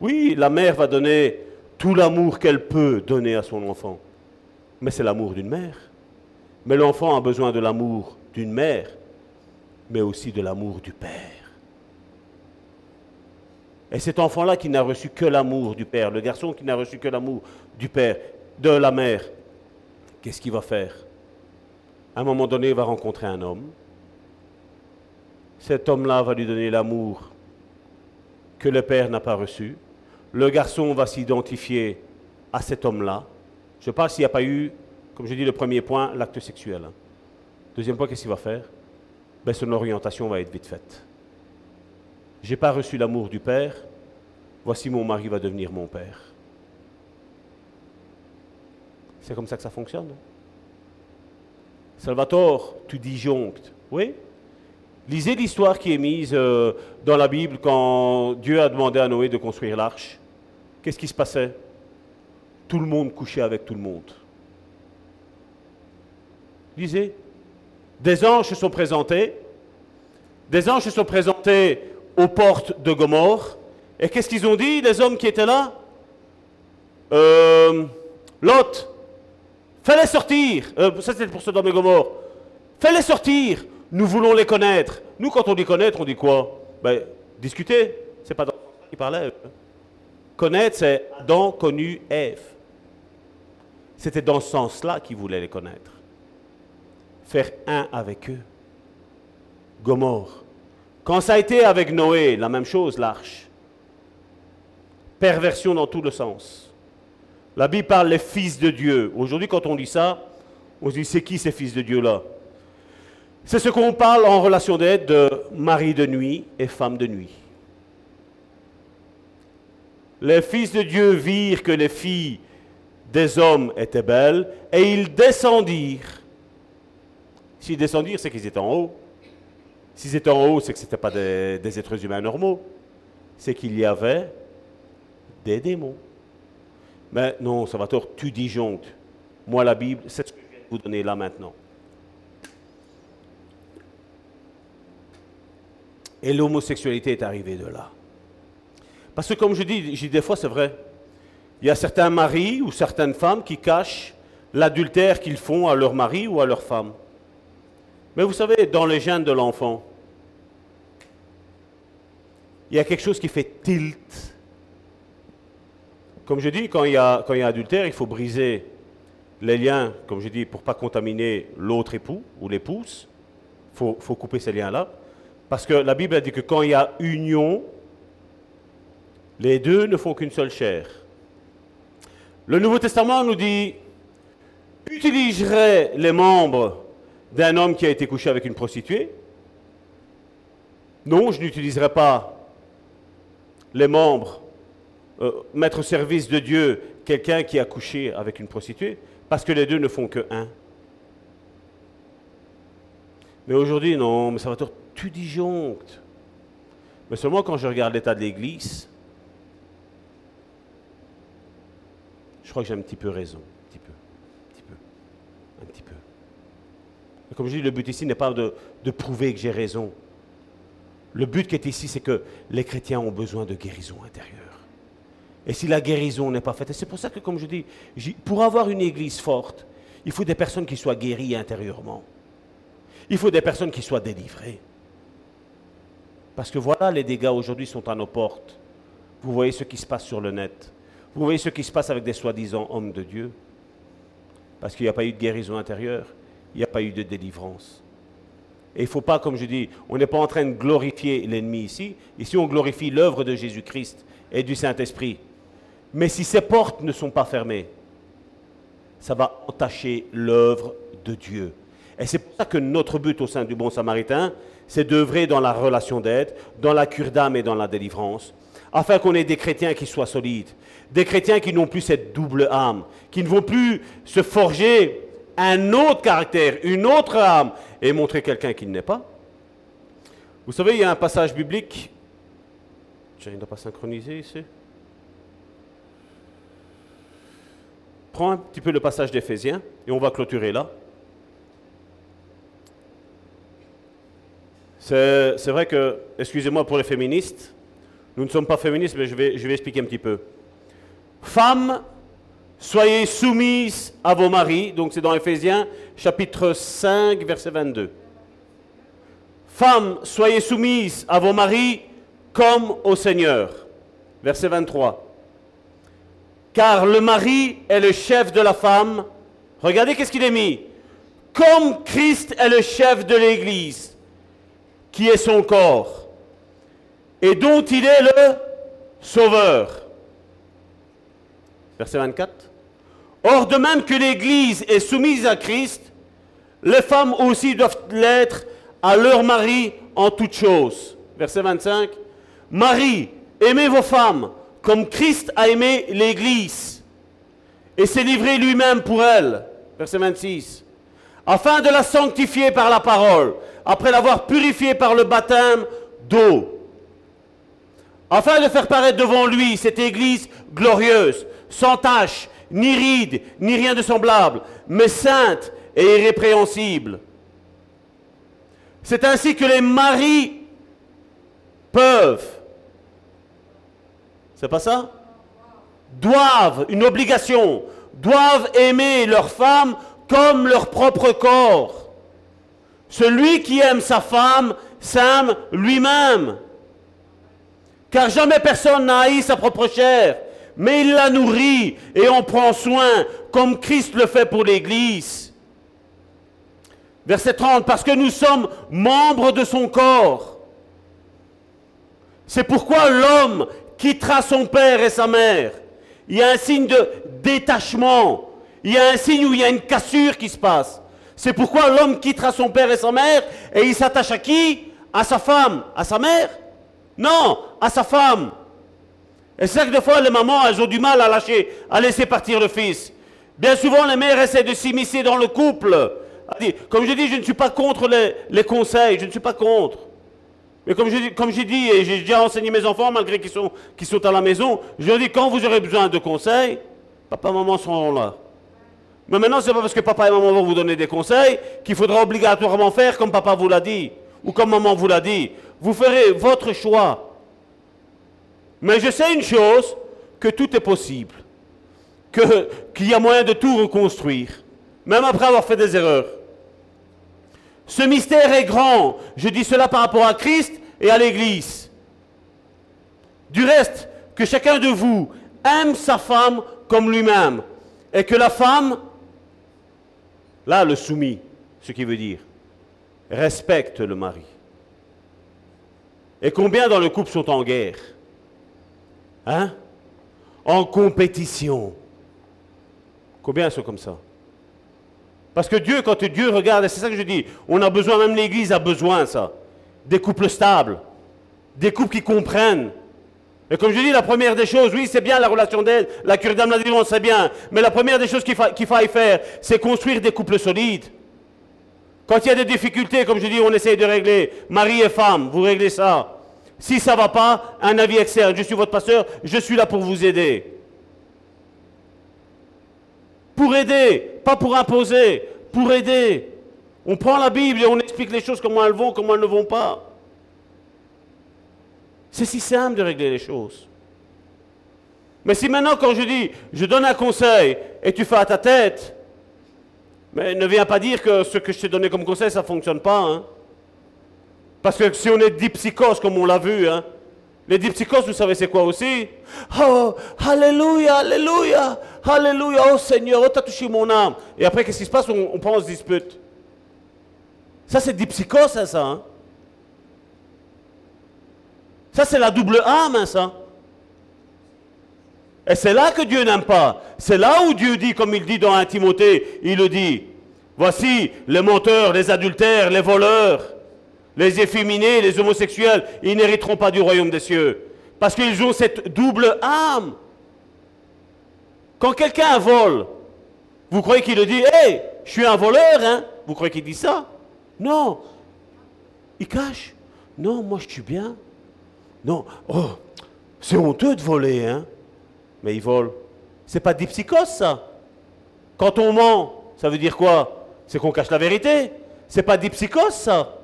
Oui, la mère va donner tout l'amour qu'elle peut donner à son enfant. Mais c'est l'amour d'une mère. Mais l'enfant a besoin de l'amour d'une mère mais aussi de l'amour du Père. Et cet enfant-là qui n'a reçu que l'amour du Père, le garçon qui n'a reçu que l'amour du Père, de la mère, qu'est-ce qu'il va faire? À un moment donné, il va rencontrer un homme. Cet homme-là va lui donner l'amour que le père n'a pas reçu. Le garçon va s'identifier à cet homme-là. Je parle s'il n'y a pas eu, comme je dis, le premier point, l'acte sexuel. Deuxième point, qu'est-ce qu'il va faire? Ben, Son orientation va être vite faite. J'ai pas reçu l'amour du père, voici mon mari va devenir mon père. C'est comme ça que ça fonctionne. Salvatore, tu disjonctes. Oui Lisez l'histoire qui est mise euh, dans la Bible quand Dieu a demandé à Noé de construire l'arche. Qu'est-ce qui se passait? Tout le monde couchait avec tout le monde. Lisez. Des anges se sont présentés. Des anges se sont présentés aux portes de Gomorre. Et qu'est-ce qu'ils ont dit, les hommes qui étaient là? Euh, Lot, fais-les sortir. Euh, ça, c'était pour ceux d'hommes de Gomorre. Fais-les sortir. Nous voulons les connaître. Nous, quand on dit connaître, on dit quoi? Ben, Discuter. C'est pas dans qui parlait. Connaître, c'est Adam connu Ève. C'était dans ce sens-là qu'il voulait les connaître. Faire un avec eux. Gomorre. Quand ça a été avec Noé, la même chose, l'arche. Perversion dans tout le sens. La Bible parle des fils de Dieu. Aujourd'hui, quand on dit ça, on se dit c'est qui ces fils de Dieu-là? C'est ce qu'on parle en relation d'aide de mari de nuit et femme de nuit. Les fils de Dieu virent que les filles des hommes étaient belles et ils descendirent. S'ils descendirent, c'est qu'ils étaient en haut. S'ils étaient en haut, c'est que ce n'étaient pas des, êtres humains normaux. C'est qu'il y avait des démons. Mais non, Salvatore, tu disjonctes. Moi, la Bible, c'est ce que je viens de vous donner là maintenant. Et l'homosexualité est arrivée de là. Parce que comme je dis, je dis des fois, c'est vrai. Il y a certains maris ou certaines femmes qui cachent l'adultère qu'ils font à leur mari ou à leur femme. Mais vous savez, dans les gènes de l'enfant, il y a quelque chose qui fait tilt. Comme je dis, quand il y a, quand il adultère, il faut briser les liens, comme je dis, pour ne pas contaminer l'autre époux ou l'épouse. Il faut, faut couper ces liens-là. Parce que la Bible a dit que quand il y a union, les deux ne font qu'une seule chair. Le Nouveau Testament nous dit, utiliserait les membres d'un homme qui a été couché avec une prostituée Non, je n'utiliserai pas les membres, euh, mettre au service de Dieu quelqu'un qui a couché avec une prostituée, parce que les deux ne font que un. Mais aujourd'hui, non, mais ça va tu disjonctes. Mais seulement quand je regarde l'état de l'Église, je crois que j'ai un petit peu raison. comme je dis, le but ici n'est pas de, prouver que j'ai raison. Le but qui est ici, c'est que les chrétiens ont besoin de guérison intérieure. Et si la guérison n'est pas faite, et c'est pour ça que, comme je dis, pour avoir une église forte, il faut des personnes qui soient guéries intérieurement. Il faut des personnes qui soient délivrées. Parce que voilà, les dégâts aujourd'hui sont à nos portes. Vous voyez ce qui se passe sur le net. Vous voyez ce qui se passe avec des soi-disant hommes de Dieu. Parce qu'il n'y a pas eu de guérison intérieure il n'y a pas eu de délivrance. Et il ne faut pas, comme je dis, on n'est pas en train de glorifier l'ennemi ici. Ici, on glorifie l'œuvre de Jésus-Christ et du Saint-Esprit. Mais si ces portes ne sont pas fermées, ça va entacher l'œuvre de Dieu. Et c'est pour ça que notre but au sein du Bon Samaritain, c'est d'œuvrer dans la relation d'aide, dans la cure d'âme et dans la délivrance, afin qu'on ait des chrétiens qui soient solides, des chrétiens qui n'ont plus cette double âme, qui ne vont plus se forger un autre caractère, une autre âme, et montrer quelqu'un qui n'est pas. Vous savez, il y a un passage biblique. Je ne dois pas synchroniser ici. Prends un petit peu le passage d'Éphésiens et on va clôturer là. C'est vrai que, excusez-moi pour les féministes, nous ne sommes pas féministes, mais je vais, je vais expliquer un petit peu. Femmes Soyez soumises à vos maris, donc c'est dans Ephésiens chapitre 5, verset 22. Femmes, soyez soumises à vos maris comme au Seigneur. Verset 23. Car le mari est le chef de la femme. Regardez qu'est-ce qu'il est mis. comme Christ est le chef de l'Église, qui est son corps, et dont il est le sauveur. Verset 24. Or, de même que l'Église est soumise à Christ, les femmes aussi doivent l'être à leur mari en toutes choses. Verset 25. Marie, aimez vos femmes comme Christ a aimé l'Église et s'est livré lui-même pour elle. Verset 26. Afin de la sanctifier par la parole, après l'avoir purifiée par le baptême d'eau. Afin de faire paraître devant lui cette Église glorieuse, sans tache, ni ride, ni rien de semblable, mais sainte et irrépréhensible. C'est ainsi que les maris peuvent, c'est pas ça? Doivent, une obligation, doivent aimer leur femme comme leur propre corps. Celui qui aime sa femme s'aime lui-même. Car jamais personne n'a haï sa propre chair, mais il la nourrit et en prend soin, comme Christ le fait pour l'Église. Verset 30, parce que nous sommes membres de son corps. C'est pourquoi l'homme quittera son père et sa mère. Il y a un signe de détachement. Il y a un signe où il y a une cassure qui se passe. C'est pourquoi l'homme quittera son père et sa mère et il s'attache à qui? À sa femme, à sa mère? Non, à sa femme. Et c'est que des fois les mamans, elles ont du mal à lâcher, à laisser partir le fils. Bien souvent, les mères essaient de s'immiscer dans le couple. Comme je dis, je ne suis pas contre les, conseils, je ne suis pas contre. Mais comme j'ai dit, et j'ai déjà enseigné mes enfants, malgré qu'ils sont, sont à la maison, je leur dis, quand vous aurez besoin de conseils, papa et maman seront là. Mais maintenant, ce n'est pas parce que papa et maman vont vous donner des conseils qu'il faudra obligatoirement faire comme papa vous l'a dit, ou comme maman vous l'a dit. Vous ferez votre choix. Mais je sais une chose, que tout est possible. Qu'il y a moyen de tout reconstruire, même après avoir fait des erreurs. Ce mystère est grand. Je dis cela par rapport à Christ et à l'Église. Du reste, que chacun de vous aime sa femme comme lui-même. Et que la femme, là le soumis, ce qui veut dire, respecte le mari. Et combien dans le couple sont en guerre? Hein? En compétition. Combien sont comme ça? Parce que Dieu, quand Dieu regarde, c'est ça que je dis, on a besoin, même l'Église a besoin, ça. Des couples stables, des couples qui comprennent. Et comme je dis, la première des choses, oui, c'est bien la relation d'aide, la cure d'âme, la délivrance, c'est bien. Mais la première des choses qu'il faille faire, c'est construire des couples solides. Quand il y a des difficultés, comme je dis, on essaye de régler. Mari et femme, vous réglez ça. Si ça ne va pas, un avis externe. Je suis votre pasteur, je suis là pour vous aider. Pour aider, pas pour imposer, pour aider. On prend la Bible et on explique les choses comment elles vont, comment elles ne vont pas. C'est si simple de régler les choses. Mais si maintenant, quand je dis, je donne un conseil et tu fais à ta tête, mais ne viens pas dire que ce que je t'ai donné comme conseil, ça ne fonctionne pas. Hein. Parce que si on est dipsychose, comme on l'a vu, hein, les diptychos, vous savez c'est quoi aussi? Oh, Alléluia, Alléluia, Alléluia, oh Seigneur, oh t'as touché mon âme. Et après, qu'est-ce qui se passe? On, on prend, on se dispute. Ça, c'est dipsychos, ça, ça. Hein? Ça, c'est la double âme, hein, ça? Et c'est là que Dieu n'aime pas. C'est là où Dieu dit, comme il dit dans 1 Timothée, il le dit. Voici les menteurs, les adultères, les voleurs, les efféminés, les homosexuels, ils n'hériteront pas du royaume des cieux. Parce qu'ils ont cette double âme. Quand quelqu'un vole, vous croyez qu'il le dit, hé, je suis un voleur, hein? Vous croyez qu'il dit ça? Non. Il cache. Non, moi je suis bien. Non, oh, c'est honteux de voler, hein? Mais il vole. C'est pas des ça. Quand on ment, ça veut dire quoi? C'est qu'on cache la vérité. C'est pas des ça.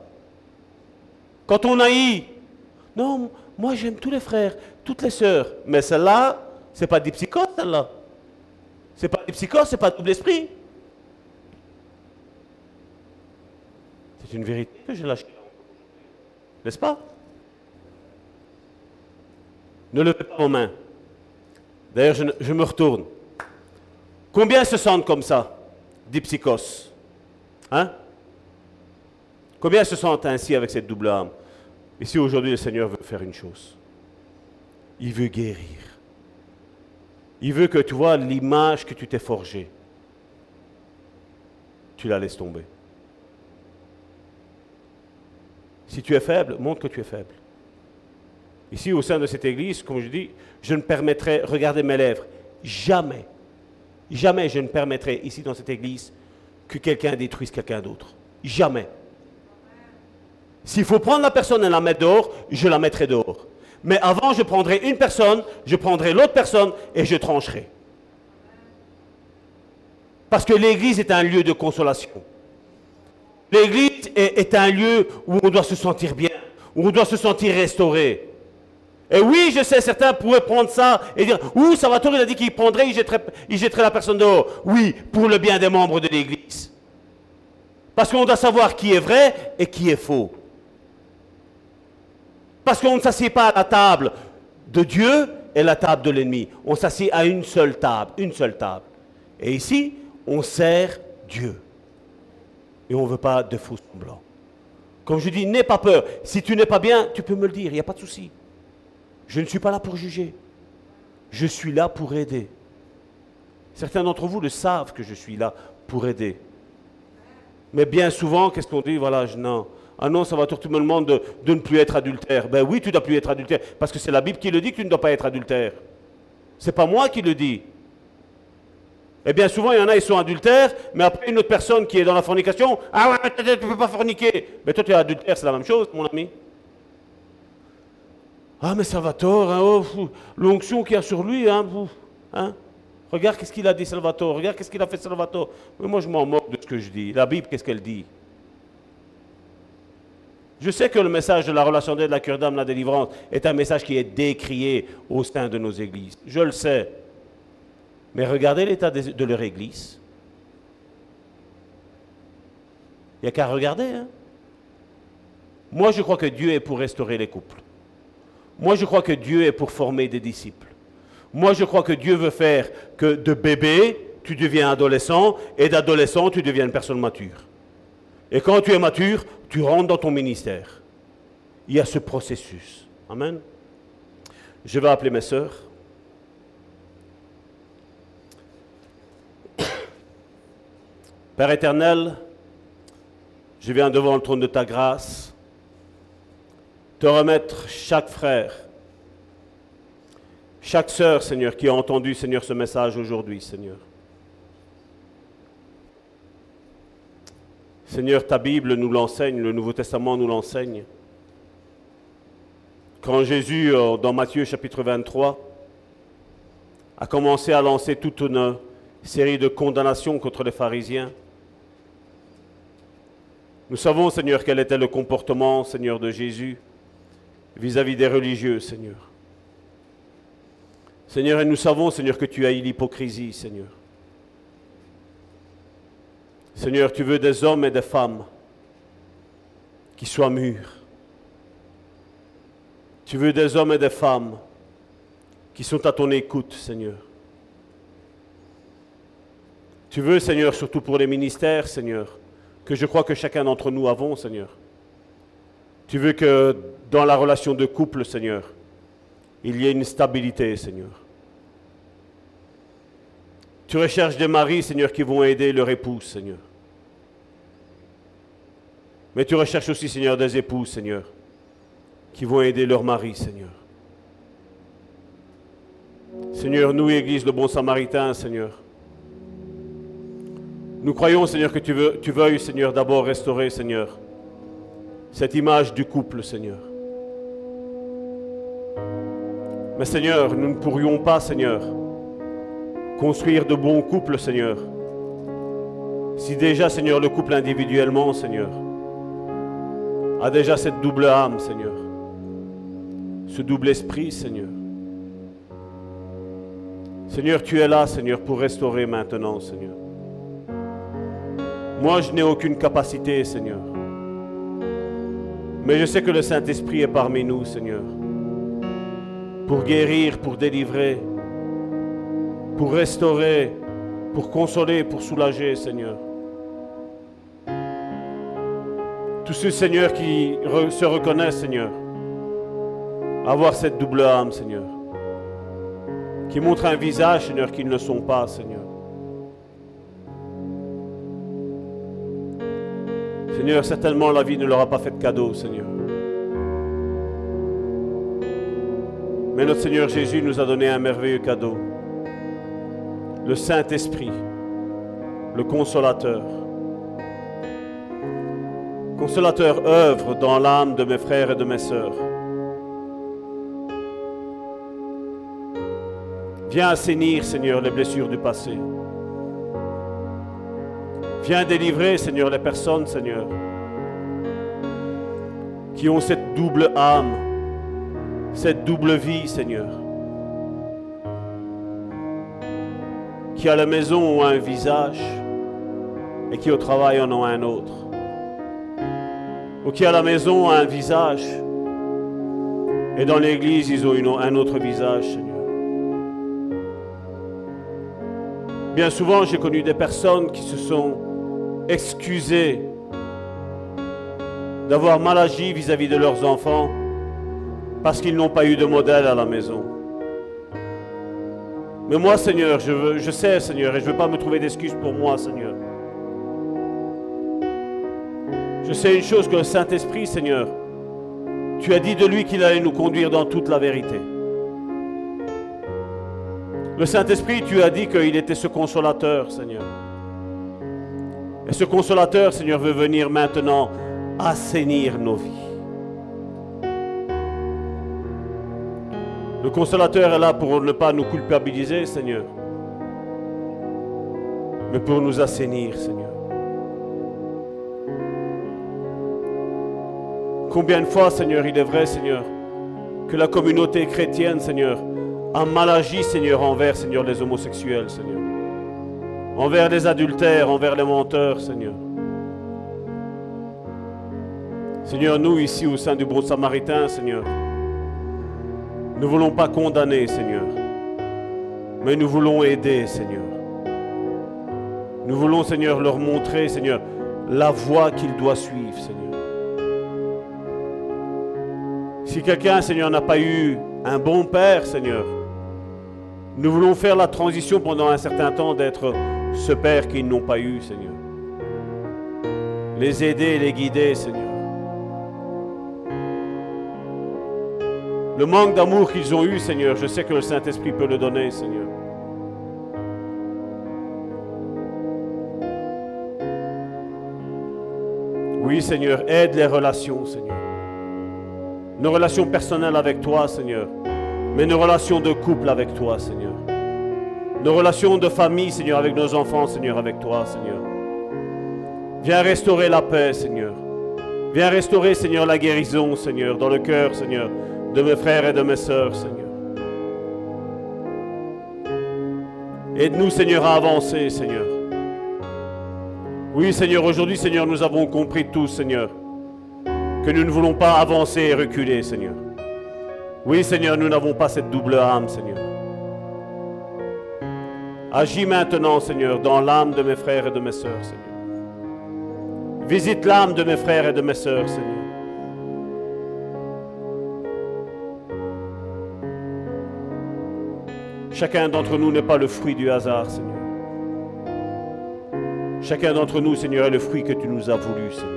Quand on haït, non, moi j'aime tous les frères, toutes les sœurs, mais celle-là, c'est pas des celle-là. C'est pas des psychoses, c'est pas double esprit. C'est une vérité que j'ai lâchée. N'est-ce pas? Ne levez pas vos mains. D'ailleurs, je, me retourne. Combien se sentent comme ça, des psychoses? Hein? Combien se sentent ainsi avec cette double âme? Ici, aujourd'hui, le Seigneur veut faire une chose. Il veut guérir. Il veut que tu vois l'image que tu t'es forgée. Tu la laisses tomber. Si tu es faible, montre que tu es faible. Ici, au sein de cette église, comme je dis, je ne permettrai, regardez mes lèvres, jamais, jamais je ne permettrai ici dans cette église que quelqu'un détruise quelqu'un d'autre. Jamais. S'il faut prendre la personne et la mettre dehors, je la mettrai dehors. Mais avant, je prendrai une personne, je prendrai l'autre personne et je trancherai. Parce que l'église est un lieu de consolation. L'église est, un lieu où on doit se sentir bien, où on doit se sentir restauré. Et oui, je sais, certains pourraient prendre ça et dire, ouh, Salvatore, il a dit qu'il prendrait, il jetterait, il jetterait la personne dehors. Oui, pour le bien des membres de l'église. Parce qu'on doit savoir qui est vrai et qui est faux. Parce qu'on ne s'assied pas à la table de Dieu et la table de l'ennemi. On s'assied à une seule table, une seule table. Et ici, on sert Dieu. Et on ne veut pas de faux semblants. Comme je dis, n'aie pas peur. Si tu n'es pas bien, tu peux me le dire, il n'y a pas de souci. Je ne suis pas là pour juger. Je suis là pour aider. Certains d'entre vous le savent que je suis là pour aider. Mais bien souvent, qu'est-ce qu'on dit? Voilà, je, non, ah non, ça va tout le monde de, de ne plus être adultère. Ben oui, tu ne dois plus être adultère. Parce que c'est la Bible qui le dit que tu ne dois pas être adultère. C'est pas moi qui le dis. Et bien souvent, il y en a, ils sont adultères, mais après, une autre personne qui est dans la fornication, ah ouais, tu ne peux pas forniquer. Mais toi, tu es adultère, c'est la même chose, mon ami. Ah, mais Salvatore, hein, oh, l'onction qu'il y a sur lui, hein, hein. Regarde qu'est-ce qu'il a dit, Salvatore. Regarde qu'est-ce qu'il a fait, Salvatore. Mais moi, je m'en moque de ce que je dis. La Bible, qu'est-ce qu'elle dit? Je sais que le message de la relation d'aide, la cure d'âme, la délivrance est un message qui est décrié au sein de nos églises. Je le sais. Mais regardez l'état de leur église. Il n'y a qu'à regarder. Hein. Moi, je crois que Dieu est pour restaurer les couples. Moi, je crois que Dieu est pour former des disciples. Moi, je crois que Dieu veut faire que de bébé, tu deviens adolescent, et d'adolescent, tu deviens une personne mature. Et quand tu es mature, tu rentres dans ton ministère. Il y a ce processus. Amen. Je vais appeler mes sœurs. Père éternel, je viens devant le trône de ta grâce te remettre chaque frère, chaque sœur, Seigneur, qui a entendu, Seigneur, ce message aujourd'hui, Seigneur. Seigneur, ta Bible nous l'enseigne, le Nouveau Testament nous l'enseigne. Quand Jésus, euh, dans Matthieu chapitre 23, a commencé à lancer toute une série de condamnations contre les pharisiens, nous savons, Seigneur, quel était le comportement, Seigneur, de Jésus vis-à-vis des religieux, Seigneur. Seigneur, et nous savons, Seigneur, que tu as eu l'hypocrisie, Seigneur. Seigneur, tu veux des hommes et des femmes qui soient mûrs. Tu veux des hommes et des femmes qui sont à ton écoute, Seigneur. Tu veux, Seigneur, surtout pour les ministères, Seigneur, que je crois que chacun d'entre nous avons, Seigneur. Tu veux que dans la relation de couple, Seigneur, il y ait une stabilité, Seigneur. Tu recherches des maris, Seigneur, qui vont aider leur épouse, Seigneur. Mais tu recherches aussi, Seigneur, des épouses, Seigneur, qui vont aider leur mari, Seigneur. Seigneur, nous, Église, le bon samaritain, Seigneur, nous croyons, Seigneur, que tu, veux, tu veuilles, Seigneur, d'abord restaurer, Seigneur, cette image du couple, Seigneur. Mais Seigneur, nous ne pourrions pas, Seigneur, construire de bons couples, Seigneur, si déjà, Seigneur, le couple individuellement, Seigneur, a déjà cette double âme, Seigneur. Ce double esprit, Seigneur. Seigneur, tu es là, Seigneur, pour restaurer maintenant, Seigneur. Moi, je n'ai aucune capacité, Seigneur. Mais je sais que le Saint-Esprit est parmi nous, Seigneur. Pour guérir, pour délivrer, pour restaurer, pour consoler, pour soulager, Seigneur. Tous ceux, Seigneur, qui se reconnaissent, Seigneur, avoir cette double âme, Seigneur, qui montrent un visage, Seigneur, qu'ils ne sont pas, Seigneur. Seigneur, certainement la vie ne leur a pas fait de cadeau, Seigneur. Mais notre Seigneur Jésus nous a donné un merveilleux cadeau. Le Saint-Esprit, le Consolateur. Consolateur œuvre dans l'âme de mes frères et de mes sœurs. Viens assainir, Seigneur, les blessures du passé. Viens délivrer, Seigneur, les personnes, Seigneur, qui ont cette double âme, cette double vie, Seigneur. Qui à la maison ont un visage et qui au travail en ont un autre. Ou qui à la maison ont un visage et dans l'église ils ont un autre visage, Seigneur. Bien souvent, j'ai connu des personnes qui se sont excusés d'avoir mal agi vis-à-vis de leurs enfants parce qu'ils n'ont pas eu de modèle à la maison. Mais moi, Seigneur, je, veux, sais, Seigneur, et je ne veux pas me trouver d'excuses pour moi, Seigneur. Je sais une chose que le Saint-Esprit, Seigneur, tu as dit de lui qu'il allait nous conduire dans toute la vérité. Le Saint-Esprit, tu as dit qu'il était ce consolateur, Seigneur. Et ce consolateur, Seigneur, veut venir maintenant assainir nos vies. Le consolateur est là pour ne pas nous culpabiliser, Seigneur, mais pour nous assainir, Seigneur. Combien de fois, Seigneur, il est vrai, Seigneur, que la communauté chrétienne, Seigneur, a mal agi, Seigneur, envers, Seigneur, les homosexuels, Seigneur envers les adultères, envers les menteurs, Seigneur. Seigneur, nous ici au sein du Bon Samaritain, Seigneur, ne voulons pas condamner, Seigneur, mais nous voulons aider, Seigneur. Nous voulons, Seigneur, leur montrer, Seigneur, la voie qu'ils doivent suivre, Seigneur. Si quelqu'un, Seigneur, n'a pas eu un bon père, Seigneur, nous voulons faire la transition pendant un certain temps d'être ce Père qu'ils n'ont pas eu, Seigneur. Les aider les guider, Seigneur. Le manque d'amour qu'ils ont eu, Seigneur, je sais que le Saint-Esprit peut le donner, Seigneur. Oui, Seigneur, aide les relations, Seigneur. Nos relations personnelles avec toi, Seigneur, mais nos relations de couple avec toi, Seigneur nos relations de famille, Seigneur, avec nos enfants, Seigneur, avec toi, Seigneur. Viens restaurer la paix, Seigneur. Viens restaurer, Seigneur, la guérison, Seigneur, dans le cœur, Seigneur, de mes frères et de mes sœurs, Seigneur. Aide-nous, Seigneur, à avancer, Seigneur. Oui, Seigneur, aujourd'hui, Seigneur, nous avons compris tous, Seigneur, que nous ne voulons pas avancer et reculer, Seigneur. Oui, Seigneur, nous n'avons pas cette double âme, Seigneur. Agis maintenant, Seigneur, dans l'âme de mes frères et de mes sœurs, Seigneur. Visite l'âme de mes frères et de mes sœurs, Seigneur. Chacun d'entre nous n'est pas le fruit du hasard, Seigneur. Chacun d'entre nous, Seigneur, est le fruit que tu nous as voulu, Seigneur.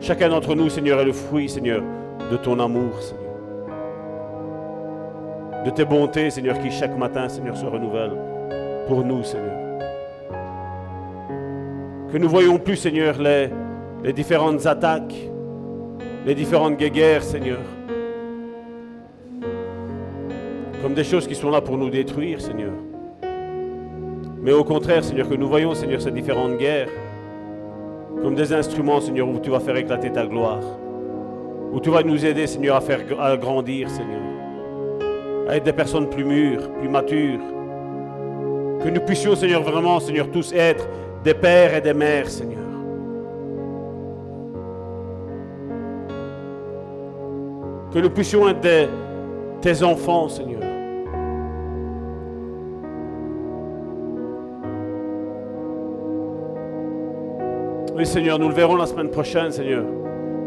Chacun d'entre nous, Seigneur, est le fruit, Seigneur, de ton amour, Seigneur de tes bontés, Seigneur, qui chaque matin, Seigneur, se renouvellent pour nous, Seigneur. Que nous voyons plus, Seigneur, les, les différentes attaques, les différentes guerres, Seigneur, comme des choses qui sont là pour nous détruire, Seigneur. Mais au contraire, Seigneur, que nous voyons, Seigneur, ces différentes guerres comme des instruments, Seigneur, où tu vas faire éclater ta gloire, où tu vas nous aider, Seigneur, à faire à grandir, Seigneur à être des personnes plus mûres, plus matures. Que nous puissions, Seigneur, vraiment, Seigneur, tous être des pères et des mères, Seigneur. Que nous puissions être tes enfants, Seigneur. Oui, Seigneur, nous le verrons la semaine prochaine, Seigneur,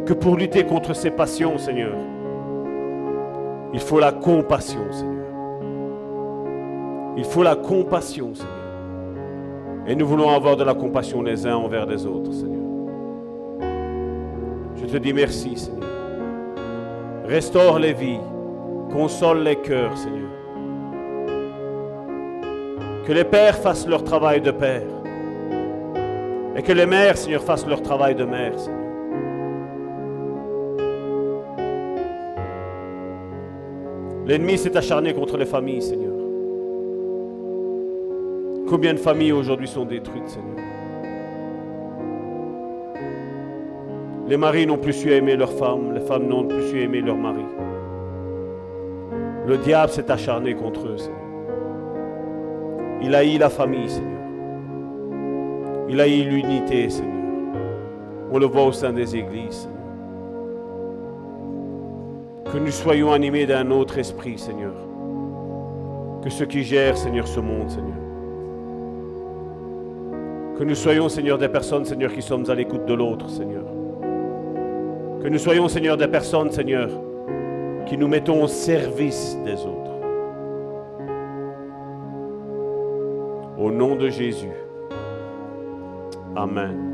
que pour lutter contre ces passions, Seigneur, il faut la compassion, Seigneur. Il faut la compassion, Seigneur. Et nous voulons avoir de la compassion les uns envers les autres, Seigneur. Je te dis merci, Seigneur. Restaure les vies, console les cœurs, Seigneur. Que les pères fassent leur travail de père. Et que les mères, Seigneur, fassent leur travail de mère, Seigneur. L'ennemi s'est acharné contre les familles, Seigneur. Combien de familles aujourd'hui sont détruites, Seigneur? Les maris n'ont plus su aimer leurs femmes, les femmes n'ont plus su aimer leurs maris. Le diable s'est acharné contre eux, Seigneur. Il haït la famille, Seigneur. Il haït l'unité, Seigneur. On le voit au sein des églises. Que nous soyons animés d'un autre esprit, Seigneur. Que ceux qui gèrent, Seigneur, ce monde, Seigneur. Que nous soyons, Seigneur, des personnes, Seigneur, qui sommes à l'écoute de l'autre, Seigneur. Que nous soyons, Seigneur, des personnes, Seigneur, qui nous mettons au service des autres. Au nom de Jésus. Amen.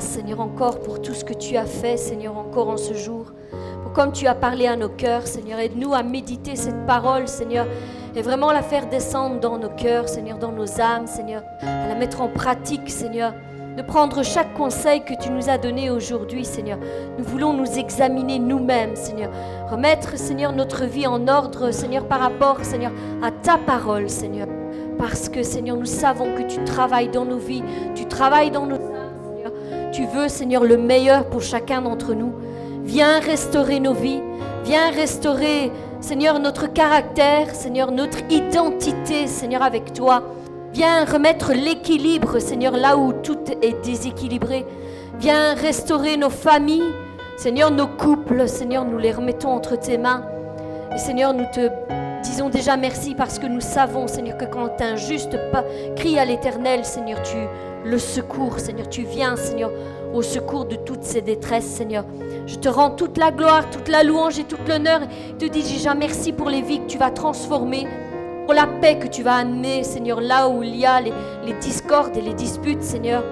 Seigneur, encore pour tout ce que tu as fait, Seigneur, encore en ce jour. Pour comme tu as parlé à nos cœurs, Seigneur, aide-nous à méditer cette parole, Seigneur, et vraiment la faire descendre dans nos cœurs, Seigneur, dans nos âmes, Seigneur, à la mettre en pratique, Seigneur. De prendre chaque conseil que tu nous as donné aujourd'hui, Seigneur. Nous voulons nous examiner nous-mêmes, Seigneur. Remettre, Seigneur, notre vie en ordre, Seigneur, par rapport, Seigneur, à ta parole, Seigneur. Parce que, Seigneur, nous savons que tu travailles dans nos vies, tu travailles dans nos Seigneur, le meilleur pour chacun d'entre nous. Viens restaurer nos vies. Viens restaurer, Seigneur, notre caractère, Seigneur, notre identité, Seigneur, avec toi. Viens remettre l'équilibre, Seigneur, là où tout est déséquilibré. Viens restaurer nos familles, Seigneur, nos couples, Seigneur, nous les remettons entre tes mains. Et Seigneur, nous te disons déjà merci parce que nous savons, Seigneur, que quand un juste crie à l'Éternel, Seigneur, tu le secours, Seigneur, tu viens, Seigneur, au secours de toutes ces détresses, Seigneur. Je te rends toute la gloire, toute la louange et tout l'honneur. Te dis déjà merci pour les vies que tu vas transformer, pour la paix que tu vas amener, Seigneur, là où il y a les discordes et les disputes, Seigneur.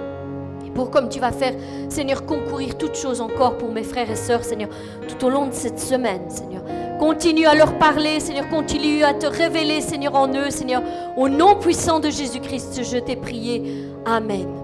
Et pour comme tu vas faire, Seigneur, concourir toutes choses encore pour mes frères et sœurs, Seigneur, tout au long de cette semaine, Seigneur. Continue à leur parler, Seigneur. Continue à te révéler, Seigneur, en eux, Seigneur. Au nom puissant de Jésus-Christ, je t'ai prié. Amen.